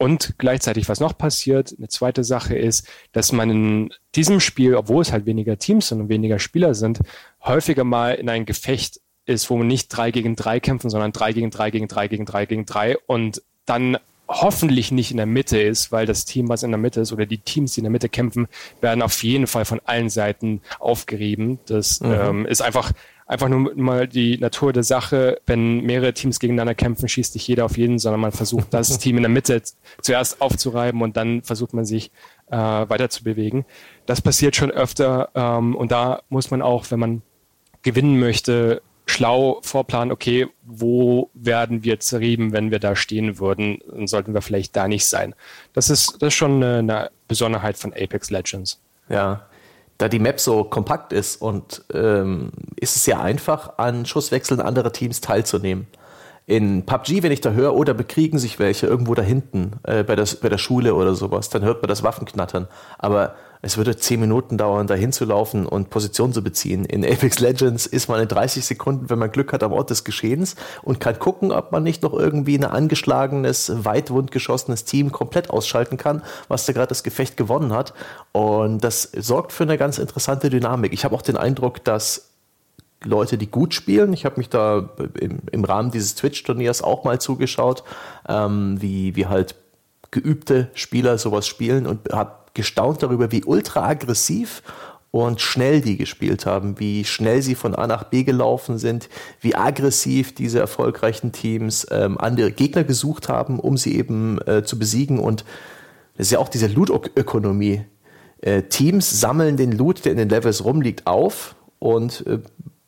Und gleichzeitig, was noch passiert, eine zweite Sache ist, dass man in diesem Spiel, obwohl es halt weniger Teams sind und weniger Spieler sind, häufiger mal in ein Gefecht ist, wo man nicht drei gegen drei kämpfen, sondern drei gegen drei gegen drei gegen drei gegen drei und dann hoffentlich nicht in der Mitte ist, weil das Team, was in der Mitte ist, oder die Teams, die in der Mitte kämpfen, werden auf jeden Fall von allen Seiten aufgerieben. Das mhm. ähm, ist einfach, einfach nur mal die Natur der Sache. Wenn mehrere Teams gegeneinander kämpfen, schießt nicht jeder auf jeden, sondern man versucht, das Team in der Mitte zuerst aufzureiben und dann versucht man sich äh, weiter zu bewegen. Das passiert schon öfter ähm, und da muss man auch, wenn man gewinnen möchte, schlau vorplanen, okay, wo werden wir zerrieben, wenn wir da stehen würden, dann sollten wir vielleicht da nicht sein. Das ist, das ist schon eine, eine Besonderheit von Apex Legends. Ja, da die Map so kompakt ist und ähm, ist es sehr einfach, an Schusswechseln anderer Teams teilzunehmen. In PUBG, wenn ich da höre, oder bekriegen sich welche irgendwo da hinten äh, bei, der, bei der Schule oder sowas, dann hört man das Waffenknattern. Aber es würde zehn Minuten dauern, dahin zu laufen und Position zu beziehen. In Apex Legends ist man in 30 Sekunden, wenn man Glück hat, am Ort des Geschehens und kann gucken, ob man nicht noch irgendwie ein angeschlagenes, weitwund geschossenes Team komplett ausschalten kann, was da gerade das Gefecht gewonnen hat. Und das sorgt für eine ganz interessante Dynamik. Ich habe auch den Eindruck, dass Leute, die gut spielen. Ich habe mich da im, im, Rahmen dieses Twitch-Turniers auch mal zugeschaut, ähm, wie, wie halt geübte Spieler sowas spielen und habe gestaunt darüber, wie ultra aggressiv und schnell die gespielt haben, wie schnell sie von A nach B gelaufen sind, wie aggressiv diese erfolgreichen Teams ähm, andere Gegner gesucht haben, um sie eben äh, zu besiegen. Und das ist ja auch diese Loot-Ökonomie. Äh, Teams sammeln den Loot, der in den Levels rumliegt, auf und äh,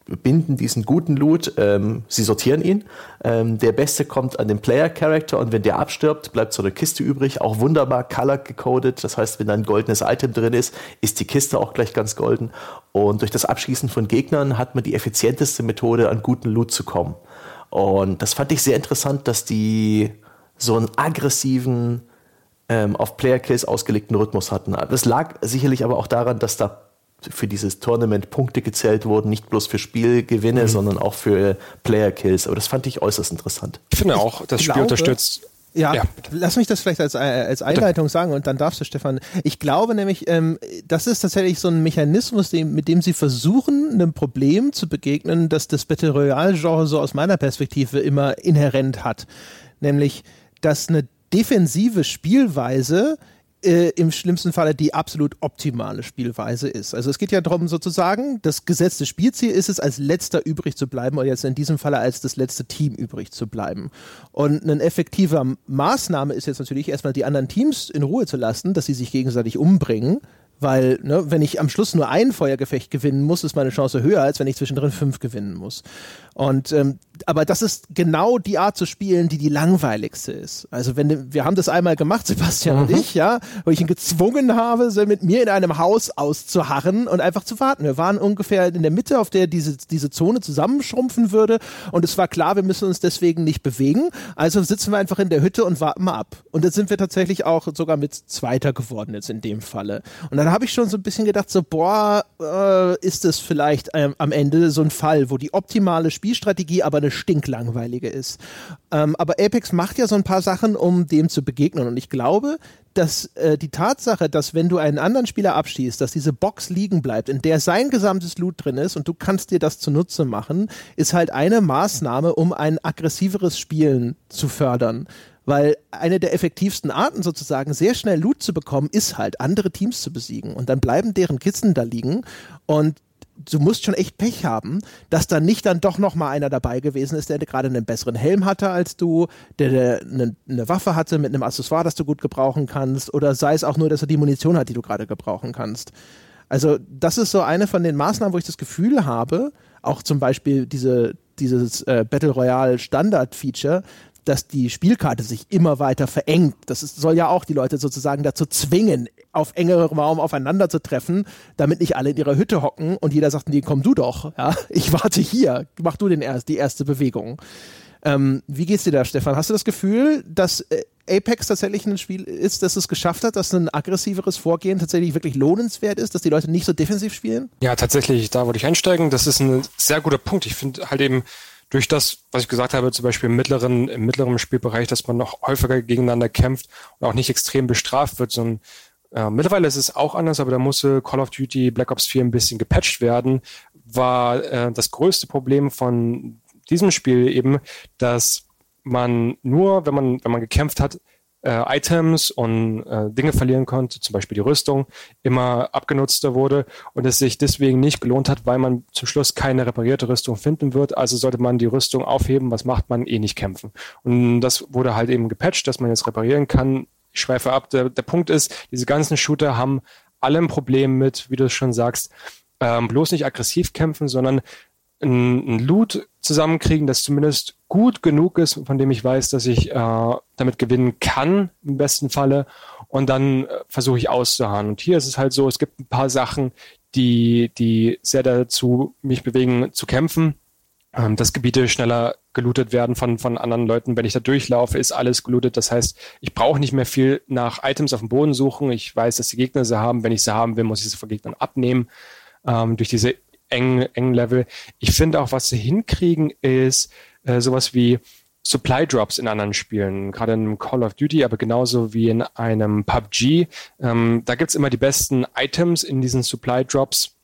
binden diesen guten Loot, ähm, sie sortieren ihn. Ähm, der Beste kommt an den Player-Character und wenn der abstirbt, bleibt so eine Kiste übrig, auch wunderbar color gecodet. Das heißt, wenn da ein goldenes Item drin ist, ist die Kiste auch gleich ganz golden. Und durch das Abschießen von Gegnern hat man die effizienteste Methode, an guten Loot zu kommen. Und das fand ich sehr interessant, dass die so einen aggressiven, ähm, auf Player-Kills ausgelegten Rhythmus hatten. Das lag sicherlich aber auch daran, dass da für dieses Tournament Punkte gezählt wurden, nicht bloß für Spielgewinne, mhm. sondern auch für Player-Kills. Aber das fand ich äußerst interessant. Ich finde auch, das Spiel unterstützt ja, ja lass mich das vielleicht als, äh, als Einleitung bitte. sagen und dann darfst du, Stefan. Ich glaube nämlich, ähm, das ist tatsächlich so ein Mechanismus, dem, mit dem sie versuchen, einem Problem zu begegnen, das das Battle Royale-Genre so aus meiner Perspektive immer inhärent hat. Nämlich, dass eine defensive Spielweise äh, im schlimmsten Falle die absolut optimale Spielweise ist. Also es geht ja darum sozusagen, das gesetzte Spielziel ist es, als letzter übrig zu bleiben oder jetzt in diesem Falle als das letzte Team übrig zu bleiben. Und eine effektive Maßnahme ist jetzt natürlich erstmal die anderen Teams in Ruhe zu lassen, dass sie sich gegenseitig umbringen weil, ne, wenn ich am Schluss nur ein Feuergefecht gewinnen muss, ist meine Chance höher, als wenn ich zwischendrin fünf gewinnen muss. Und ähm, aber das ist genau die Art zu spielen, die die langweiligste ist. Also wenn wir haben das einmal gemacht, [laughs] Sebastian mhm. und ich, ja, wo ich ihn gezwungen habe, so mit mir in einem Haus auszuharren und einfach zu warten. Wir waren ungefähr in der Mitte, auf der diese diese Zone zusammenschrumpfen würde, und es war klar, wir müssen uns deswegen nicht bewegen. Also sitzen wir einfach in der Hütte und warten mal ab. Und jetzt sind wir tatsächlich auch sogar mit Zweiter geworden jetzt in dem Falle. Und dann habe ich schon so ein bisschen gedacht, so boah, äh, ist es vielleicht ähm, am Ende so ein Fall, wo die optimale Spielstrategie aber eine stinklangweilige ist. Ähm, aber Apex macht ja so ein paar Sachen, um dem zu begegnen. Und ich glaube, dass äh, die Tatsache, dass wenn du einen anderen Spieler abschießt, dass diese Box liegen bleibt, in der sein gesamtes Loot drin ist und du kannst dir das zunutze machen, ist halt eine Maßnahme, um ein aggressiveres Spielen zu fördern. Weil eine der effektivsten Arten sozusagen, sehr schnell Loot zu bekommen, ist halt, andere Teams zu besiegen. Und dann bleiben deren Kisten da liegen und du musst schon echt Pech haben, dass da nicht dann doch noch mal einer dabei gewesen ist, der gerade einen besseren Helm hatte als du, der, der eine, eine, Waffe hatte mit einem Accessoire, das du gut gebrauchen kannst, oder sei es auch nur, dass er die Munition hat, die du gerade gebrauchen kannst. Also das ist so eine von den Maßnahmen, wo ich das Gefühl habe, auch zum Beispiel diese, dieses äh, Battle Royale Standard Feature, dass die Spielkarte sich immer weiter verengt. Das ist, soll ja auch die Leute sozusagen dazu zwingen, auf engerem Raum aufeinander zu treffen, damit nicht alle in ihrer Hütte hocken und jeder sagt, nee, komm du doch, ja, [laughs] ich warte hier, mach du den erst, die erste Bewegung. Ähm, wie geht's dir da, Stefan? Hast du das Gefühl, dass äh, Apex tatsächlich ein Spiel ist, dass es geschafft hat, dass ein aggressiveres Vorgehen tatsächlich wirklich lohnenswert ist, dass die Leute nicht so defensiv spielen? Ja, tatsächlich, da würde ich einsteigen. Das ist ein sehr guter Punkt. Ich finde halt eben, durch das, was ich gesagt habe, zum Beispiel im mittleren, im mittleren Spielbereich, dass man noch häufiger gegeneinander kämpft und auch nicht extrem bestraft wird, sondern äh, mittlerweile ist es auch anders, aber da musste Call of Duty Black Ops 4 ein bisschen gepatcht werden, war äh, das größte Problem von diesem Spiel eben, dass man nur, wenn man, wenn man gekämpft hat, äh, Items und äh, Dinge verlieren konnte, zum Beispiel die Rüstung, immer abgenutzter wurde und es sich deswegen nicht gelohnt hat, weil man zum Schluss keine reparierte Rüstung finden wird. Also sollte man die Rüstung aufheben, was macht man? Eh nicht kämpfen. Und das wurde halt eben gepatcht, dass man jetzt reparieren kann. Ich schweife ab. Der, der Punkt ist, diese ganzen Shooter haben alle ein Problem mit, wie du es schon sagst, ähm, bloß nicht aggressiv kämpfen, sondern ein, ein Loot zusammenkriegen, das zumindest gut genug ist, von dem ich weiß, dass ich äh, damit gewinnen kann, im besten Falle. Und dann äh, versuche ich auszuharren. Und hier ist es halt so, es gibt ein paar Sachen, die, die sehr dazu mich bewegen, zu kämpfen. Ähm, dass Gebiete schneller gelootet werden von, von anderen Leuten. Wenn ich da durchlaufe, ist alles gelootet. Das heißt, ich brauche nicht mehr viel nach Items auf dem Boden suchen. Ich weiß, dass die Gegner sie haben. Wenn ich sie haben will, muss ich sie von Gegnern abnehmen. Ähm, durch diese engen, engen Level. Ich finde auch, was sie hinkriegen, ist äh, sowas wie Supply Drops in anderen Spielen, gerade in Call of Duty, aber genauso wie in einem PUBG. Ähm, da gibt's immer die besten Items in diesen Supply Drops.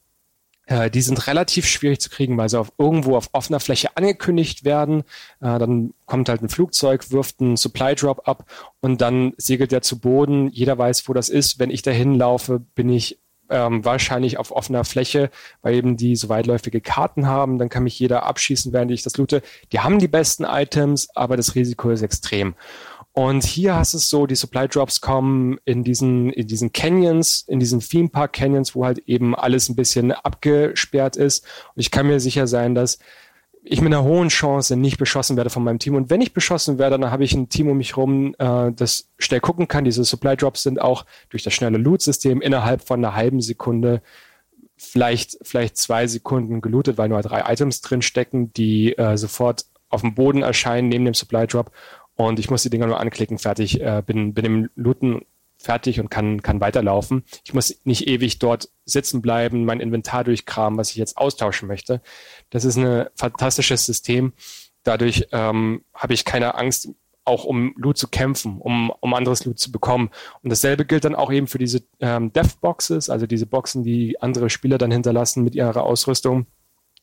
Äh, die sind relativ schwierig zu kriegen, weil sie auf, irgendwo auf offener Fläche angekündigt werden. Äh, dann kommt halt ein Flugzeug, wirft einen Supply Drop ab und dann segelt der zu Boden. Jeder weiß, wo das ist. Wenn ich dahin laufe, bin ich ähm, wahrscheinlich auf offener Fläche, weil eben die so weitläufige Karten haben. Dann kann mich jeder abschießen, während ich das loote. Die haben die besten Items, aber das Risiko ist extrem. Und hier hast es so, die Supply Drops kommen in diesen, in diesen Canyons, in diesen Theme Park Canyons, wo halt eben alles ein bisschen abgesperrt ist. Und ich kann mir sicher sein, dass ich mit einer hohen Chance nicht beschossen werde von meinem Team. Und wenn ich beschossen werde, dann habe ich ein Team um mich rum, äh, das schnell gucken kann. Diese Supply Drops sind auch durch das schnelle Loot-System innerhalb von einer halben Sekunde vielleicht, vielleicht zwei Sekunden gelootet, weil nur drei Items drin stecken, die äh, sofort auf dem Boden erscheinen neben dem Supply Drop. Und ich muss die Dinger nur anklicken, fertig, äh, bin, bin im Looten fertig und kann, kann weiterlaufen. Ich muss nicht ewig dort sitzen bleiben, mein Inventar durchkramen, was ich jetzt austauschen möchte. Das ist ein fantastisches System. Dadurch ähm, habe ich keine Angst, auch um Loot zu kämpfen, um, um anderes Loot zu bekommen. Und dasselbe gilt dann auch eben für diese ähm, Death-Boxes, also diese Boxen, die andere Spieler dann hinterlassen mit ihrer Ausrüstung.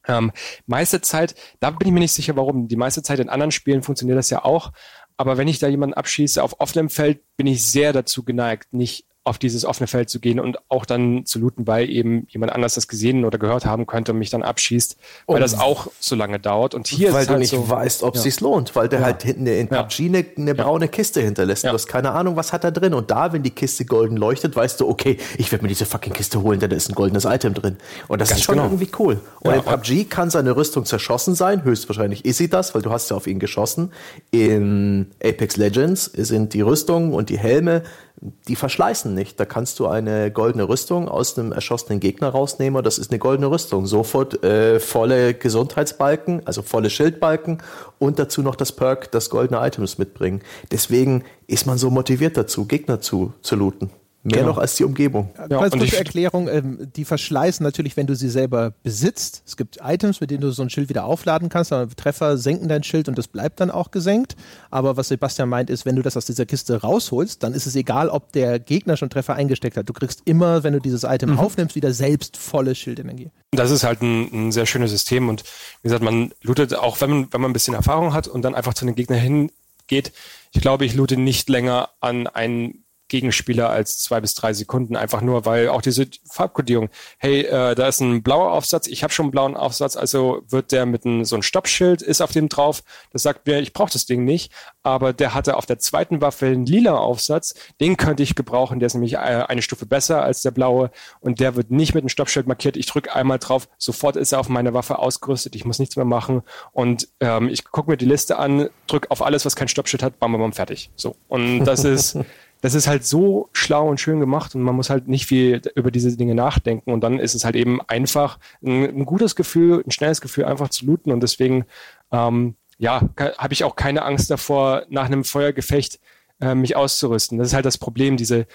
Ähm, meiste Zeit, da bin ich mir nicht sicher, warum. Die meiste Zeit in anderen Spielen funktioniert das ja auch. Aber wenn ich da jemanden abschieße auf offenem Feld, bin ich sehr dazu geneigt, nicht auf dieses offene Feld zu gehen und auch dann zu looten, weil eben jemand anders das gesehen oder gehört haben könnte und mich dann abschießt, weil und das auch so lange dauert. Und hier weil ist du halt nicht so, weißt, ob es ja. sich lohnt, weil der ja. halt hinten in PUBG eine, eine braune Kiste hinterlässt. Du hast keine Ahnung, was hat da drin. Und da, wenn die Kiste golden leuchtet, weißt du, okay, ich werde mir diese fucking Kiste holen, denn da ist ein goldenes Item drin. Und das Ganz ist schon genau. irgendwie cool. Und in PUBG kann seine Rüstung zerschossen sein. Höchstwahrscheinlich ist sie das, weil du hast ja auf ihn geschossen. In Apex Legends sind die Rüstungen und die Helme die verschleißen nicht. Da kannst du eine goldene Rüstung aus einem erschossenen Gegner rausnehmen und das ist eine goldene Rüstung. Sofort äh, volle Gesundheitsbalken, also volle Schildbalken und dazu noch das Perk, das goldene Items mitbringen. Deswegen ist man so motiviert dazu, Gegner zu, zu looten. Mehr genau. noch als die Umgebung. Ja, als kurze Erklärung, ähm, die verschleißen natürlich, wenn du sie selber besitzt. Es gibt Items, mit denen du so ein Schild wieder aufladen kannst, aber Treffer senken dein Schild und das bleibt dann auch gesenkt. Aber was Sebastian meint, ist, wenn du das aus dieser Kiste rausholst, dann ist es egal, ob der Gegner schon Treffer eingesteckt hat. Du kriegst immer, wenn du dieses Item mhm. aufnimmst, wieder selbst volle Schildenergie. Das ist halt ein, ein, sehr schönes System und wie gesagt, man lootet auch, wenn man, wenn man ein bisschen Erfahrung hat und dann einfach zu den Gegnern hingeht. Ich glaube, ich loote nicht länger an einen Gegenspieler als zwei bis drei Sekunden, einfach nur, weil auch diese Farbkodierung, hey, äh, da ist ein blauer Aufsatz, ich habe schon einen blauen Aufsatz, also wird der mit einem so ein Stoppschild ist auf dem drauf, das sagt mir, ich brauche das Ding nicht, aber der hatte auf der zweiten Waffe einen lila Aufsatz, den könnte ich gebrauchen, der ist nämlich äh, eine Stufe besser als der blaue. Und der wird nicht mit einem Stoppschild markiert, ich drücke einmal drauf, sofort ist er auf meine Waffe ausgerüstet, ich muss nichts mehr machen. Und ähm, ich gucke mir die Liste an, drücke auf alles, was kein Stoppschild hat, bam, bam, bam, fertig. So. Und das ist [laughs] das ist halt so schlau und schön gemacht und man muss halt nicht viel über diese Dinge nachdenken und dann ist es halt eben einfach ein, ein gutes Gefühl, ein schnelles Gefühl einfach zu looten und deswegen ähm, ja, habe ich auch keine Angst davor, nach einem Feuergefecht äh, mich auszurüsten. Das ist halt das Problem, diese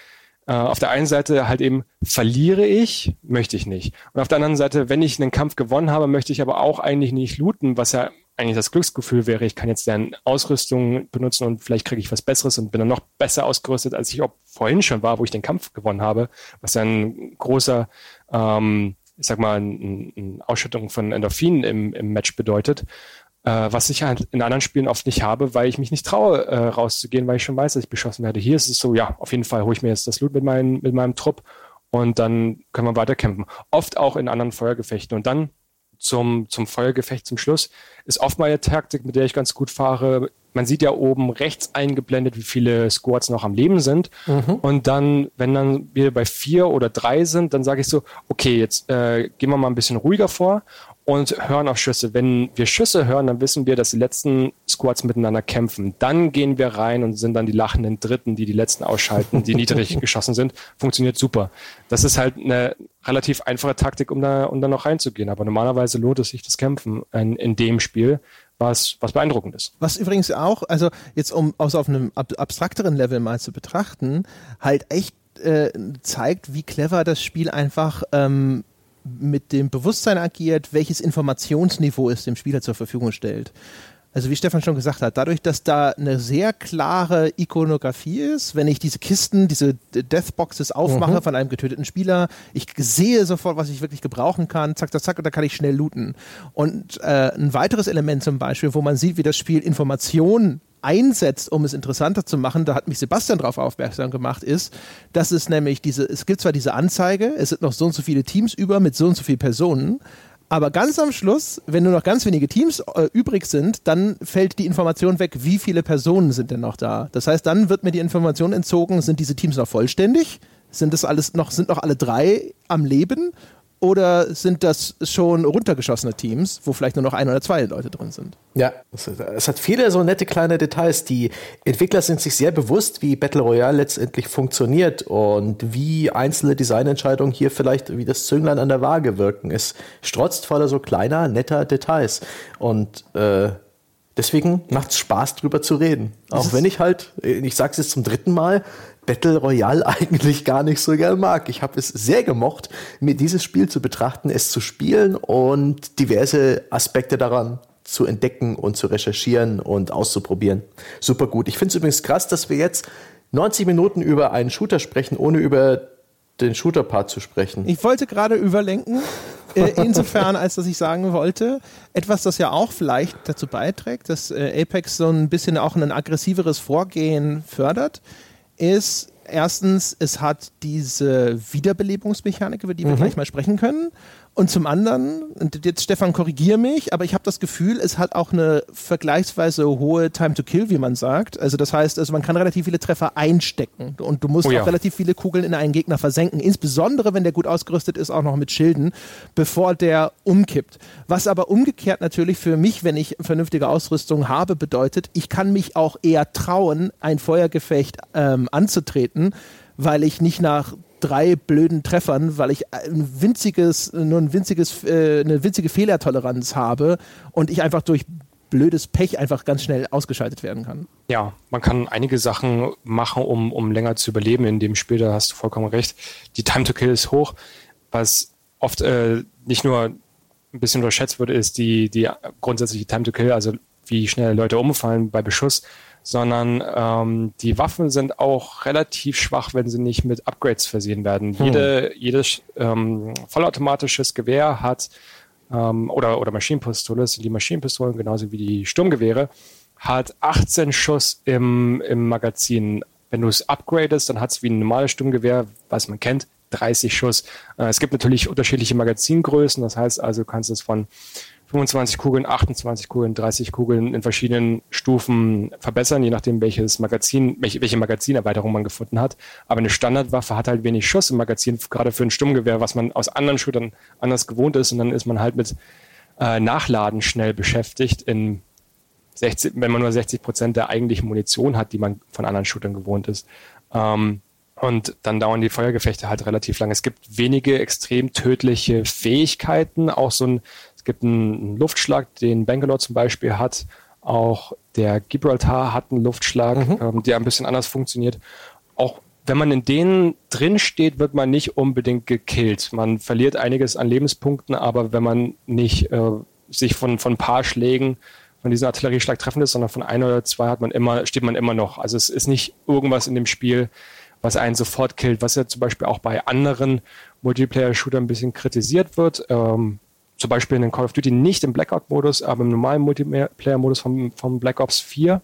äh, auf der einen Seite halt eben verliere ich, möchte ich nicht. Und auf der anderen Seite, wenn ich einen Kampf gewonnen habe, möchte ich aber auch eigentlich nicht looten, was ja eigentlich das Glücksgefühl wäre, ich kann jetzt dann Ausrüstung benutzen und vielleicht kriege ich was Besseres und bin dann noch besser ausgerüstet, als ich auch vorhin schon war, wo ich den Kampf gewonnen habe, was ja ein großer, ähm, ich sag mal, eine ein Ausschüttung von Endorphinen im, im Match bedeutet, äh, was ich halt in anderen Spielen oft nicht habe, weil ich mich nicht traue, äh, rauszugehen, weil ich schon weiß, dass ich beschossen werde. Hier ist es so, ja, auf jeden Fall hole ich mir jetzt das Loot mit, mein, mit meinem Trupp und dann können wir weiter kämpfen. Oft auch in anderen Feuergefechten. Und dann zum, zum Feuergefecht zum Schluss, ist oft meine Taktik, mit der ich ganz gut fahre. Man sieht ja oben rechts eingeblendet, wie viele Squads noch am Leben sind. Mhm. Und dann, wenn dann wir bei vier oder drei sind, dann sage ich so, okay, jetzt äh, gehen wir mal ein bisschen ruhiger vor und hören auf Schüsse. Wenn wir Schüsse hören, dann wissen wir, dass die letzten Squads miteinander kämpfen. Dann gehen wir rein und sind dann die lachenden Dritten, die die letzten ausschalten, die niedrig [laughs] geschossen sind. Funktioniert super. Das ist halt eine relativ einfache Taktik, um da, um da noch reinzugehen. Aber normalerweise lohnt es sich das Kämpfen in, in dem Spiel, was, was beeindruckend ist. Was übrigens auch, also jetzt um aus auf einem ab, abstrakteren Level mal zu betrachten, halt echt äh, zeigt, wie clever das Spiel einfach ähm, mit dem Bewusstsein agiert, welches Informationsniveau es dem Spieler zur Verfügung stellt. Also wie Stefan schon gesagt hat, dadurch, dass da eine sehr klare Ikonografie ist, wenn ich diese Kisten, diese Deathboxes aufmache mhm. von einem getöteten Spieler, ich sehe sofort, was ich wirklich gebrauchen kann, zack, zack, zack, und da kann ich schnell looten. Und äh, ein weiteres Element zum Beispiel, wo man sieht, wie das Spiel Informationen einsetzt, um es interessanter zu machen, da hat mich Sebastian darauf aufmerksam gemacht, ist, dass es nämlich diese, es gibt zwar diese Anzeige, es sind noch so und so viele Teams über mit so und so vielen Personen, aber ganz am Schluss, wenn nur noch ganz wenige Teams äh, übrig sind, dann fällt die Information weg, wie viele Personen sind denn noch da. Das heißt, dann wird mir die Information entzogen, sind diese Teams noch vollständig? Sind das alles noch, sind noch alle drei am Leben? Oder sind das schon runtergeschossene Teams, wo vielleicht nur noch ein oder zwei Leute drin sind? Ja, es, hat viele so nette kleine Details. Die Entwickler sind sich sehr bewusst, wie Battle Royale letztendlich funktioniert und wie einzelne Designentscheidungen hier vielleicht wie das Zünglein an der Waage wirken. Es strotzt voller so kleiner, netter Details. Und äh, deswegen macht es Spaß, drüber zu reden. Auch wenn ich halt, ich sage es jetzt zum dritten Mal, Battle Royale [laughs] eigentlich gar nicht so gern mag. Ich habe es sehr gemocht, mir dieses Spiel zu betrachten, es zu spielen und diverse Aspekte daran zu entdecken und zu recherchieren und auszuprobieren. Super gut. Ich finde es übrigens krass, dass wir jetzt 90 Minuten über einen Shooter sprechen, ohne über den Shooter-Part zu sprechen. Ich wollte gerade überlenken, äh, [laughs] insofern, als dass ich sagen wollte, etwas, das ja auch vielleicht dazu beiträgt, dass äh, Apex so ein bisschen auch ein aggressiveres Vorgehen fördert, ist erstens, es hat diese Wiederbelebungsmechanik, über die wir mhm. gleich mal sprechen können. Und zum anderen, und jetzt Stefan, korrigier mich, aber ich habe das Gefühl, es hat auch eine vergleichsweise hohe Time to Kill, wie man sagt. Also das heißt, also man kann relativ viele Treffer einstecken und du musst oh ja. auch relativ viele Kugeln in einen Gegner versenken, insbesondere wenn der gut ausgerüstet ist, auch noch mit Schilden, bevor der umkippt. Was aber umgekehrt natürlich für mich, wenn ich vernünftige Ausrüstung habe, bedeutet, ich kann mich auch eher trauen, ein Feuergefecht ähm, anzutreten, weil ich nicht nach drei blöden Treffern, weil ich ein winziges, nur ein winziges, äh, eine winzige Fehlertoleranz habe und ich einfach durch blödes Pech einfach ganz schnell ausgeschaltet werden kann. Ja, man kann einige Sachen machen, um, um länger zu überleben in dem Spiel, da hast du vollkommen recht. Die Time to Kill ist hoch, was oft äh, nicht nur ein bisschen unterschätzt wird, ist die, die grundsätzliche Time to Kill, also wie schnell Leute umfallen bei Beschuss, sondern ähm, die Waffen sind auch relativ schwach, wenn sie nicht mit Upgrades versehen werden. Hm. Jede, jedes ähm, vollautomatisches Gewehr hat ähm, oder, oder Maschinenpistole, das sind die Maschinenpistolen genauso wie die Sturmgewehre, hat 18 Schuss im, im Magazin. Wenn du es upgradest, dann hat es wie ein normales Sturmgewehr, was man kennt, 30 Schuss. Äh, es gibt natürlich unterschiedliche Magazingrößen, das heißt also, du kannst es von 25 Kugeln, 28 Kugeln, 30 Kugeln in verschiedenen Stufen verbessern, je nachdem, welches Magazin, welche, Magazinerweiterung man gefunden hat. Aber eine Standardwaffe hat halt wenig Schuss im Magazin, gerade für ein Sturmgewehr, was man aus anderen Shootern anders gewohnt ist. Und dann ist man halt mit äh, Nachladen schnell beschäftigt in 60, wenn man nur 60 Prozent der eigentlichen Munition hat, die man von anderen Shootern gewohnt ist. Ähm, und dann dauern die Feuergefechte halt relativ lang. Es gibt wenige extrem tödliche Fähigkeiten, auch so ein gibt einen Luftschlag, den Bangalore zum Beispiel hat. Auch der Gibraltar hat einen Luftschlag, mhm. ähm, der ein bisschen anders funktioniert. Auch wenn man in denen drin steht, wird man nicht unbedingt gekillt. Man verliert einiges an Lebenspunkten, aber wenn man nicht äh, sich von, von ein paar Schlägen von diesem Artillerieschlag treffen ist, sondern von ein oder zwei hat man immer, steht man immer noch. Also es ist nicht irgendwas in dem Spiel, was einen sofort killt, was ja zum Beispiel auch bei anderen Multiplayer-Shootern ein bisschen kritisiert wird. Ähm, zum Beispiel in den Call of Duty nicht im Blackout-Modus, aber im normalen Multiplayer-Modus vom, vom Black Ops 4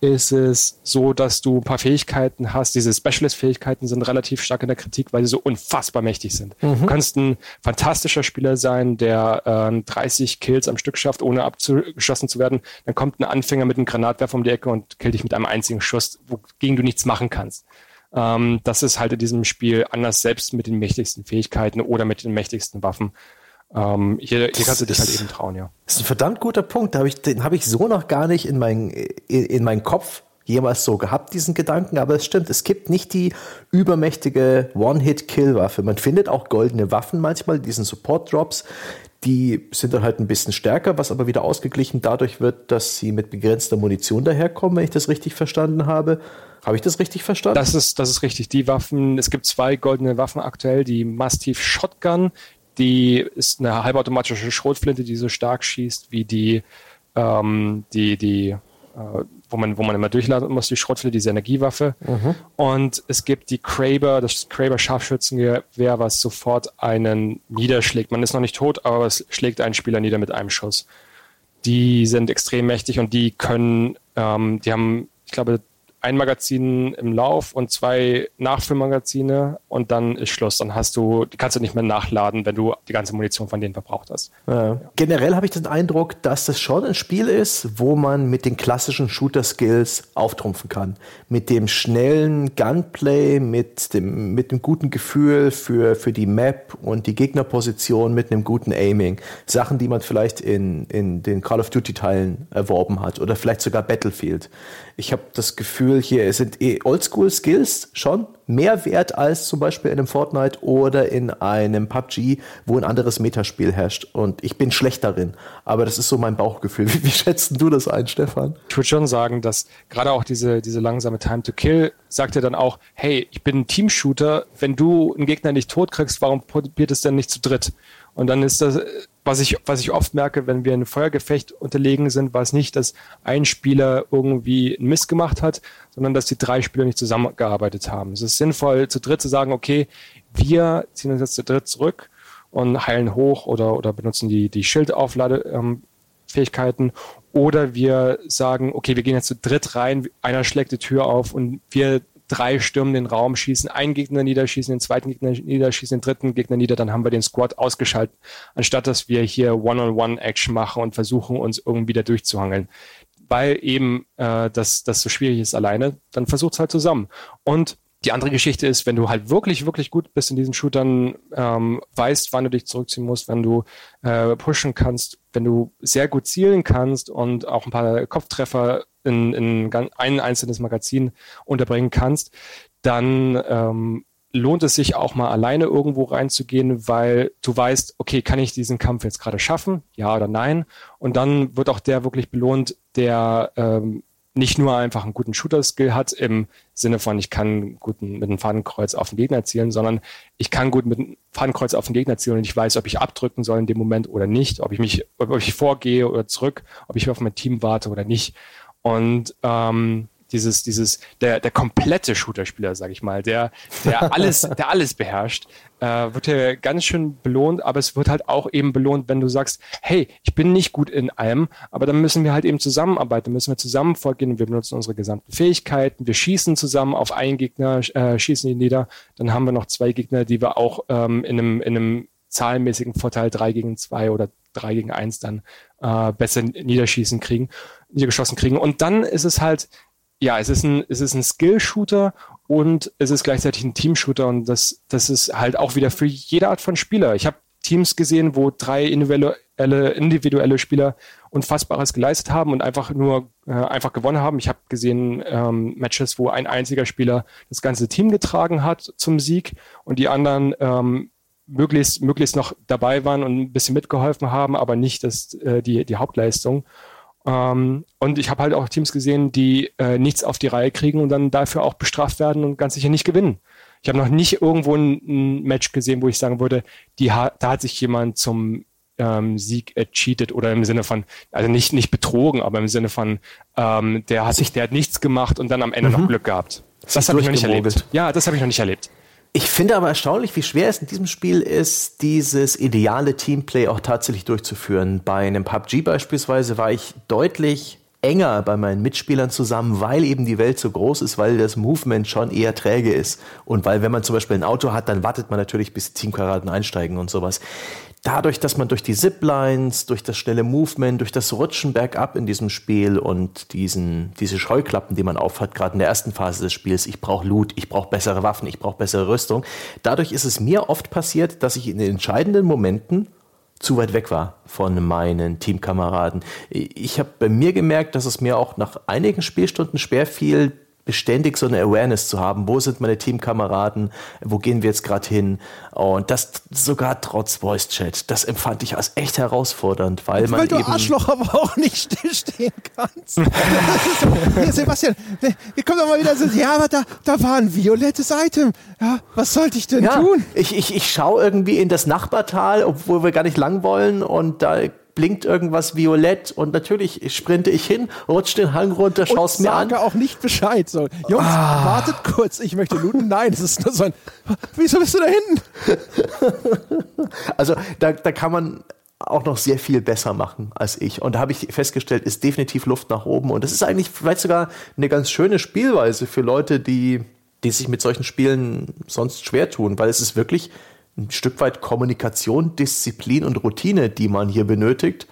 ist es so, dass du ein paar Fähigkeiten hast. Diese Specialist-Fähigkeiten sind relativ stark in der Kritik, weil sie so unfassbar mächtig sind. Mhm. Du kannst ein fantastischer Spieler sein, der äh, 30 Kills am Stück schafft, ohne abgeschossen zu werden. Dann kommt ein Anfänger mit einem Granatwerfer um die Ecke und killt dich mit einem einzigen Schuss, wogegen du nichts machen kannst. Ähm, das ist halt in diesem Spiel anders, selbst mit den mächtigsten Fähigkeiten oder mit den mächtigsten Waffen. Ähm, hier, hier kannst du dich halt eben trauen, ja. Das ist ein verdammt guter Punkt. Hab ich, den habe ich so noch gar nicht in meinen in, in meinen Kopf jemals so gehabt, diesen Gedanken, aber es stimmt, es gibt nicht die übermächtige One-Hit-Kill-Waffe. Man findet auch goldene Waffen manchmal, diesen Support-Drops, die sind dann halt ein bisschen stärker, was aber wieder ausgeglichen dadurch wird, dass sie mit begrenzter Munition daherkommen, wenn ich das richtig verstanden habe. Habe ich das richtig verstanden? Das ist, das ist richtig. Die Waffen, es gibt zwei goldene Waffen aktuell, die Mastiff Shotgun, die ist eine halbautomatische Schrotflinte, die so stark schießt wie die, ähm, die, die, äh, wo man, wo man immer durchladen muss, die Schrotflinte, diese Energiewaffe. Mhm. Und es gibt die Kraber, das Kraber Scharfschützengewehr, was sofort einen niederschlägt. Man ist noch nicht tot, aber es schlägt einen Spieler nieder mit einem Schuss. Die sind extrem mächtig und die können, ähm, die haben, ich glaube, ein Magazin im Lauf und zwei Nachfüllmagazine und dann ist Schluss. Dann hast du, die kannst du nicht mehr nachladen, wenn du die ganze Munition von denen verbraucht hast. Ja. Generell habe ich den Eindruck, dass das schon ein Spiel ist, wo man mit den klassischen Shooter-Skills auftrumpfen kann. Mit dem schnellen Gunplay, mit dem, mit dem guten Gefühl für, für die Map und die Gegnerposition, mit einem guten Aiming. Sachen, die man vielleicht in, in den Call of Duty-Teilen erworben hat oder vielleicht sogar Battlefield. Ich habe das Gefühl, hier sind eh Oldschool-Skills schon mehr wert als zum Beispiel in einem Fortnite oder in einem PUBG, wo ein anderes Metaspiel herrscht. Und ich bin schlecht darin. Aber das ist so mein Bauchgefühl. [laughs] Wie, wie schätzt du das ein, Stefan? Ich würde schon sagen, dass gerade auch diese, diese langsame Time to Kill sagt ja dann auch, hey, ich bin ein Teamshooter. Wenn du einen Gegner nicht tot kriegst, warum probiert es denn nicht zu dritt? Und dann ist das, was ich, was ich oft merke, wenn wir in Feuergefecht unterlegen sind, war es nicht, dass ein Spieler irgendwie einen Mist gemacht hat, sondern dass die drei Spieler nicht zusammengearbeitet haben. Es ist sinnvoll, zu dritt zu sagen, okay, wir ziehen uns jetzt zu dritt zurück und heilen hoch oder, oder benutzen die, die Schildaufladefähigkeiten. Oder wir sagen, okay, wir gehen jetzt zu dritt rein, einer schlägt die Tür auf und wir drei stürmen den Raum, schießen einen Gegner nieder, schießen den zweiten Gegner nieder, schießen den dritten Gegner nieder, dann haben wir den Squad ausgeschaltet, anstatt dass wir hier One-on-One-Action machen und versuchen, uns irgendwie da durchzuhangeln. Weil eben äh, das, das so schwierig ist alleine, dann versucht es halt zusammen. Und die andere Geschichte ist, wenn du halt wirklich, wirklich gut bist in diesen Shootern, ähm, weißt, wann du dich zurückziehen musst, wenn du äh, pushen kannst, wenn du sehr gut zielen kannst und auch ein paar Kopftreffer in, in ein einzelnes Magazin unterbringen kannst, dann ähm, lohnt es sich auch mal alleine irgendwo reinzugehen, weil du weißt, okay, kann ich diesen Kampf jetzt gerade schaffen? Ja oder nein? Und dann wird auch der wirklich belohnt, der ähm, nicht nur einfach einen guten Shooter-Skill hat im Sinne von, ich kann gut mit einem Fadenkreuz auf den Gegner zielen, sondern ich kann gut mit einem Fadenkreuz auf den Gegner zielen und ich weiß, ob ich abdrücken soll in dem Moment oder nicht, ob ich mich, ob ich vorgehe oder zurück, ob ich auf mein Team warte oder nicht. Und ähm, dieses, dieses, der, der komplette Shooter-Spieler, sag ich mal, der, der [laughs] alles, der alles beherrscht, äh, wird ja ganz schön belohnt, aber es wird halt auch eben belohnt, wenn du sagst, hey, ich bin nicht gut in allem, aber dann müssen wir halt eben zusammenarbeiten, müssen wir zusammen vorgehen, wir benutzen unsere gesamten Fähigkeiten, wir schießen zusammen auf einen Gegner, äh, schießen ihn nieder, dann haben wir noch zwei Gegner, die wir auch ähm, in einem, in einem zahlenmäßigen Vorteil drei gegen zwei oder drei gegen eins dann äh, besser niederschießen kriegen, niedergeschossen kriegen. Und dann ist es halt, ja, es ist ein, es ist ein Skill-Shooter und es ist gleichzeitig ein Team-Shooter und das, das ist halt auch wieder für jede Art von Spieler. Ich habe Teams gesehen, wo drei individuelle, individuelle Spieler Unfassbares geleistet haben und einfach nur äh, einfach gewonnen haben. Ich habe gesehen ähm, Matches, wo ein einziger Spieler das ganze Team getragen hat zum Sieg und die anderen ähm, möglichst, möglichst noch dabei waren und ein bisschen mitgeholfen haben, aber nicht das, äh, die, die Hauptleistung. Ähm, und ich habe halt auch Teams gesehen, die äh, nichts auf die Reihe kriegen und dann dafür auch bestraft werden und ganz sicher nicht gewinnen. Ich habe noch nicht irgendwo ein, ein, Match gesehen, wo ich sagen würde, die ha da hat sich jemand zum ähm, Sieg cheatet oder im Sinne von, also nicht, nicht betrogen, aber im Sinne von, ähm, der hat sich, der hat nichts gemacht und dann am Ende mhm. noch Glück gehabt. Das habe ich noch nicht erlebt. Ja, das habe ich noch nicht erlebt. Ich finde aber erstaunlich, wie schwer es in diesem Spiel ist, dieses ideale Teamplay auch tatsächlich durchzuführen. Bei einem PUBG beispielsweise war ich deutlich enger bei meinen Mitspielern zusammen, weil eben die Welt so groß ist, weil das Movement schon eher träge ist. Und weil, wenn man zum Beispiel ein Auto hat, dann wartet man natürlich, bis Teamkameraden einsteigen und sowas dadurch, dass man durch die Ziplines, durch das schnelle Movement, durch das Rutschen bergab in diesem Spiel und diesen, diese Scheuklappen, die man aufhat, gerade in der ersten Phase des Spiels, ich brauche Loot, ich brauche bessere Waffen, ich brauche bessere Rüstung. Dadurch ist es mir oft passiert, dass ich in den entscheidenden Momenten zu weit weg war von meinen Teamkameraden. Ich habe bei mir gemerkt, dass es mir auch nach einigen Spielstunden schwer fiel, beständig so eine Awareness zu haben, wo sind meine Teamkameraden, wo gehen wir jetzt gerade hin und das sogar trotz Voice Chat, das empfand ich als echt herausfordernd, weil man weil du eben Arschloch aber auch nicht stillstehen kannst. [laughs] hier, Sebastian, wir kommen doch mal wieder so, ja, aber da, da war ein violettes Item. Ja, was sollte ich denn ja, tun? Ich, ich, ich schaue irgendwie in das Nachbartal, obwohl wir gar nicht lang wollen und da blinkt irgendwas violett und natürlich sprinte ich hin, rutsch den Hang runter, schaust mir an. sage auch nicht Bescheid. So, Jungs, ah. wartet kurz, ich möchte looten. Nein, es ist nur so ein, wieso bist du da hinten? [laughs] also da, da kann man auch noch sehr viel besser machen als ich. Und da habe ich festgestellt, ist definitiv Luft nach oben. Und das ist eigentlich vielleicht sogar eine ganz schöne Spielweise für Leute, die, die sich mit solchen Spielen sonst schwer tun, weil es ist wirklich ein Stück weit Kommunikation, Disziplin und Routine, die man hier benötigt.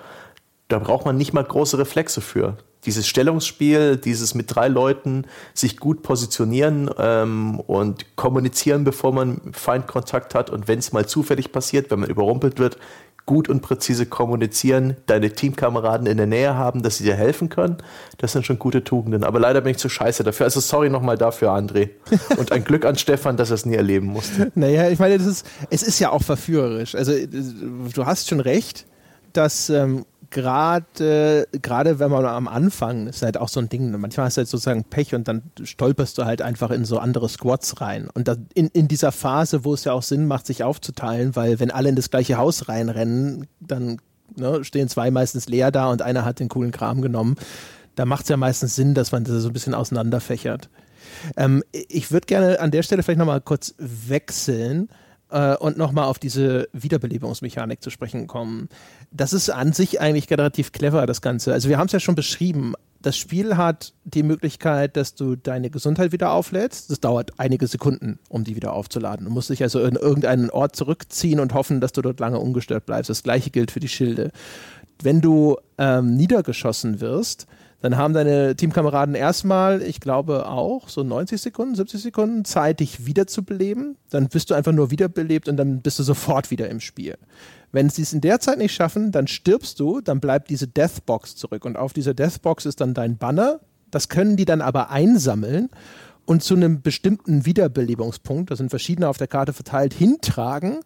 Da braucht man nicht mal große Reflexe für. Dieses Stellungsspiel, dieses mit drei Leuten sich gut positionieren ähm, und kommunizieren, bevor man Feindkontakt hat. Und wenn es mal zufällig passiert, wenn man überrumpelt wird, gut und präzise kommunizieren, deine Teamkameraden in der Nähe haben, dass sie dir helfen können. Das sind schon gute Tugenden. Aber leider bin ich zu scheiße dafür. Also sorry nochmal dafür, André. Und ein Glück an Stefan, dass er es nie erleben musste. [laughs] Naja, ich meine, das ist, es ist ja auch verführerisch. Also du hast schon recht, dass ähm, gerade gerade wenn man am Anfang ist halt auch so ein Ding, manchmal hast du halt sozusagen Pech und dann stolperst du halt einfach in so andere Squads rein. Und das, in, in dieser Phase, wo es ja auch Sinn macht, sich aufzuteilen, weil wenn alle in das gleiche Haus reinrennen, dann ne, stehen zwei meistens leer da und einer hat den coolen Kram genommen. Da macht es ja meistens Sinn, dass man das so ein bisschen auseinanderfächert. Ähm, ich würde gerne an der Stelle vielleicht nochmal kurz wechseln äh, und nochmal auf diese Wiederbelebungsmechanik zu sprechen kommen. Das ist an sich eigentlich relativ clever, das Ganze. Also wir haben es ja schon beschrieben. Das Spiel hat die Möglichkeit, dass du deine Gesundheit wieder auflädst. Das dauert einige Sekunden, um die wieder aufzuladen. Du musst dich also in irgendeinen Ort zurückziehen und hoffen, dass du dort lange ungestört bleibst. Das gleiche gilt für die Schilde. Wenn du ähm, niedergeschossen wirst, dann haben deine Teamkameraden erstmal, ich glaube auch, so 90 Sekunden, 70 Sekunden Zeit, dich wiederzubeleben. Dann bist du einfach nur wiederbelebt und dann bist du sofort wieder im Spiel. Wenn sie es in der Zeit nicht schaffen, dann stirbst du, dann bleibt diese Deathbox zurück. Und auf dieser Deathbox ist dann dein Banner. Das können die dann aber einsammeln und zu einem bestimmten Wiederbelebungspunkt, da sind verschiedene auf der Karte verteilt, hintragen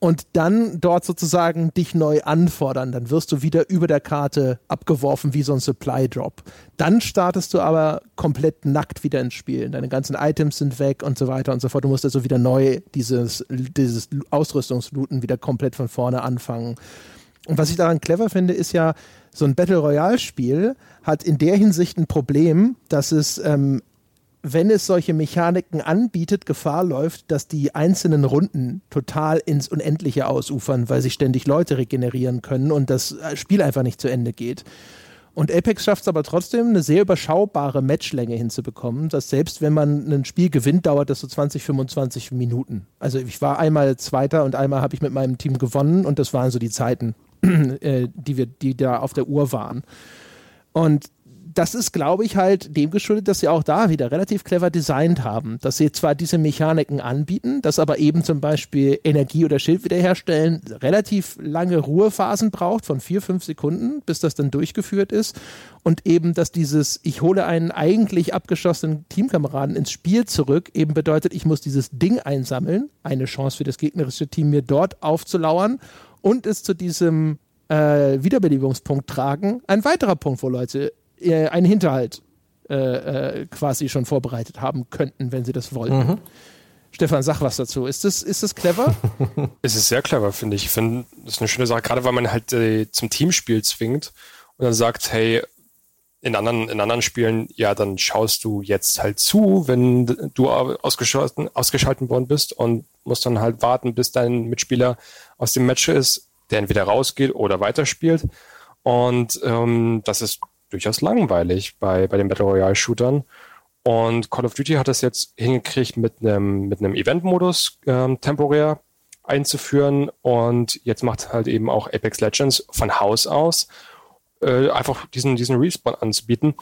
und dann dort sozusagen dich neu anfordern. Dann wirst du wieder über der Karte abgeworfen wie so ein Supply Drop. Dann startest du aber komplett nackt wieder ins Spiel. Deine ganzen Items sind weg und so weiter und so fort. Du musst also wieder neu dieses, dieses Ausrüstungslooten wieder komplett von vorne anfangen. Und was ich daran clever finde, ist ja, so ein Battle Royale-Spiel hat in der Hinsicht ein Problem, dass es, ähm, wenn es solche Mechaniken anbietet, Gefahr läuft, dass die einzelnen Runden total ins Unendliche ausufern, weil sich ständig Leute regenerieren können und das äh, Spiel einfach nicht zu Ende geht. Und Apex schafft es aber trotzdem, eine sehr überschaubare Matchlänge hinzubekommen, dass selbst wenn man ein Spiel gewinnt, dauert das so 20, 25 Minuten. Also ich war einmal Zweiter und einmal habe ich mit meinem Team gewonnen und das waren so die Zeiten, [clears throat] äh, die, wir, die da auf der Uhr waren. Und das ist, glaube ich, halt dem geschuldet, dass sie auch da wieder relativ clever designt haben. Dass sie zwar diese Mechaniken anbieten, dass aber eben zum Beispiel Energie oder Schild wiederherstellen relativ lange Ruhephasen braucht, von vier, fünf Sekunden, bis das dann durchgeführt ist. Und eben, dass dieses, ich hole einen eigentlich abgeschossenen Teamkameraden ins Spiel zurück, eben bedeutet, ich muss dieses Ding einsammeln, eine Chance für das gegnerische Team, mir dort aufzulauern und es zu diesem äh, Wiederbelebungspunkt tragen. Ein weiterer Punkt, wo Leute äh, einen Hinterhalt äh, äh, quasi schon vorbereitet haben könnten, wenn sie das wollten. Mhm. Stefan, sag was dazu. Ist das, ist das clever? [laughs] es ist sehr clever, finde ich. Ich finde, das ist eine schöne Sache, gerade weil man halt äh, zum Teamspiel zwingt und dann sagt, hey, in anderen, in anderen Spielen, ja, dann schaust du jetzt halt zu, wenn du ausgeschalten, ausgeschalten worden bist und musst dann halt warten, bis dein Mitspieler aus dem Match ist, der entweder rausgeht oder weiterspielt. Und ähm, das ist durchaus langweilig bei, bei den Battle Royale Shootern. Und Call of Duty hat das jetzt hingekriegt, mit einem, mit einem Event-Modus ähm, temporär einzuführen. Und jetzt macht halt eben auch Apex Legends von Haus aus äh, einfach diesen, diesen Respawn anzubieten.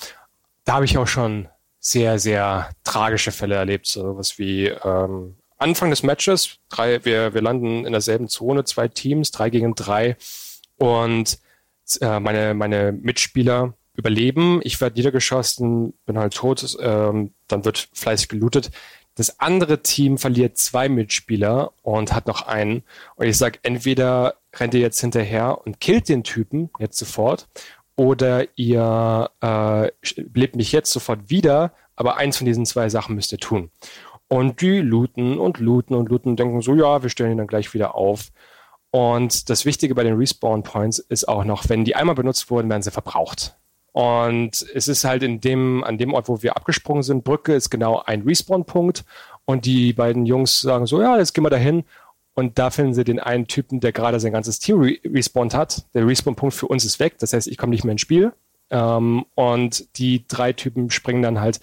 Da habe ich auch schon sehr, sehr tragische Fälle erlebt. So was wie ähm, Anfang des Matches, drei, wir, wir landen in derselben Zone, zwei Teams, drei gegen drei. Und äh, meine, meine Mitspieler überleben. Ich werde niedergeschossen, bin halt tot, ähm, dann wird fleißig gelootet. Das andere Team verliert zwei Mitspieler und hat noch einen. Und ich sage, entweder rennt ihr jetzt hinterher und killt den Typen jetzt sofort, oder ihr äh, lebt mich jetzt sofort wieder, aber eins von diesen zwei Sachen müsst ihr tun. Und die looten und looten und looten und denken so, ja, wir stellen ihn dann gleich wieder auf. Und das Wichtige bei den Respawn Points ist auch noch, wenn die einmal benutzt wurden, werden sie verbraucht. Und es ist halt in dem, an dem Ort, wo wir abgesprungen sind, Brücke ist genau ein Respawn-Punkt. Und die beiden Jungs sagen so, ja, jetzt gehen wir dahin. Und da finden sie den einen Typen, der gerade sein ganzes Team re respawned hat. Der Respawn-Punkt für uns ist weg. Das heißt, ich komme nicht mehr ins Spiel. Ähm, und die drei Typen springen dann halt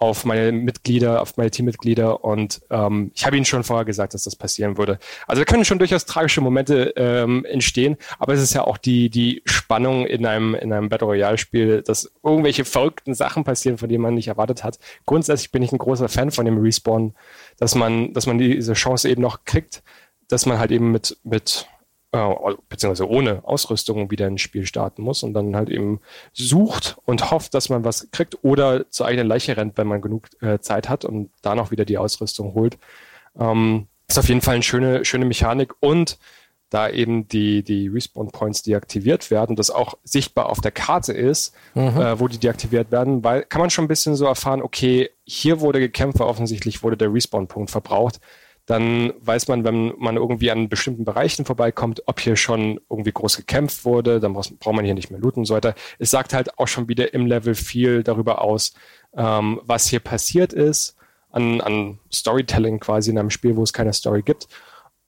auf meine Mitglieder, auf meine Teammitglieder und ähm, ich habe Ihnen schon vorher gesagt, dass das passieren würde. Also da können schon durchaus tragische Momente ähm, entstehen, aber es ist ja auch die, die Spannung in einem, in einem Battle Royale-Spiel, dass irgendwelche verrückten Sachen passieren, von denen man nicht erwartet hat. Grundsätzlich bin ich ein großer Fan von dem Respawn, dass man, dass man diese Chance eben noch kriegt, dass man halt eben mit, mit äh, beziehungsweise ohne Ausrüstung wieder ins Spiel starten muss und dann halt eben sucht und hofft, dass man was kriegt oder zur eigenen Leiche rennt, wenn man genug äh, Zeit hat und da noch wieder die Ausrüstung holt. Ähm, ist auf jeden Fall eine schöne, schöne Mechanik und da eben die, die Respawn-Points deaktiviert werden, das auch sichtbar auf der Karte ist, mhm. äh, wo die deaktiviert werden, weil kann man schon ein bisschen so erfahren, okay, hier wurde gekämpft, weil offensichtlich wurde der Respawn-Punkt verbraucht dann weiß man, wenn man irgendwie an bestimmten Bereichen vorbeikommt, ob hier schon irgendwie groß gekämpft wurde, dann braucht man hier nicht mehr looten und so weiter. Es sagt halt auch schon wieder im Level viel darüber aus, ähm, was hier passiert ist, an, an Storytelling quasi in einem Spiel, wo es keine Story gibt.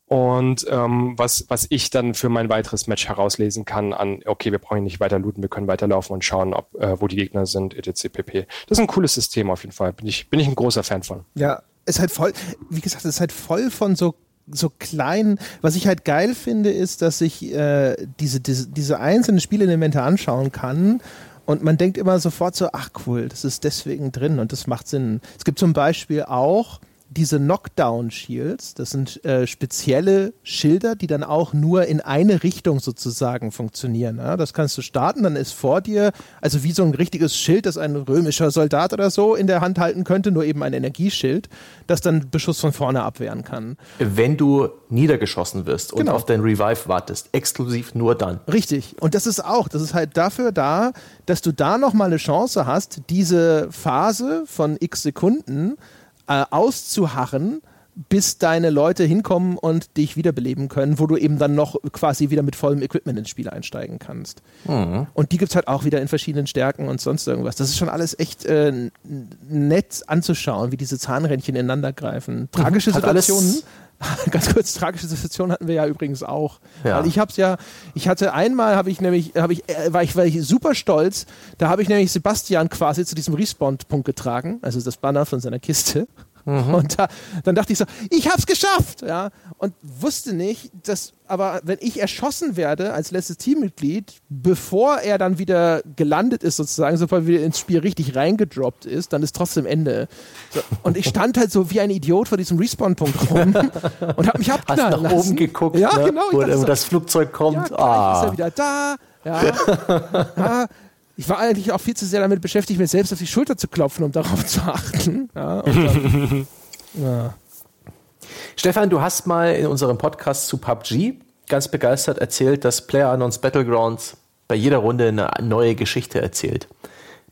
Und ähm, was, was ich dann für mein weiteres Match herauslesen kann an, okay, wir brauchen nicht weiter looten, wir können weiterlaufen und schauen, ob, äh, wo die Gegner sind, etc. pp. Das ist ein cooles System auf jeden Fall. Bin ich, bin ich ein großer Fan von. Ja, ist halt voll, wie gesagt, es ist halt voll von so so kleinen, was ich halt geil finde, ist, dass ich äh, diese, diese, diese einzelnen Spielelemente anschauen kann und man denkt immer sofort so, ach cool, das ist deswegen drin und das macht Sinn. Es gibt zum Beispiel auch diese Knockdown-Shields, das sind äh, spezielle Schilder, die dann auch nur in eine Richtung sozusagen funktionieren. Ja? Das kannst du starten, dann ist vor dir, also wie so ein richtiges Schild, das ein römischer Soldat oder so in der Hand halten könnte, nur eben ein Energieschild, das dann Beschuss von vorne abwehren kann. Wenn du niedergeschossen wirst und genau. auf dein Revive wartest, exklusiv nur dann. Richtig. Und das ist auch, das ist halt dafür da, dass du da nochmal eine Chance hast, diese Phase von x Sekunden äh, auszuharren, bis deine Leute hinkommen und dich wiederbeleben können, wo du eben dann noch quasi wieder mit vollem Equipment ins Spiel einsteigen kannst. Mhm. Und die gibt es halt auch wieder in verschiedenen Stärken und sonst irgendwas. Das ist schon alles echt äh, nett anzuschauen, wie diese Zahnrädchen ineinander greifen. Tragische mhm. Situationen. [laughs] Ganz kurz, tragische Situation hatten wir ja übrigens auch. Ja. Weil ich hab's ja, ich hatte einmal, habe ich nämlich, habe ich, äh, war ich, war ich super stolz, da habe ich nämlich Sebastian quasi zu diesem Respawn-Punkt getragen, also das Banner von seiner Kiste. Mhm. Und da, dann dachte ich so, ich hab's geschafft, ja, und wusste nicht, dass, aber wenn ich erschossen werde als letztes Teammitglied, bevor er dann wieder gelandet ist sozusagen, sobald er wieder ins Spiel richtig reingedroppt ist, dann ist trotzdem Ende. So, und ich stand halt so wie ein Idiot vor diesem Respawn-Punkt [laughs] rum und hab mich abknallen Hast nach lassen. oben geguckt, ja, ne? genau, wo so, das Flugzeug kommt. Ja, ah. ist er wieder da. Ja, [laughs] ja, ich war eigentlich auch viel zu sehr damit beschäftigt, mir selbst auf die Schulter zu klopfen, um darauf [laughs] zu achten. Ja, dann, [laughs] ja. Stefan, du hast mal in unserem Podcast zu PUBG ganz begeistert erzählt, dass PlayerUnknown's Battlegrounds bei jeder Runde eine neue Geschichte erzählt.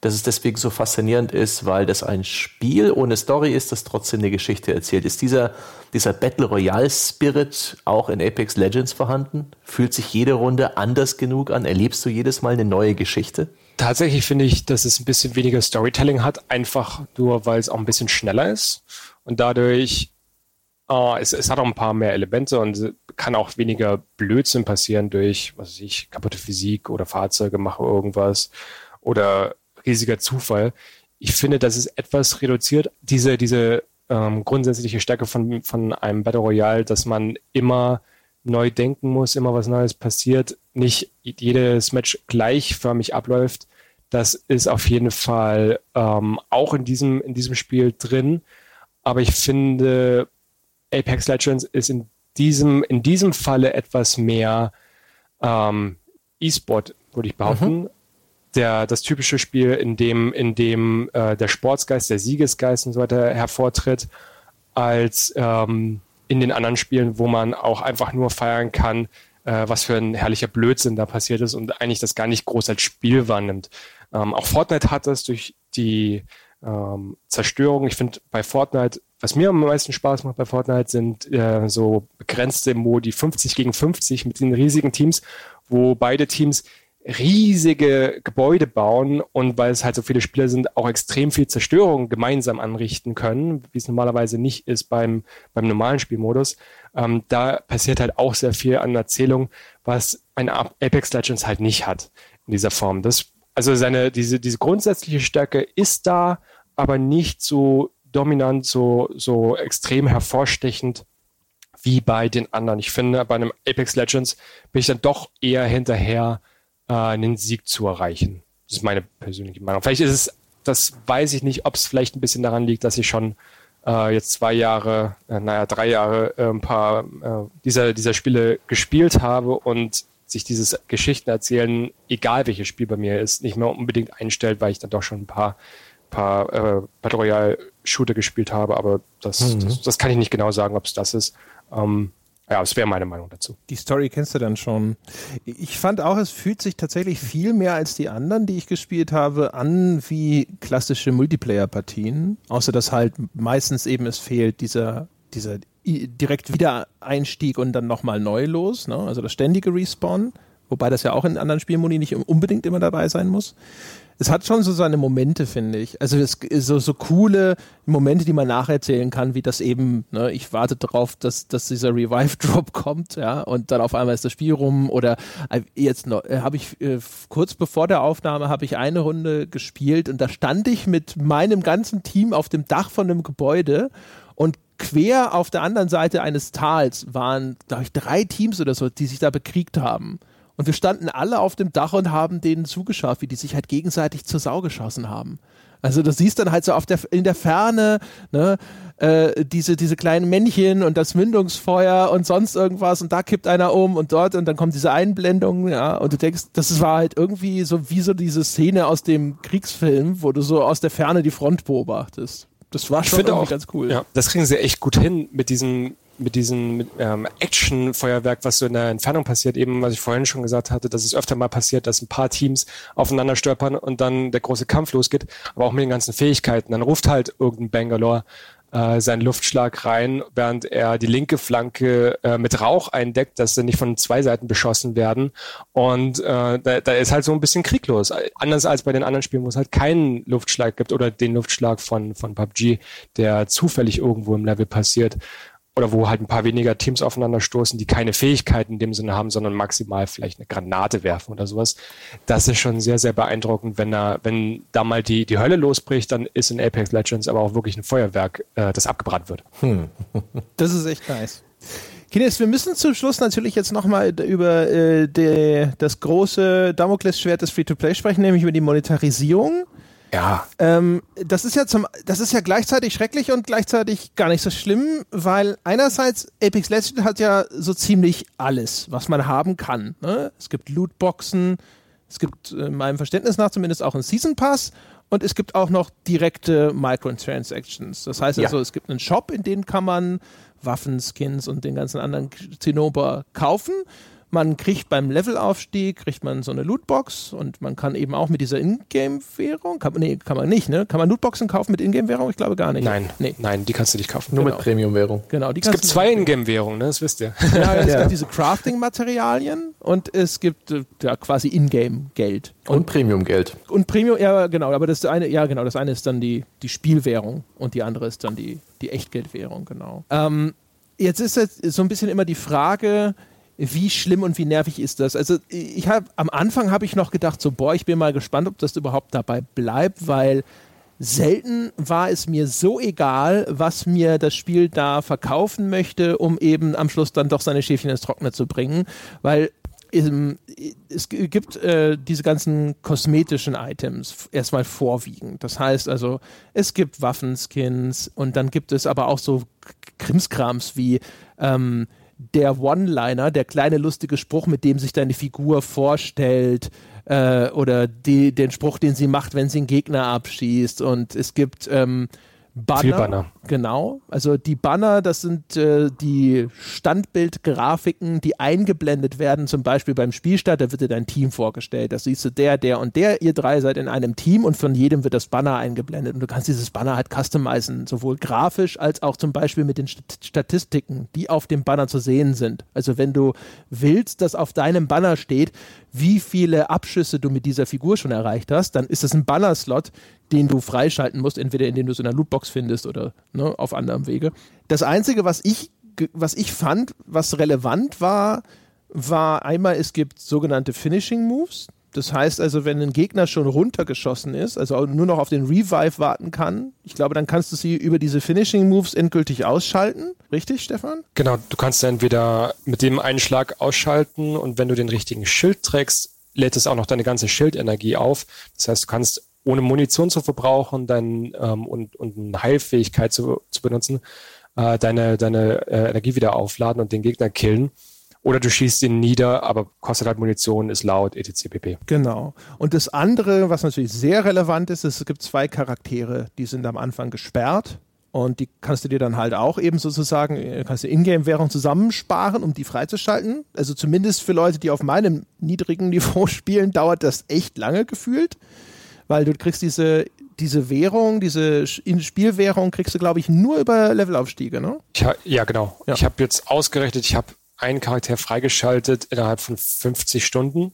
Dass es deswegen so faszinierend ist, weil das ein Spiel ohne Story ist, das trotzdem eine Geschichte erzählt. Ist dieser, dieser Battle Royale Spirit auch in Apex Legends vorhanden? Fühlt sich jede Runde anders genug an? Erlebst du jedes Mal eine neue Geschichte? Tatsächlich finde ich, dass es ein bisschen weniger Storytelling hat, einfach nur, weil es auch ein bisschen schneller ist und dadurch äh, es, es hat auch ein paar mehr Elemente und kann auch weniger Blödsinn passieren durch, was weiß ich, kaputte Physik oder Fahrzeuge machen irgendwas oder riesiger Zufall. Ich finde, das ist etwas reduziert, diese, diese ähm, grundsätzliche Stärke von, von einem Battle Royale, dass man immer neu denken muss, immer was Neues passiert, nicht jedes Match gleichförmig abläuft. Das ist auf jeden Fall ähm, auch in diesem, in diesem Spiel drin. Aber ich finde, Apex Legends ist in diesem, in diesem Falle etwas mehr ähm, E-Sport, würde ich behaupten. Mhm. Der, das typische Spiel, in dem, in dem äh, der Sportsgeist, der Siegesgeist und so weiter hervortritt, als ähm, in den anderen Spielen, wo man auch einfach nur feiern kann, äh, was für ein herrlicher Blödsinn da passiert ist und eigentlich das gar nicht groß als Spiel wahrnimmt. Ähm, auch Fortnite hat das durch die ähm, Zerstörung. Ich finde bei Fortnite, was mir am meisten Spaß macht bei Fortnite, sind äh, so begrenzte Modi 50 gegen 50 mit den riesigen Teams, wo beide Teams riesige Gebäude bauen und weil es halt so viele Spieler sind, auch extrem viel Zerstörung gemeinsam anrichten können, wie es normalerweise nicht ist beim, beim normalen Spielmodus. Ähm, da passiert halt auch sehr viel an Erzählung, was ein Apex Legends halt nicht hat in dieser Form. Das, also seine, diese, diese grundsätzliche Stärke ist da, aber nicht so dominant, so, so extrem hervorstechend wie bei den anderen. Ich finde, bei einem Apex Legends bin ich dann doch eher hinterher, äh, einen Sieg zu erreichen. Das ist meine persönliche Meinung. Vielleicht ist es, das weiß ich nicht, ob es vielleicht ein bisschen daran liegt, dass ich schon äh, jetzt zwei Jahre, äh, naja, drei Jahre äh, ein paar äh, dieser, dieser Spiele gespielt habe und sich dieses Geschichten erzählen, egal welches Spiel bei mir ist, nicht mehr unbedingt einstellt, weil ich dann doch schon ein paar, paar äh, Battle Royale Shooter gespielt habe, aber das, mhm. das, das, kann ich nicht genau sagen, ob es das ist. Ähm, ja, das wäre meine Meinung dazu. Die Story kennst du dann schon. Ich fand auch, es fühlt sich tatsächlich viel mehr als die anderen, die ich gespielt habe, an wie klassische Multiplayer-Partien. Außer dass halt meistens eben es fehlt dieser, dieser direkt Wiedereinstieg und dann nochmal neu los. Ne? Also das ständige Respawn. Wobei das ja auch in anderen Spielmodi nicht unbedingt immer dabei sein muss es hat schon so seine Momente, finde ich. Also es, so, so coole Momente, die man nacherzählen kann, wie das eben, ne, ich warte darauf, dass, dass dieser Revive-Drop [laughs] kommt, ja, und dann auf einmal ist das Spiel rum oder äh, jetzt noch, äh, habe ich äh, kurz bevor der Aufnahme habe ich eine Runde gespielt und da stand ich mit meinem ganzen Team auf dem Dach von einem Gebäude und quer auf der anderen Seite eines Tals waren, glaube ich, drei Teams oder so, die sich da bekriegt haben. Und wir standen alle auf dem Dach und haben denen zugeschaut, wie die sich halt gegenseitig zur Sau geschossen haben. Also du siehst dann halt so auf der, in der Ferne ne, äh, diese, diese kleinen Männchen und das Mündungsfeuer und sonst irgendwas und da kippt einer um und dort und dann kommt diese Einblendung, ja, und du denkst, das war halt irgendwie so wie so diese Szene aus dem Kriegsfilm, wo du so aus der Ferne die Front beobachtest. Das war schon auch, ganz cool. Ja, das kriegen sie echt gut hin mit diesen mit diesem ähm, Action-Feuerwerk, was so in der Entfernung passiert, eben, was ich vorhin schon gesagt hatte, dass es öfter mal passiert, dass ein paar Teams aufeinander stolpern und dann der große Kampf losgeht, aber auch mit den ganzen Fähigkeiten. Dann ruft halt irgendein Bangalore äh, seinen Luftschlag rein, während er die linke Flanke äh, mit Rauch eindeckt, dass sie nicht von zwei Seiten beschossen werden. Und äh, da, da ist halt so ein bisschen krieglos. Anders als bei den anderen Spielen, wo es halt keinen Luftschlag gibt oder den Luftschlag von, von PUBG, der zufällig irgendwo im Level passiert oder wo halt ein paar weniger Teams aufeinander stoßen, die keine Fähigkeiten in dem Sinne haben, sondern maximal vielleicht eine Granate werfen oder sowas. Das ist schon sehr, sehr beeindruckend, wenn da, wenn da mal die, die Hölle losbricht, dann ist in Apex Legends aber auch wirklich ein Feuerwerk, äh, das abgebrannt wird. Hm. [laughs] Das ist echt nice. Kines, wir müssen zum Schluss natürlich jetzt nochmal über äh, de, das große Damoklesschwert des Free-to-Play sprechen, nämlich über die Monetarisierung. Ja. Ähm, das ist ja zum, das ist ja gleichzeitig schrecklich und gleichzeitig gar nicht so schlimm, weil einerseits Apex Legends hat ja so ziemlich alles, was man haben kann. Ne? Es gibt Lootboxen, es gibt äh, meinem Verständnis nach zumindest auch einen Season Pass und es gibt auch noch direkte Microtransactions. Das heißt also, ja. es gibt einen Shop, in dem kann man Waffen, Skins und den ganzen anderen Zinnober kaufen. Man kriegt beim Levelaufstieg, kriegt man so eine Lootbox und man kann eben auch mit dieser Ingame-Währung, kann, nee, kann man nicht, ne? Kann man Lootboxen kaufen mit Ingame-Währung? Ich glaube gar nicht. Nein, nee. nein, die kannst du nicht kaufen. Nur genau. mit Premium-Währung. Genau, die es gibt zwei Ingame-Währungen, ne? das wisst ihr. Ja, [laughs] es ja. gibt diese Crafting-Materialien und es gibt äh, ja, quasi Ingame-Geld. Und, und Premium-Geld. Und Premium, ja genau, aber das eine, ja genau, das eine ist dann die, die Spielwährung und die andere ist dann die, die Echtgeldwährung, genau. Ähm, jetzt ist jetzt so ein bisschen immer die Frage, wie schlimm und wie nervig ist das? Also ich habe am Anfang habe ich noch gedacht, so boah, ich bin mal gespannt, ob das überhaupt dabei bleibt, weil selten war es mir so egal, was mir das Spiel da verkaufen möchte, um eben am Schluss dann doch seine Schäfchen ins Trockene zu bringen, weil es gibt äh, diese ganzen kosmetischen Items erstmal vorwiegend. Das heißt also, es gibt Waffenskins und dann gibt es aber auch so Krimskrams wie ähm, der One-Liner, der kleine lustige Spruch, mit dem sich deine Figur vorstellt, äh, oder die, den Spruch, den sie macht, wenn sie einen Gegner abschießt. Und es gibt ähm, Banner. Viel Banner. Genau. Also die Banner, das sind äh, die Standbildgrafiken, die eingeblendet werden, zum Beispiel beim Spielstart, da wird dir dein Team vorgestellt. Da siehst du der, der und der, ihr drei seid in einem Team und von jedem wird das Banner eingeblendet. Und du kannst dieses Banner halt customizen, sowohl grafisch als auch zum Beispiel mit den Statistiken, die auf dem Banner zu sehen sind. Also wenn du willst, dass auf deinem Banner steht, wie viele Abschüsse du mit dieser Figur schon erreicht hast, dann ist das ein Banner-Slot, den du freischalten musst, entweder indem du es in einer Lootbox findest oder ne, auf anderem Wege. Das Einzige, was ich, was ich fand, was relevant war, war einmal, es gibt sogenannte Finishing Moves. Das heißt also, wenn ein Gegner schon runtergeschossen ist, also nur noch auf den Revive warten kann, ich glaube, dann kannst du sie über diese Finishing Moves endgültig ausschalten. Richtig, Stefan? Genau, du kannst entweder mit dem Einschlag ausschalten und wenn du den richtigen Schild trägst, lädt es auch noch deine ganze Schildenergie auf. Das heißt, du kannst ohne Munition zu verbrauchen dein, ähm, und, und eine Heilfähigkeit zu, zu benutzen, äh, deine, deine äh, Energie wieder aufladen und den Gegner killen. Oder du schießt ihn nieder, aber kostet halt Munition, ist laut, etc. pp. Genau. Und das andere, was natürlich sehr relevant ist, ist, es gibt zwei Charaktere, die sind am Anfang gesperrt. Und die kannst du dir dann halt auch eben sozusagen, äh, kannst du Ingame-Währung zusammensparen, um die freizuschalten. Also zumindest für Leute, die auf meinem niedrigen [laughs] Niveau spielen, dauert das echt lange gefühlt weil du kriegst diese, diese Währung, diese Spielwährung kriegst du, glaube ich, nur über Levelaufstiege, ne? Ja, ja genau. Ja. Ich habe jetzt ausgerechnet, ich habe einen Charakter freigeschaltet innerhalb von 50 Stunden.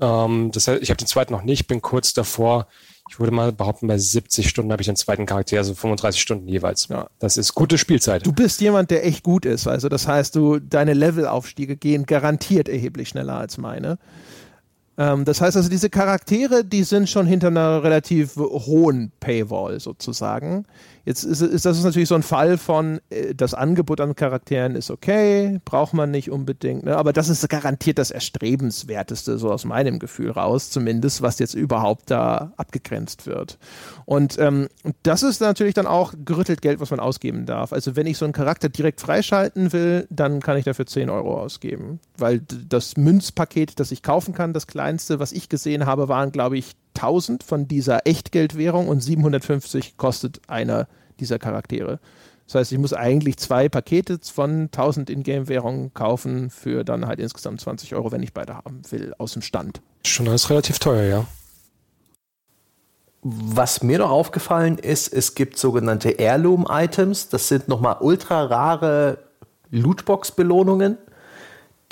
Ähm, das heißt, ich habe den zweiten noch nicht, bin kurz davor. Ich würde mal behaupten, bei 70 Stunden habe ich den zweiten Charakter, also 35 Stunden jeweils. Ja. Das ist gute Spielzeit. Du bist jemand, der echt gut ist. Also das heißt, du deine Levelaufstiege gehen garantiert erheblich schneller als meine. Ähm, das heißt also, diese Charaktere, die sind schon hinter einer relativ hohen Paywall sozusagen. Jetzt ist, ist das ist natürlich so ein Fall von, äh, das Angebot an Charakteren ist okay, braucht man nicht unbedingt, ne? aber das ist garantiert das Erstrebenswerteste, so aus meinem Gefühl raus, zumindest, was jetzt überhaupt da abgegrenzt wird. Und ähm, das ist natürlich dann auch gerüttelt Geld, was man ausgeben darf. Also wenn ich so einen Charakter direkt freischalten will, dann kann ich dafür 10 Euro ausgeben, weil das Münzpaket, das ich kaufen kann, das kleinste, was ich gesehen habe, waren, glaube ich, 1000 von dieser Echtgeldwährung und 750 kostet einer dieser Charaktere. Das heißt, ich muss eigentlich zwei Pakete von 1000 Ingame-Währungen kaufen für dann halt insgesamt 20 Euro, wenn ich beide haben will, aus dem Stand. Schon alles relativ teuer, ja. Was mir noch aufgefallen ist, es gibt sogenannte Heirloom-Items. Das sind nochmal ultra rare Lootbox-Belohnungen,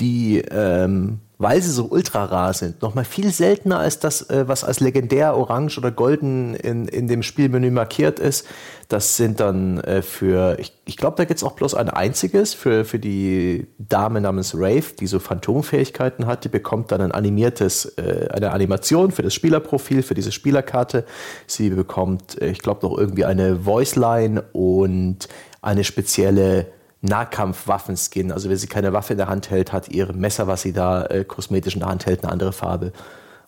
die ähm, weil sie so ultra rar sind, nochmal viel seltener als das, äh, was als legendär orange oder golden in, in dem Spielmenü markiert ist. Das sind dann äh, für, ich, ich glaube, da gibt es auch bloß ein einziges, für, für die Dame namens Rave, die so Phantomfähigkeiten hat, die bekommt dann ein animiertes, äh, eine Animation für das Spielerprofil, für diese Spielerkarte. Sie bekommt, ich glaube, noch irgendwie eine Voiceline und eine spezielle Nahkampfwaffenskin. Also wenn sie keine Waffe in der Hand hält, hat ihr Messer, was sie da äh, kosmetisch in der Hand hält, eine andere Farbe.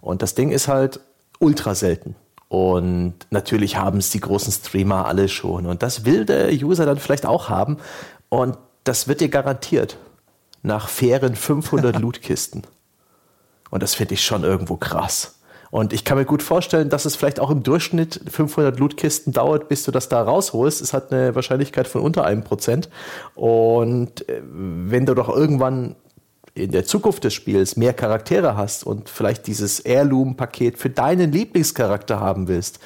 Und das Ding ist halt ultra selten. Und natürlich haben es die großen Streamer alle schon. Und das will der User dann vielleicht auch haben. Und das wird dir garantiert nach fairen 500 [laughs] Lootkisten. Und das finde ich schon irgendwo krass. Und ich kann mir gut vorstellen, dass es vielleicht auch im Durchschnitt 500 Lootkisten dauert, bis du das da rausholst. Es hat eine Wahrscheinlichkeit von unter einem Prozent. Und äh, wenn du doch irgendwann in der Zukunft des Spiels mehr Charaktere hast und vielleicht dieses Heirloom-Paket für deinen Lieblingscharakter haben willst,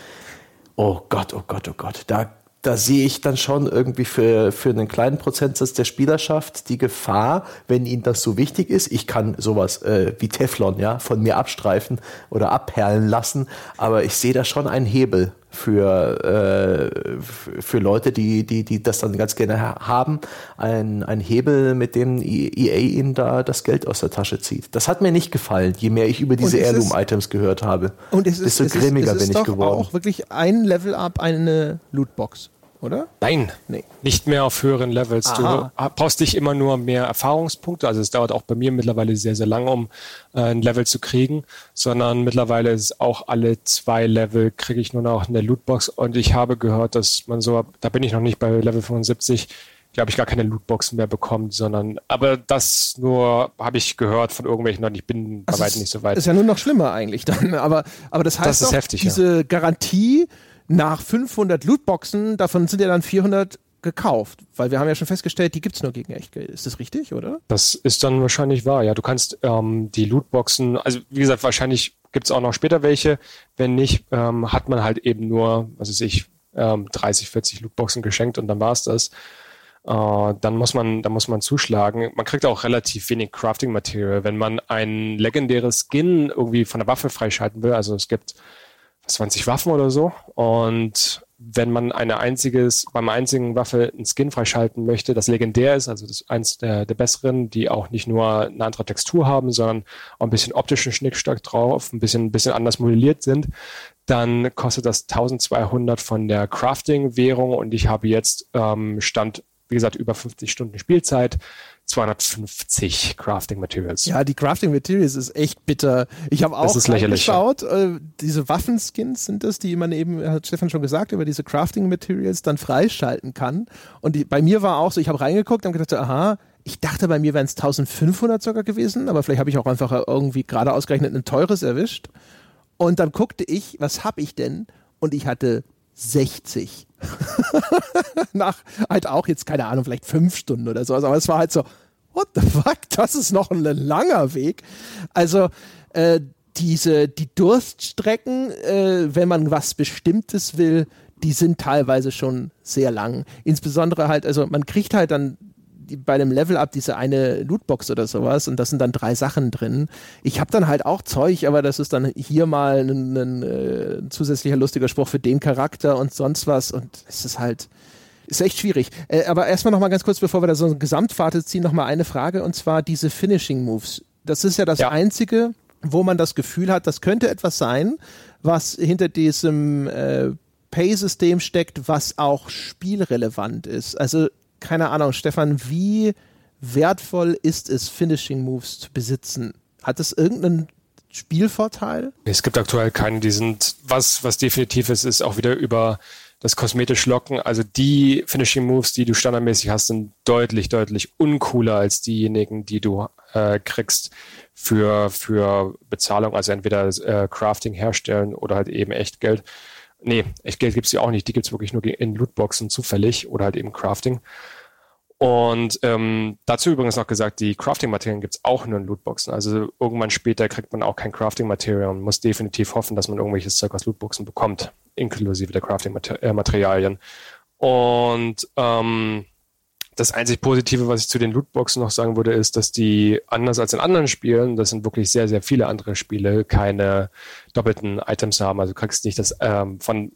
oh Gott, oh Gott, oh Gott, da da sehe ich dann schon irgendwie für, für einen kleinen Prozentsatz der Spielerschaft die Gefahr, wenn ihnen das so wichtig ist. Ich kann sowas äh, wie Teflon ja von mir abstreifen oder abperlen lassen, aber ich sehe da schon einen Hebel für, äh, für Leute, die, die, die das dann ganz gerne haben, ein, ein Hebel, mit dem EA ihnen da das Geld aus der Tasche zieht. Das hat mir nicht gefallen, je mehr ich über diese Heirloom-Items gehört habe. Und es ist, desto grimmiger es ist, es bin ich geworden. auch wirklich ein Level-Up, eine Lootbox oder? Nein, nee. nicht mehr auf höheren Levels. Aha. Du brauchst dich immer nur mehr Erfahrungspunkte. Also es dauert auch bei mir mittlerweile sehr, sehr lange, um äh, ein Level zu kriegen, sondern mittlerweile ist auch alle zwei Level kriege ich nur noch eine Lootbox und ich habe gehört, dass man so, da bin ich noch nicht bei Level 75, glaube ich, gar keine Lootboxen mehr bekommt, sondern, aber das nur habe ich gehört von irgendwelchen und ich bin bei weitem nicht so weit. Ist ja nur noch schlimmer eigentlich dann, [laughs] aber, aber das heißt das ist heftig, diese ja. Garantie, nach 500 Lootboxen, davon sind ja dann 400 gekauft, weil wir haben ja schon festgestellt, die gibt es nur gegen Echtgeld. Ist das richtig, oder? Das ist dann wahrscheinlich wahr, ja. Du kannst ähm, die Lootboxen, also wie gesagt, wahrscheinlich gibt es auch noch später welche. Wenn nicht, ähm, hat man halt eben nur, was weiß ich, ähm, 30, 40 Lootboxen geschenkt und dann war es das. Äh, dann muss man, dann muss man zuschlagen. Man kriegt auch relativ wenig Crafting Material, wenn man ein legendäres Skin irgendwie von der Waffe freischalten will. Also es gibt 20 Waffen oder so. Und wenn man eine einziges, beim einzigen Waffe einen Skin freischalten möchte, das legendär ist, also das eins der, der besseren, die auch nicht nur eine andere Textur haben, sondern auch ein bisschen optischen Schnickschnack drauf, ein bisschen, ein bisschen anders modelliert sind, dann kostet das 1200 von der Crafting-Währung und ich habe jetzt ähm, Stand, wie gesagt, über 50 Stunden Spielzeit 250 Crafting Materials. Ja, die Crafting Materials ist echt bitter. Ich habe auch geschaut, äh, diese Waffenskins sind das, die man eben, hat Stefan schon gesagt, über diese Crafting Materials dann freischalten kann. Und die, bei mir war auch so, ich habe reingeguckt und gedacht, aha, ich dachte, bei mir wären es 1500 sogar gewesen, aber vielleicht habe ich auch einfach irgendwie gerade ausgerechnet ein teures erwischt. Und dann guckte ich, was habe ich denn? Und ich hatte 60. [laughs] Nach halt auch jetzt, keine Ahnung, vielleicht fünf Stunden oder so. Aber es war halt so, what the fuck, das ist noch ein langer Weg. Also, äh, diese, die Durststrecken, äh, wenn man was Bestimmtes will, die sind teilweise schon sehr lang. Insbesondere halt, also man kriegt halt dann bei dem Level-Up diese eine Lootbox oder sowas und da sind dann drei Sachen drin. Ich habe dann halt auch Zeug, aber das ist dann hier mal ein, ein, äh, zusätzlicher lustiger Spruch für den Charakter und sonst was und es ist halt ist echt schwierig. Äh, aber erstmal noch mal ganz kurz, bevor wir da so ein Gesamtfazit ziehen, noch mal eine Frage und zwar diese Finishing Moves. Das ist ja das ja. einzige, wo man das Gefühl hat, das könnte etwas sein, was hinter diesem äh, Pay-System steckt, was auch spielrelevant ist. Also keine Ahnung, Stefan, wie wertvoll ist es, Finishing Moves zu besitzen? Hat es irgendeinen Spielvorteil? Es gibt aktuell keine, die sind, was, was definitiv ist, ist auch wieder über das kosmetisch Locken. Also die Finishing Moves, die du standardmäßig hast, sind deutlich, deutlich uncooler als diejenigen, die du äh, kriegst für, für Bezahlung. Also entweder äh, Crafting herstellen oder halt eben Echtgeld. Nee, Echtgeld gibt's ja auch nicht. Die gibt's wirklich nur in Lootboxen zufällig oder halt eben Crafting. Und ähm, dazu übrigens noch gesagt, die Crafting-Materialien gibt es auch nur in Lootboxen. Also irgendwann später kriegt man auch kein Crafting-Material und muss definitiv hoffen, dass man irgendwelches Zeug aus Lootboxen bekommt, inklusive der Crafting-Materialien. Und ähm, das einzig Positive, was ich zu den Lootboxen noch sagen würde, ist, dass die anders als in anderen Spielen, das sind wirklich sehr, sehr viele andere Spiele, keine doppelten Items haben. Also du kriegst nicht das ähm, von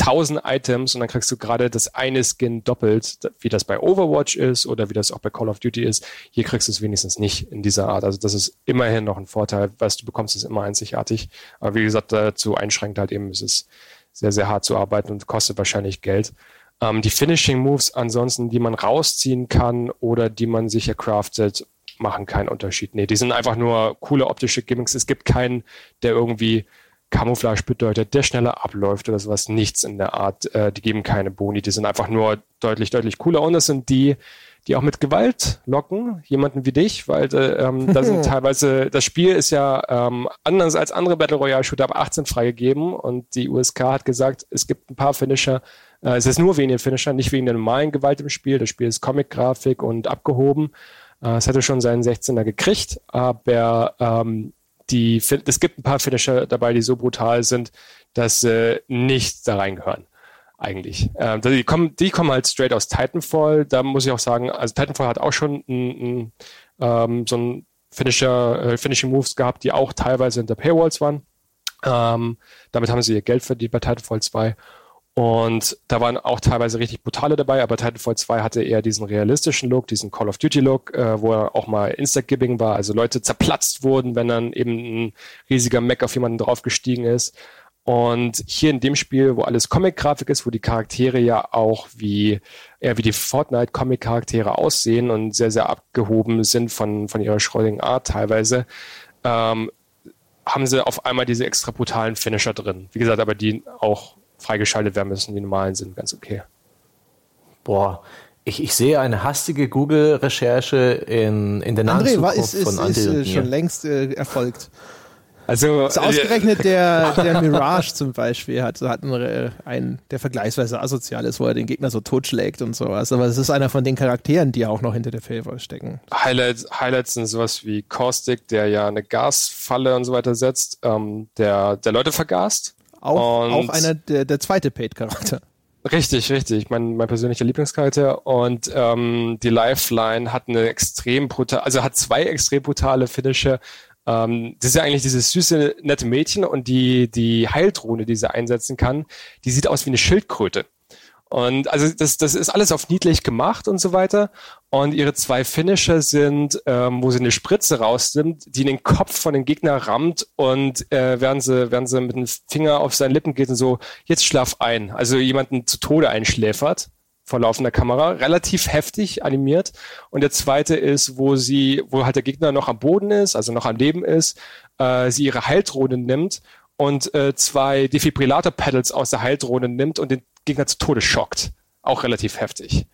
1000 Items und dann kriegst du gerade das eine Skin doppelt, wie das bei Overwatch ist oder wie das auch bei Call of Duty ist. Hier kriegst du es wenigstens nicht in dieser Art. Also das ist immerhin noch ein Vorteil, was du bekommst, ist immer einzigartig. Aber wie gesagt, dazu einschränkt halt eben, es ist sehr, sehr hart zu arbeiten und kostet wahrscheinlich Geld. Ähm, die Finishing Moves ansonsten, die man rausziehen kann oder die man sich ercraftet, machen keinen Unterschied. Nee, die sind einfach nur coole optische Gimmicks. Es gibt keinen, der irgendwie Camouflage bedeutet, der schneller abläuft oder sowas. Nichts in der Art. Äh, die geben keine Boni. Die sind einfach nur deutlich, deutlich cooler. Und das sind die, die auch mit Gewalt locken, jemanden wie dich, weil äh, ähm, [laughs] da sind teilweise, das Spiel ist ja ähm, anders als andere Battle Royale Shooter ab 18 freigegeben und die USK hat gesagt, es gibt ein paar Finisher, äh, es ist nur wegen den Finisher, nicht wegen der normalen Gewalt im Spiel. Das Spiel ist Comic-Grafik und abgehoben. Äh, es hatte schon seinen 16er gekriegt, aber ähm, die, es gibt ein paar Finisher dabei, die so brutal sind, dass äh, nicht da reingehören. Eigentlich. Äh, die, kommen, die kommen halt straight aus Titanfall. Da muss ich auch sagen, also Titanfall hat auch schon ein, ein, ähm, so ein Finisher, äh, Finishing Moves gehabt, die auch teilweise hinter Paywalls waren. Ähm, damit haben sie ihr Geld verdient bei Titanfall 2. Und da waren auch teilweise richtig brutale dabei, aber Titanfall 2 hatte eher diesen realistischen Look, diesen Call of Duty Look, äh, wo er auch mal Insta-Gibbing war, also Leute zerplatzt wurden, wenn dann eben ein riesiger Mac auf jemanden draufgestiegen ist. Und hier in dem Spiel, wo alles Comic-Grafik ist, wo die Charaktere ja auch wie, eher wie die Fortnite-Comic-Charaktere aussehen und sehr, sehr abgehoben sind von, von ihrer schrolligen Art teilweise, ähm, haben sie auf einmal diese extra brutalen Finisher drin. Wie gesagt, aber die auch freigeschaltet werden müssen. Die normalen sind ganz okay. Boah, ich, ich sehe eine hastige Google-Recherche in, in der nahen André, Zukunft ist, ist, von André ist, ist schon längst äh, erfolgt. Also ist ausgerechnet der, [laughs] der Mirage zum Beispiel hat, hat einen, einen, der vergleichsweise asozial ist, wo er den Gegner so totschlägt und sowas. Aber es ist einer von den Charakteren, die auch noch hinter der Paywall stecken. Highlights, Highlights sind sowas wie Caustic, der ja eine Gasfalle und so weiter setzt, ähm, der, der Leute vergast. Auch, auch einer der, der zweite Paid-Charakter. Richtig, richtig. Mein, mein persönlicher Lieblingscharakter. Und ähm, die Lifeline hat eine extrem brutale, also hat zwei extrem brutale Finisher. Ähm, das ist ja eigentlich dieses süße, nette Mädchen und die, die Heildrohne, die sie einsetzen kann, die sieht aus wie eine Schildkröte. Und also das, das ist alles auf niedlich gemacht und so weiter. Und ihre zwei Finisher sind, ähm, wo sie eine Spritze rausnimmt, die in den Kopf von dem Gegner rammt und äh, während sie, während sie mit dem Finger auf seinen Lippen geht und so, jetzt schlaf ein. Also jemanden zu Tode einschläfert vor laufender Kamera, relativ heftig animiert. Und der zweite ist, wo sie, wo halt der Gegner noch am Boden ist, also noch am Leben ist, äh, sie ihre Heildrohne nimmt und äh, zwei Defibrillator-Pedals aus der Heildrohne nimmt und den Gegner zu Tode schockt. Auch relativ heftig.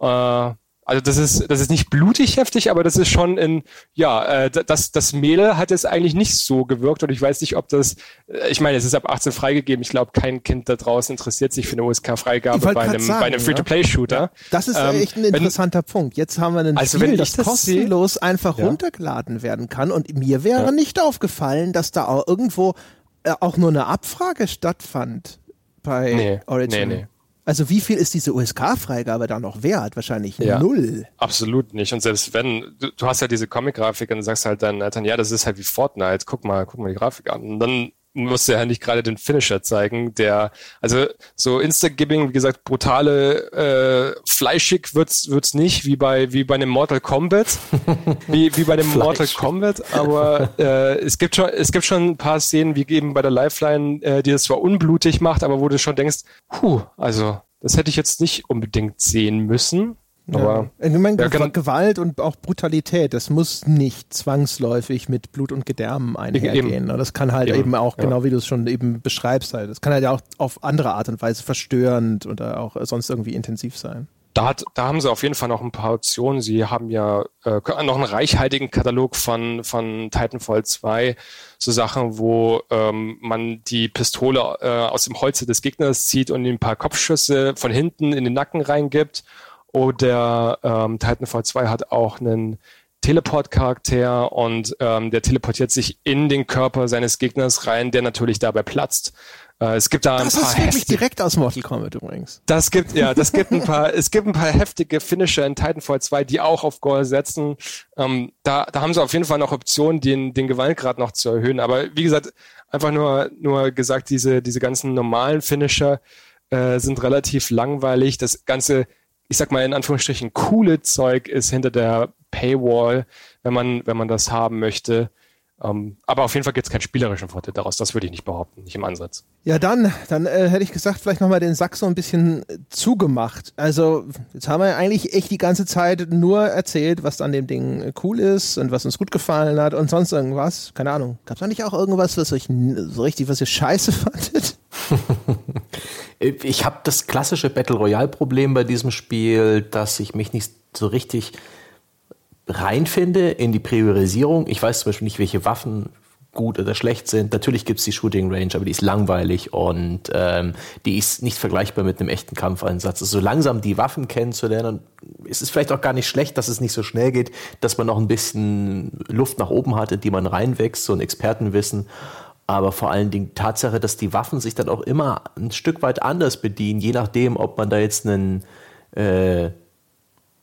Äh, also das ist, das ist nicht blutig heftig, aber das ist schon in, ja, äh, das, das Mehl hat jetzt eigentlich nicht so gewirkt und ich weiß nicht, ob das, äh, ich meine, es ist ab 18 freigegeben. Ich glaube, kein Kind da draußen interessiert sich für eine USK-Freigabe bei einem, sagen, bei einem Free-to-Play-Shooter. Ja. Das ist ähm, echt ein interessanter wenn, Punkt. Jetzt haben wir ein also Spiel, das, das kostenlos einfach ja. runtergeladen werden kann und mir wäre ja. nicht aufgefallen, dass da auch irgendwo äh, auch nur eine Abfrage stattfand bei nee, Origin. Nee, nee. Also wie viel ist diese USK-Freigabe da noch wert? Wahrscheinlich ja, null. Absolut nicht. Und selbst wenn, du, du hast ja diese Comic-Grafik und sagst halt deinen Eltern, ja, das ist halt wie Fortnite, guck mal, guck mal die Grafik an. Und dann musste ja nicht gerade den Finisher zeigen, der, also so Insta-Gibbing, wie gesagt, brutale, äh, fleischig wird's, wird's nicht, wie bei, wie bei einem Mortal Kombat, [laughs] wie, wie bei einem Mortal Kombat, aber, äh, es gibt schon, es gibt schon ein paar Szenen, wie eben bei der Lifeline, äh, die das zwar unblutig macht, aber wo du schon denkst, puh, also, das hätte ich jetzt nicht unbedingt sehen müssen. Aber ja. ich meine, ja, Gewalt und auch Brutalität, das muss nicht zwangsläufig mit Blut und Gedärmen einhergehen. Eben. Das kann halt eben, eben auch, ja. genau wie du es schon eben beschreibst, halt. Das kann halt auch auf andere Art und Weise verstörend oder auch sonst irgendwie intensiv sein. Da, hat, da haben sie auf jeden Fall noch ein paar Optionen. Sie haben ja äh, noch einen reichhaltigen Katalog von, von Titanfall 2, so Sachen, wo ähm, man die Pistole äh, aus dem Holze des Gegners zieht und ihm ein paar Kopfschüsse von hinten in den Nacken reingibt Oder ähm, Titanfall 2 hat auch einen Teleport-Charakter und ähm, der teleportiert sich in den Körper seines Gegners rein, der natürlich dabei platzt. Äh, es gibt da ein das paar ist wirklich direkt aus Mortal Kombat übrigens. Das gibt ja, das gibt ein paar. es gibt ein paar heftige Finisher in Titanfall 2, die auch auf Gore setzen. Ähm, da, da haben sie auf jeden Fall noch Optionen, den, den Gewaltgrad noch zu erhöhen. Aber wie gesagt, einfach nur nur gesagt, diese diese ganzen normalen Finisher äh, sind relativ langweilig. Das ganze ich sag mal in Anführungsstrichen coole Zeug ist hinter der Paywall, wenn man, wenn man das haben möchte. Ähm, aber auf jeden Fall gibt es keinen spielerischen Vorteil daraus. Das würde ich nicht behaupten, nicht im Ansatz. Ja, dann, dann äh, hätte ich gesagt, vielleicht nochmal den Sack so ein bisschen äh, zugemacht. Also, jetzt haben wir eigentlich echt die ganze Zeit nur erzählt, was an dem Ding äh, cool ist und was uns gut gefallen hat und sonst irgendwas. Keine Ahnung. Gab es da nicht auch irgendwas, was euch so richtig, was ihr scheiße [laughs] fandet? [laughs] ich habe das klassische Battle Royale-Problem bei diesem Spiel, dass ich mich nicht so richtig reinfinde in die Priorisierung. Ich weiß zum Beispiel nicht, welche Waffen gut oder schlecht sind. Natürlich gibt es die Shooting Range, aber die ist langweilig und ähm, die ist nicht vergleichbar mit einem echten Kampfeinsatz. Also so langsam die Waffen kennenzulernen, ist es vielleicht auch gar nicht schlecht, dass es nicht so schnell geht, dass man noch ein bisschen Luft nach oben hat, in die man reinwächst, so ein Expertenwissen. Aber vor allen Dingen Tatsache, dass die Waffen sich dann auch immer ein Stück weit anders bedienen, je nachdem, ob man da jetzt einen äh,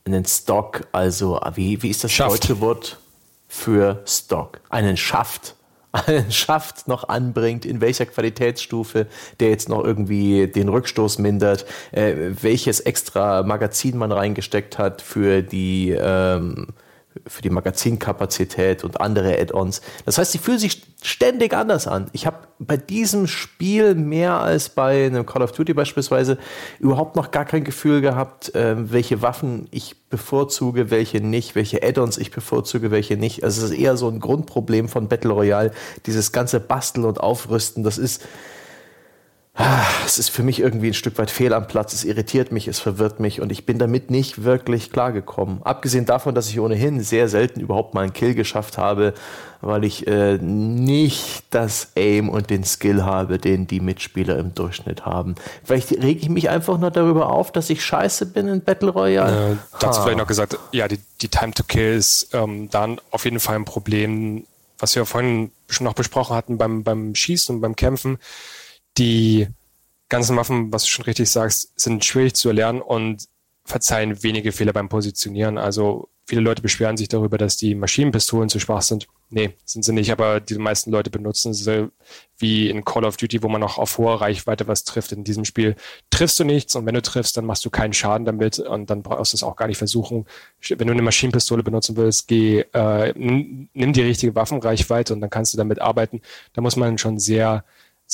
einen Stock, also wie, wie ist das Schaft. deutsche Wort für Stock? Einen Schaft. [laughs] Einen Schaft noch anbringt, in welcher Qualitätsstufe der jetzt noch irgendwie den Rückstoß mindert, äh, welches extra Magazin man reingesteckt hat für die ähm, für die Magazinkapazität und andere Add-ons. Das heißt, sie fühlen sich ständig anders an. Ich habe bei diesem Spiel mehr als bei einem Call of Duty beispielsweise überhaupt noch gar kein Gefühl gehabt, äh, welche Waffen ich bevorzuge, welche nicht, welche Add-ons ich bevorzuge, welche nicht. Also es ist eher so ein Grundproblem von Battle Royale, dieses ganze Basteln und Aufrüsten. Das ist es ist für mich irgendwie ein Stück weit fehl am Platz. Es irritiert mich, es verwirrt mich und ich bin damit nicht wirklich klargekommen. Abgesehen davon, dass ich ohnehin sehr selten überhaupt mal einen Kill geschafft habe, weil ich äh, nicht das Aim und den Skill habe, den die Mitspieler im Durchschnitt haben. Vielleicht rege ich mich einfach nur darüber auf, dass ich scheiße bin in Battle Royale. Äh, dazu ha. vielleicht noch gesagt, ja, die, die Time to Kill ist ähm, dann auf jeden Fall ein Problem, was wir vorhin schon noch besprochen hatten beim, beim Schießen und beim Kämpfen die ganzen Waffen, was du schon richtig sagst, sind schwierig zu erlernen und verzeihen wenige Fehler beim Positionieren. Also viele Leute beschweren sich darüber, dass die Maschinenpistolen zu schwach sind. Nee, sind sie nicht, aber die meisten Leute benutzen sie wie in Call of Duty, wo man noch auf hoher Reichweite was trifft. In diesem Spiel triffst du nichts und wenn du triffst, dann machst du keinen Schaden damit und dann brauchst du es auch gar nicht versuchen. Wenn du eine Maschinenpistole benutzen willst, geh, äh, nimm die richtige Waffenreichweite und dann kannst du damit arbeiten. Da muss man schon sehr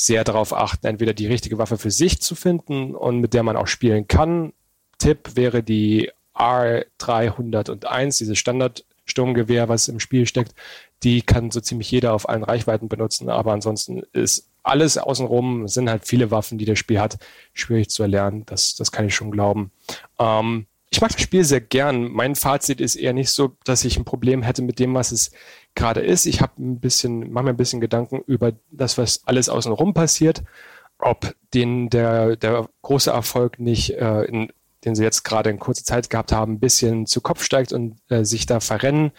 sehr darauf achten, entweder die richtige Waffe für sich zu finden und mit der man auch spielen kann. Tipp wäre die R301, dieses Standard-Sturmgewehr, was im Spiel steckt. Die kann so ziemlich jeder auf allen Reichweiten benutzen, aber ansonsten ist alles außenrum, sind halt viele Waffen, die das Spiel hat, schwierig zu erlernen. Das, das kann ich schon glauben. Ähm, ich mag das Spiel sehr gern. Mein Fazit ist eher nicht so, dass ich ein Problem hätte mit dem, was es gerade ist. Ich habe ein bisschen, mache mir ein bisschen Gedanken über das, was alles außenrum passiert, ob den der, der große Erfolg nicht, äh, in, den sie jetzt gerade in kurzer Zeit gehabt haben, ein bisschen zu Kopf steigt und äh, sich da verrennen,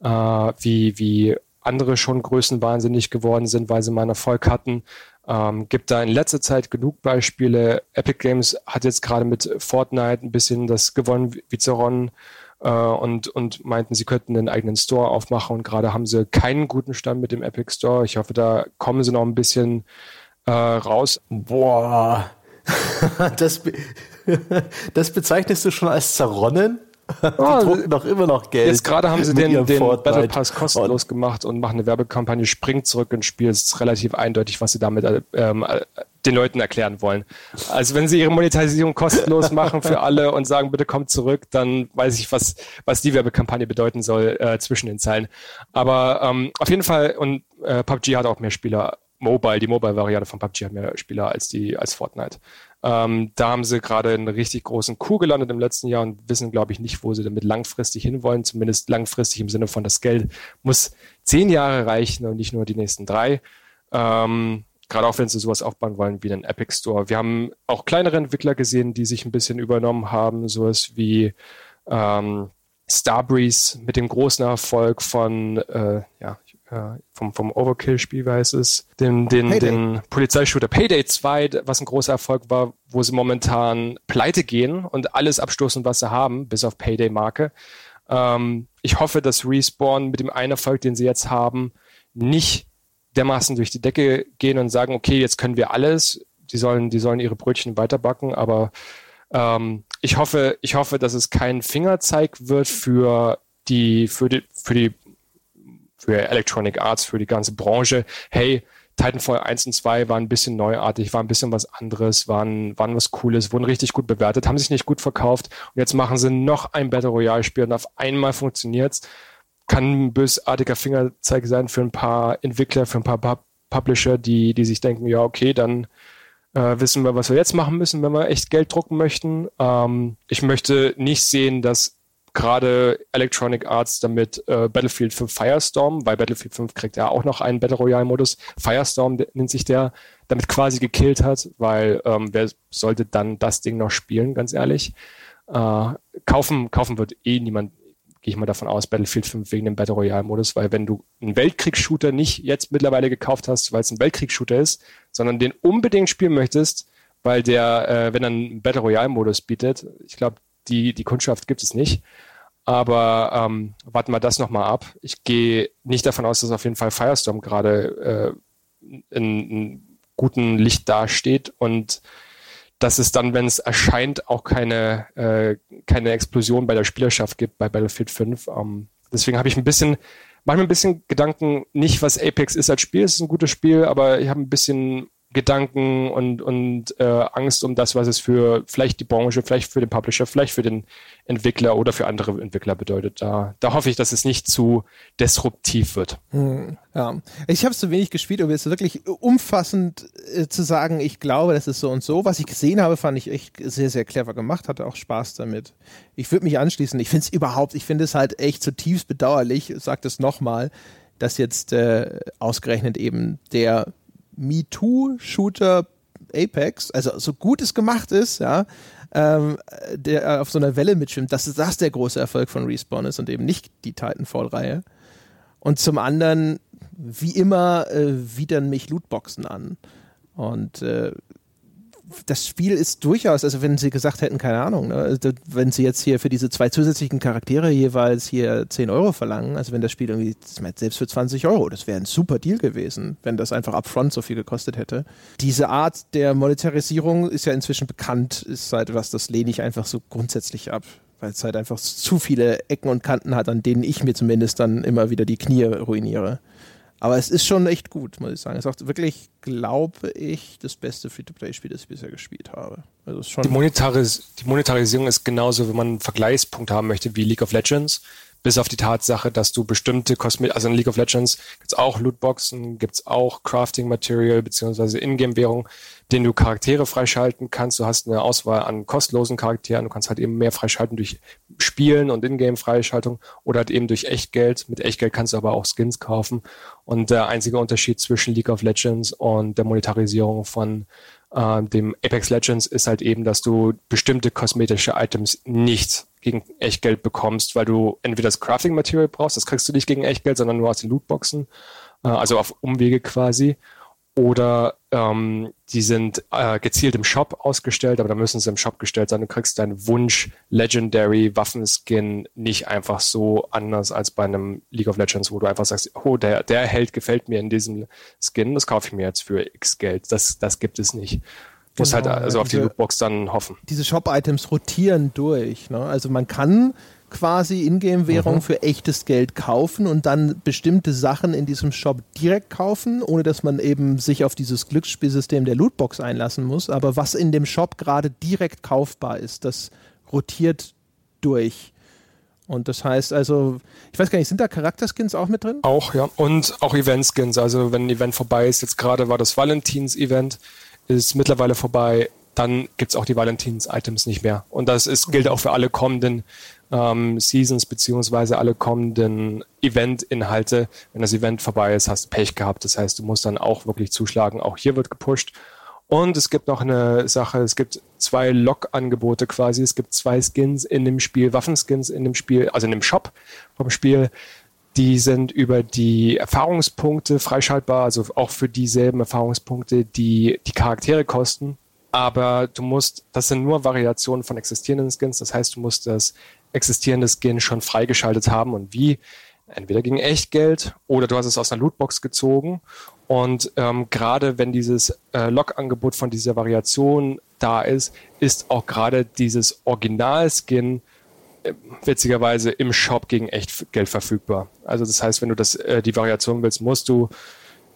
äh, wie, wie andere schon größenwahnsinnig geworden sind, weil sie mal einen Erfolg hatten. Ähm, gibt da in letzter Zeit genug Beispiele. Epic Games hat jetzt gerade mit Fortnite ein bisschen das gewonnen, Vizeron äh, und, und meinten, sie könnten einen eigenen Store aufmachen und gerade haben sie keinen guten Stand mit dem Epic Store. Ich hoffe, da kommen sie noch ein bisschen äh, raus. Boah, [laughs] das, be [laughs] das bezeichnest du schon als zerronnen? Die oh, drucken doch immer noch Geld. Jetzt gerade haben sie den, den Battle Pass kostenlos gemacht und machen eine Werbekampagne, springt zurück ins Spiel. Es ist relativ eindeutig, was sie damit ähm, den Leuten erklären wollen. Also wenn sie ihre Monetarisierung kostenlos [laughs] machen für alle und sagen, bitte kommt zurück, dann weiß ich, was, was die Werbekampagne bedeuten soll äh, zwischen den Zeilen. Aber ähm, auf jeden Fall, und äh, PUBG hat auch mehr Spieler, Mobile, die Mobile-Variante von PUBG hat mehr Spieler als die als Fortnite. Ähm, da haben sie gerade einen richtig großen Coup gelandet im letzten Jahr und wissen, glaube ich, nicht, wo sie damit langfristig hinwollen. Zumindest langfristig im Sinne von, das Geld muss zehn Jahre reichen und nicht nur die nächsten drei. Ähm, Gerade auch wenn sie sowas aufbauen wollen wie einen Epic Store. Wir haben auch kleinere Entwickler gesehen, die sich ein bisschen übernommen haben, sowas wie ähm, Starbreeze mit dem großen Erfolg von äh, ja, vom, vom Overkill-Spiel, wie heißt es, den, den, den Polizeishooter Payday 2, was ein großer Erfolg war, wo sie momentan pleite gehen und alles abstoßen, was sie haben, bis auf Payday-Marke. Ähm, ich hoffe, dass Respawn mit dem einen Erfolg, den sie jetzt haben, nicht dermaßen durch die Decke gehen und sagen, okay, jetzt können wir alles, die sollen, die sollen ihre Brötchen weiterbacken, aber ähm, ich hoffe, ich hoffe, dass es kein Fingerzeig wird für die, für die, für die für Electronic Arts, für die ganze Branche, hey, Titanfall 1 und 2 waren ein bisschen neuartig, waren ein bisschen was anderes, waren, waren was Cooles, wurden richtig gut bewertet, haben sich nicht gut verkauft und jetzt machen sie noch ein Battle Royale Spiel und auf einmal funktioniert's. Kann ein bösartiger Fingerzeig sein für ein paar Entwickler, für ein paar Publisher, die, die sich denken, ja, okay, dann äh, wissen wir, was wir jetzt machen müssen, wenn wir echt Geld drucken möchten. Ähm, ich möchte nicht sehen, dass gerade Electronic Arts damit äh, Battlefield 5 Firestorm, weil Battlefield 5 kriegt ja auch noch einen Battle Royale Modus. Firestorm nennt sich der, damit quasi gekillt hat, weil ähm, wer sollte dann das Ding noch spielen, ganz ehrlich. Äh, kaufen, kaufen wird eh niemand, gehe ich mal davon aus, Battlefield 5 wegen dem Battle Royale Modus, weil wenn du einen Weltkriegsshooter nicht jetzt mittlerweile gekauft hast, weil es ein Weltkriegsshooter ist, sondern den unbedingt spielen möchtest, weil der, äh, wenn er einen Battle Royale Modus bietet, ich glaube, die, die Kundschaft gibt es nicht. Aber ähm, warten wir das nochmal ab. Ich gehe nicht davon aus, dass auf jeden Fall Firestorm gerade äh, in, in guten Licht dasteht und dass es dann, wenn es erscheint, auch keine, äh, keine Explosion bei der Spielerschaft gibt bei Battlefield 5. Ähm, deswegen habe ich ein bisschen, manchmal ein bisschen Gedanken, nicht was Apex ist als Spiel, es ist ein gutes Spiel, aber ich habe ein bisschen Gedanken und, und äh, Angst um das, was es für vielleicht die Branche, vielleicht für den Publisher, vielleicht für den Entwickler oder für andere Entwickler bedeutet. Da, da hoffe ich, dass es nicht zu disruptiv wird. Hm, ja, ich habe es zu wenig gespielt, um jetzt wirklich umfassend äh, zu sagen, ich glaube, das ist so und so. Was ich gesehen habe, fand ich echt sehr, sehr clever gemacht, hatte auch Spaß damit. Ich würde mich anschließen. Ich finde es überhaupt, ich finde es halt echt zutiefst bedauerlich, sag das nochmal, dass jetzt äh, ausgerechnet eben der MeToo-Shooter Apex, also so gut es gemacht ist, ja, ähm, der auf so einer Welle mitschwimmt, dass das der große Erfolg von Respawn ist und eben nicht die Titanfall-Reihe. Und zum anderen, wie immer, äh, widern mich Lootboxen an. Und äh, das Spiel ist durchaus, also wenn sie gesagt hätten, keine Ahnung, ne, also wenn sie jetzt hier für diese zwei zusätzlichen Charaktere jeweils hier 10 Euro verlangen, also wenn das Spiel irgendwie, selbst für 20 Euro, das wäre ein super Deal gewesen, wenn das einfach upfront so viel gekostet hätte. Diese Art der Monetarisierung ist ja inzwischen bekannt, ist halt was, das lehne ich einfach so grundsätzlich ab weil es halt einfach zu viele Ecken und Kanten hat, an denen ich mir zumindest dann immer wieder die Knie ruiniere. Aber es ist schon echt gut, muss ich sagen. Es ist auch wirklich, glaube ich, das beste Free-to-Play-Spiel, das ich bisher gespielt habe. Also schon die, Monetaris die Monetarisierung ist genauso, wenn man einen Vergleichspunkt haben möchte wie League of Legends bis auf die Tatsache, dass du bestimmte Kosmetik, also in League of Legends gibt's auch Lootboxen, gibt's auch Crafting Material beziehungsweise Ingame-Währung, den du Charaktere freischalten kannst. Du hast eine Auswahl an kostenlosen Charakteren, du kannst halt eben mehr freischalten durch Spielen und Ingame-Freischaltung oder halt eben durch Echtgeld. Mit Echtgeld kannst du aber auch Skins kaufen. Und der einzige Unterschied zwischen League of Legends und der Monetarisierung von äh, dem Apex Legends ist halt eben, dass du bestimmte kosmetische Items nicht gegen Echtgeld bekommst, weil du entweder das Crafting Material brauchst, das kriegst du nicht gegen Echtgeld, sondern nur aus den Lootboxen, äh, also auf Umwege quasi. Oder ähm, die sind äh, gezielt im Shop ausgestellt, aber da müssen sie im Shop gestellt sein. Du kriegst deinen Wunsch Legendary Waffenskin nicht einfach so anders als bei einem League of Legends, wo du einfach sagst, oh, der, der Held gefällt mir in diesem Skin, das kaufe ich mir jetzt für X Geld. Das, das gibt es nicht. Muss halt genau, halt also auf diese, die Lootbox dann hoffen. Diese Shop-Items rotieren durch. Ne? Also man kann quasi Ingame-Währung mhm. für echtes Geld kaufen und dann bestimmte Sachen in diesem Shop direkt kaufen, ohne dass man eben sich auf dieses Glücksspielsystem der Lootbox einlassen muss. Aber was in dem Shop gerade direkt kaufbar ist, das rotiert durch. Und das heißt also, ich weiß gar nicht, sind da Charakterskins auch mit drin? Auch, ja. Und auch Event-Skins. Also wenn ein Event vorbei ist, jetzt gerade war das Valentins-Event, ist mittlerweile vorbei. dann gibt's auch die Valentins-Items nicht mehr. Und das ist, gilt auch für alle kommenden ähm, Seasons beziehungsweise alle kommenden Event-Inhalte. Wenn das Event vorbei ist, hast du Pech gehabt. Das heißt, du musst dann auch wirklich zuschlagen. Auch hier wird gepusht. Und es gibt noch eine Sache, es gibt zwei Lock-Angebote quasi. Es gibt zwei Skins in dem Spiel, Waffenskins in dem Spiel, also in dem Shop vom Spiel. Die sind über die Erfahrungspunkte freischaltbar, also auch für dieselben Erfahrungspunkte, die die Charaktere kosten. Aber du musst, das sind nur Variationen von existierenden Skins. Das heißt, du musst das existierende Skin schon freigeschaltet haben und wie? Entweder gegen Echtgeld oder du hast es aus einer Lootbox gezogen. Und ähm, gerade wenn dieses äh, Log-Angebot von dieser Variation da ist, ist auch gerade dieses Original-Skin äh, witzigerweise im Shop gegen Echtgeld verfügbar. Also das heißt, wenn du das, äh, die Variation willst, musst du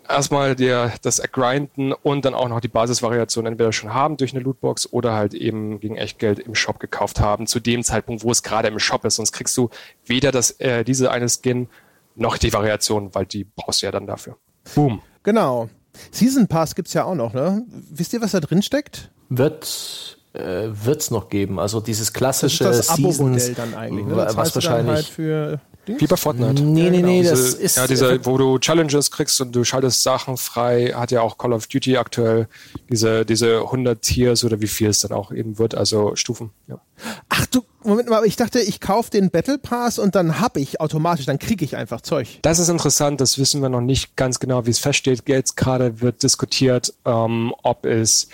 erstmal dir das grinden und dann auch noch die Basisvariation entweder schon haben durch eine Lootbox oder halt eben gegen Echtgeld im Shop gekauft haben, zu dem Zeitpunkt, wo es gerade im Shop ist. Sonst kriegst du weder das, äh, diese eine Skin noch die Variation, weil die brauchst du ja dann dafür. Boom. Genau. Season Pass gibt's ja auch noch, ne? Wisst ihr, was da drin steckt? Wird äh, wird's noch geben. Also dieses klassische das ist das Abo-Modell dann eigentlich, ne? Das was wahrscheinlich halt für wie bei Fortnite. Nee, nee, nee, diese, das ist. Ja, dieser, wo du Challenges kriegst und du schaltest Sachen frei, hat ja auch Call of Duty aktuell diese, diese 100 Tiers oder wie viel es dann auch eben wird, also Stufen. Ja. Ach du, Moment mal, ich dachte, ich kaufe den Battle Pass und dann hab ich automatisch, dann kriege ich einfach Zeug. Das ist interessant, das wissen wir noch nicht ganz genau, wie es feststeht. Jetzt gerade wird diskutiert, ähm, ob es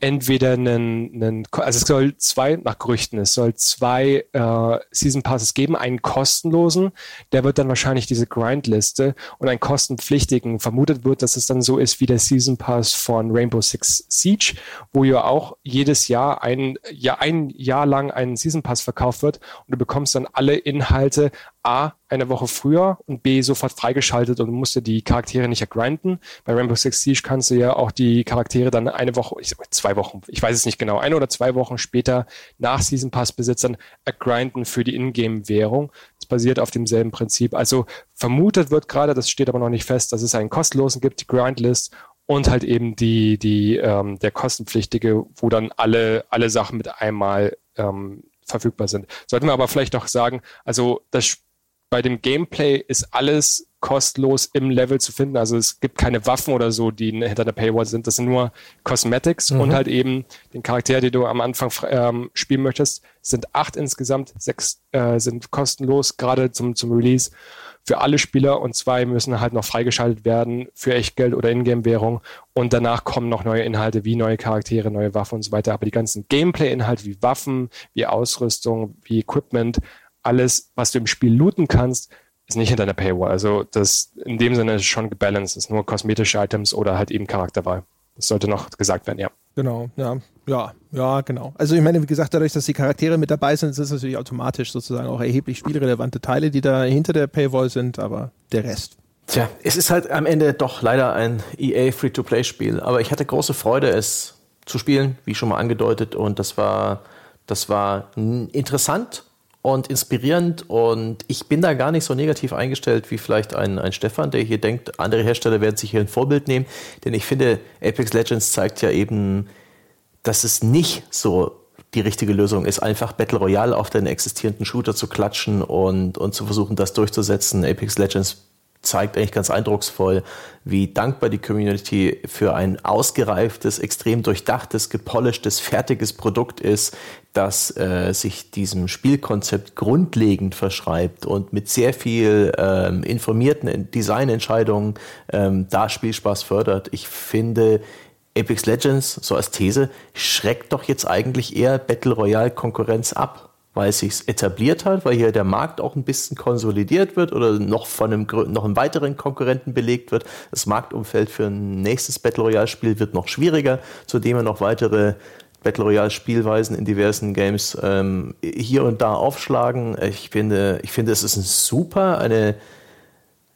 entweder einen, einen, also es soll zwei, nach Gerüchten, es soll zwei äh, Season Passes geben, einen kostenlosen, der wird dann wahrscheinlich diese Grindliste und einen kostenpflichtigen. Vermutet wird, dass es dann so ist wie der Season Pass von Rainbow Six Siege, wo ja auch jedes Jahr ein, ja, ein Jahr lang ein Season Pass verkauft wird und du bekommst dann alle Inhalte A, eine Woche früher und B, sofort freigeschaltet und du musst dir die Charaktere nicht grinden. Bei Rainbow Six Siege kannst du ja auch die Charaktere dann eine Woche, zwei Wochen, ich weiß es nicht genau, eine oder zwei Wochen später nach Season Pass Besitzern grinden für die Ingame-Währung. Das basiert auf demselben Prinzip. Also vermutet wird gerade, das steht aber noch nicht fest, dass es einen kostenlosen gibt, die Grindlist und halt eben die, die, ähm, der kostenpflichtige, wo dann alle, alle Sachen mit einmal ähm, verfügbar sind. Sollten wir aber vielleicht noch sagen, also das bei dem Gameplay ist alles kostenlos im Level zu finden. Also es gibt keine Waffen oder so, die hinter der Paywall sind. Das sind nur Cosmetics mhm. und halt eben den Charakter, den du am Anfang ähm, spielen möchtest. Es sind acht insgesamt, sechs äh, sind kostenlos, gerade zum, zum Release für alle Spieler und zwei müssen halt noch freigeschaltet werden für Echtgeld oder Ingame-Währung und danach kommen noch neue Inhalte wie neue Charaktere, neue Waffen und so weiter. Aber die ganzen Gameplay-Inhalte wie Waffen, wie Ausrüstung, wie Equipment alles, was du im Spiel looten kannst, ist nicht hinter der Paywall. Also das in dem Sinne ist schon gebalanced. Es ist nur kosmetische Items oder halt eben Charakterwahl. Das sollte noch gesagt werden, ja. Genau, ja, ja, ja, genau. Also ich meine, wie gesagt, dadurch, dass die Charaktere mit dabei sind, sind es natürlich automatisch sozusagen auch erheblich spielrelevante Teile, die da hinter der Paywall sind, aber der Rest. Tja, es ist halt am Ende doch leider ein EA Free-to-Play-Spiel, aber ich hatte große Freude, es zu spielen, wie schon mal angedeutet, und das war, das war interessant und inspirierend und ich bin da gar nicht so negativ eingestellt wie vielleicht ein, ein Stefan, der hier denkt, andere Hersteller werden sich hier ein Vorbild nehmen, denn ich finde, Apex Legends zeigt ja eben, dass es nicht so die richtige Lösung ist, einfach Battle Royale auf den existierenden Shooter zu klatschen und, und zu versuchen, das durchzusetzen. Apex Legends zeigt eigentlich ganz eindrucksvoll, wie dankbar die Community für ein ausgereiftes, extrem durchdachtes, gepolischtes, fertiges Produkt ist, das äh, sich diesem Spielkonzept grundlegend verschreibt und mit sehr viel ähm, informierten Designentscheidungen ähm, da Spielspaß fördert. Ich finde, Apex Legends, so als These, schreckt doch jetzt eigentlich eher Battle Royale Konkurrenz ab weil es sich etabliert hat, weil hier der Markt auch ein bisschen konsolidiert wird oder noch von einem, noch einem weiteren Konkurrenten belegt wird. Das Marktumfeld für ein nächstes Battle Royale Spiel wird noch schwieriger, zudem noch weitere Battle Royale Spielweisen in diversen Games ähm, hier und da aufschlagen. Ich finde, ich finde, es ist ein super, eine,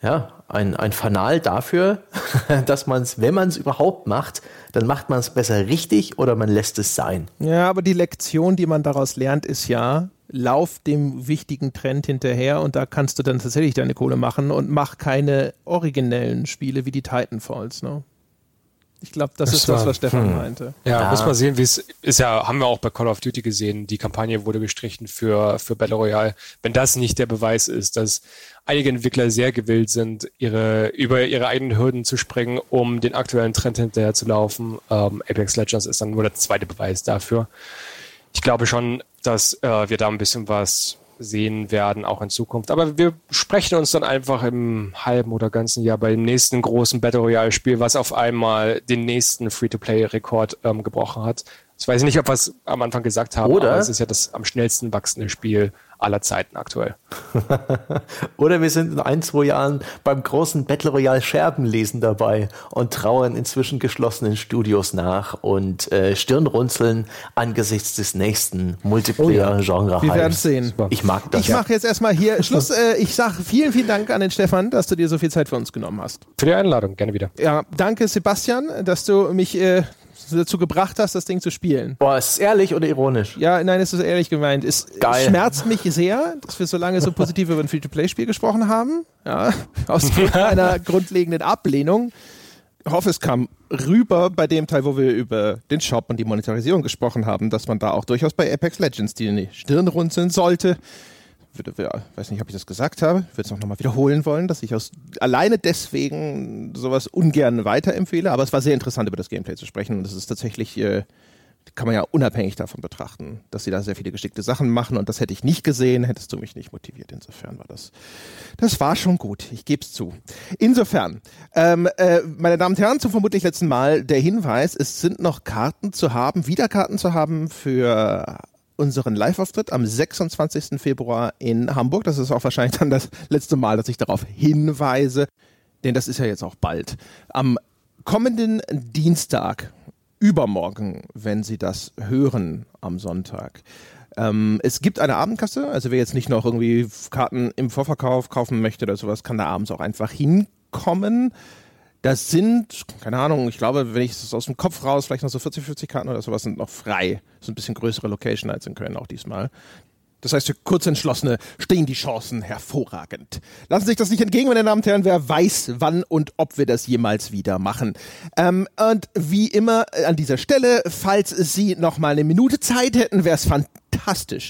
ja, ein, ein Fanal dafür, [laughs] dass man es, wenn man es überhaupt macht, dann macht man es besser richtig oder man lässt es sein. Ja, aber die Lektion, die man daraus lernt, ist ja, lauf dem wichtigen Trend hinterher und da kannst du dann tatsächlich deine Kohle machen und mach keine originellen Spiele wie die Titanfalls. Ne? Ich glaube, das, das, ist das, was Stefan hm. meinte. Ja, ja, muss man sehen, wie es ist ja, haben wir auch bei Call of Duty gesehen, die Kampagne wurde gestrichen für, für Battle Royale. Wenn das nicht der Beweis ist, dass einige Entwickler sehr gewillt sind, ihre, über ihre eigenen Hürden zu springen, um den aktuellen Trend hinterher zu laufen, ähm, Apex Legends ist dann nur der zweite Beweis dafür. Ich glaube schon, dass äh, wir da ein bisschen was sehen werden, auch in Zukunft. Aber wir sprechen uns dann einfach im halben oder ganzen Jahr bei dem nächsten großen Battle Royale Spiel, was auf einmal den nächsten Free-to-Play-Rekord ähm, gebrochen hat. Ich weiß nicht, ob wir es am Anfang gesagt haben, oder aber es ist ja das am schnellsten wachsende Spiel aller Zeiten aktuell. [laughs] Oder wir sind in ein, zwei Jahren beim großen Battle Royale Scherbenlesen dabei und trauern inzwischen geschlossenen Studios nach und äh, Stirnrunzeln angesichts des nächsten Multiplayer-Genre. Oh ja. Wir werden sehen. Ich mag das. Ich mache jetzt erstmal hier [laughs] Schluss. Äh, ich sage vielen, vielen Dank an den Stefan, dass du dir so viel Zeit für uns genommen hast. Für die Einladung, gerne wieder. Ja, danke Sebastian, dass du mich äh, dazu gebracht hast, das Ding zu spielen. Boah, ist es ehrlich oder ironisch? Ja, nein, es ist ehrlich gemeint. Es Geil. schmerzt mich sehr, dass wir so lange so positiv über ein Free-to-Play-Spiel gesprochen haben. Ja, [laughs] aus [laughs] einer grundlegenden Ablehnung. Ich hoffe, es kam rüber bei dem Teil, wo wir über den Shop und die Monetarisierung gesprochen haben, dass man da auch durchaus bei Apex Legends die Stirn runzeln sollte weiß nicht, ob ich das gesagt habe, ich würde es auch nochmal wiederholen wollen, dass ich aus, alleine deswegen sowas ungern weiterempfehle, aber es war sehr interessant, über das Gameplay zu sprechen und es ist tatsächlich, äh, kann man ja unabhängig davon betrachten, dass sie da sehr viele geschickte Sachen machen und das hätte ich nicht gesehen, hättest du mich nicht motiviert. Insofern war das, das war schon gut, ich gebe es zu. Insofern, ähm, äh, meine Damen und Herren, zum vermutlich letzten Mal der Hinweis, es sind noch Karten zu haben, Wiederkarten zu haben für unseren Live-Auftritt am 26. Februar in Hamburg. Das ist auch wahrscheinlich dann das letzte Mal, dass ich darauf hinweise, denn das ist ja jetzt auch bald. Am kommenden Dienstag, übermorgen, wenn Sie das hören am Sonntag. Ähm, es gibt eine Abendkasse, also wer jetzt nicht noch irgendwie Karten im Vorverkauf kaufen möchte oder sowas, kann da abends auch einfach hinkommen. Das sind, keine Ahnung, ich glaube, wenn ich es aus dem Kopf raus, vielleicht noch so 40, 50 Karten oder sowas sind noch frei. So ein bisschen größere Location als in Köln auch diesmal. Das heißt, für Kurzentschlossene stehen die Chancen hervorragend. Lassen Sie sich das nicht entgegen, meine Damen und Herren. Wer weiß, wann und ob wir das jemals wieder machen. Ähm, und wie immer äh, an dieser Stelle, falls Sie noch mal eine Minute Zeit hätten, wäre es fantastisch.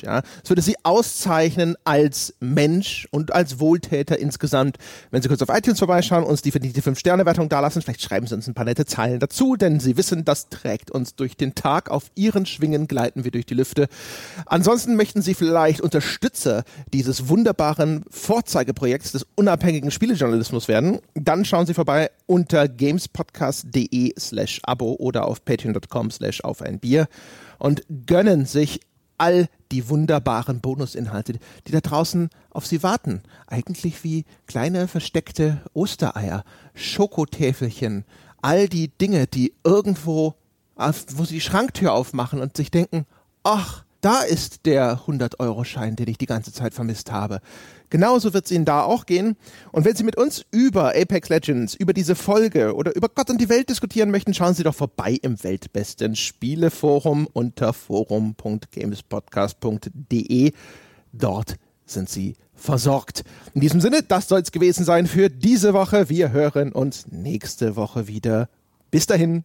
Ja, es würde Sie auszeichnen als Mensch und als Wohltäter insgesamt, wenn Sie kurz auf iTunes vorbeischauen, uns die verdiente 5-Sterne-Wertung dalassen. Vielleicht schreiben Sie uns ein paar nette Zeilen dazu, denn Sie wissen, das trägt uns durch den Tag. Auf Ihren Schwingen gleiten wir durch die Lüfte. Ansonsten möchten Sie vielleicht Unterstützer dieses wunderbaren Vorzeigeprojekts des unabhängigen Spielejournalismus werden, dann schauen Sie vorbei unter gamespodcast.de slash abo oder auf patreon.com slash auf ein Bier und gönnen sich all die wunderbaren Bonusinhalte, die da draußen auf Sie warten. Eigentlich wie kleine versteckte Ostereier, Schokotäfelchen, all die Dinge, die irgendwo, wo Sie die Schranktür aufmachen und sich denken, ach, da ist der 100-Euro-Schein, den ich die ganze Zeit vermisst habe. Genauso wird es Ihnen da auch gehen. Und wenn Sie mit uns über Apex Legends, über diese Folge oder über Gott und die Welt diskutieren möchten, schauen Sie doch vorbei im weltbesten Spieleforum unter forum.gamespodcast.de. Dort sind Sie versorgt. In diesem Sinne, das soll es gewesen sein für diese Woche. Wir hören uns nächste Woche wieder. Bis dahin.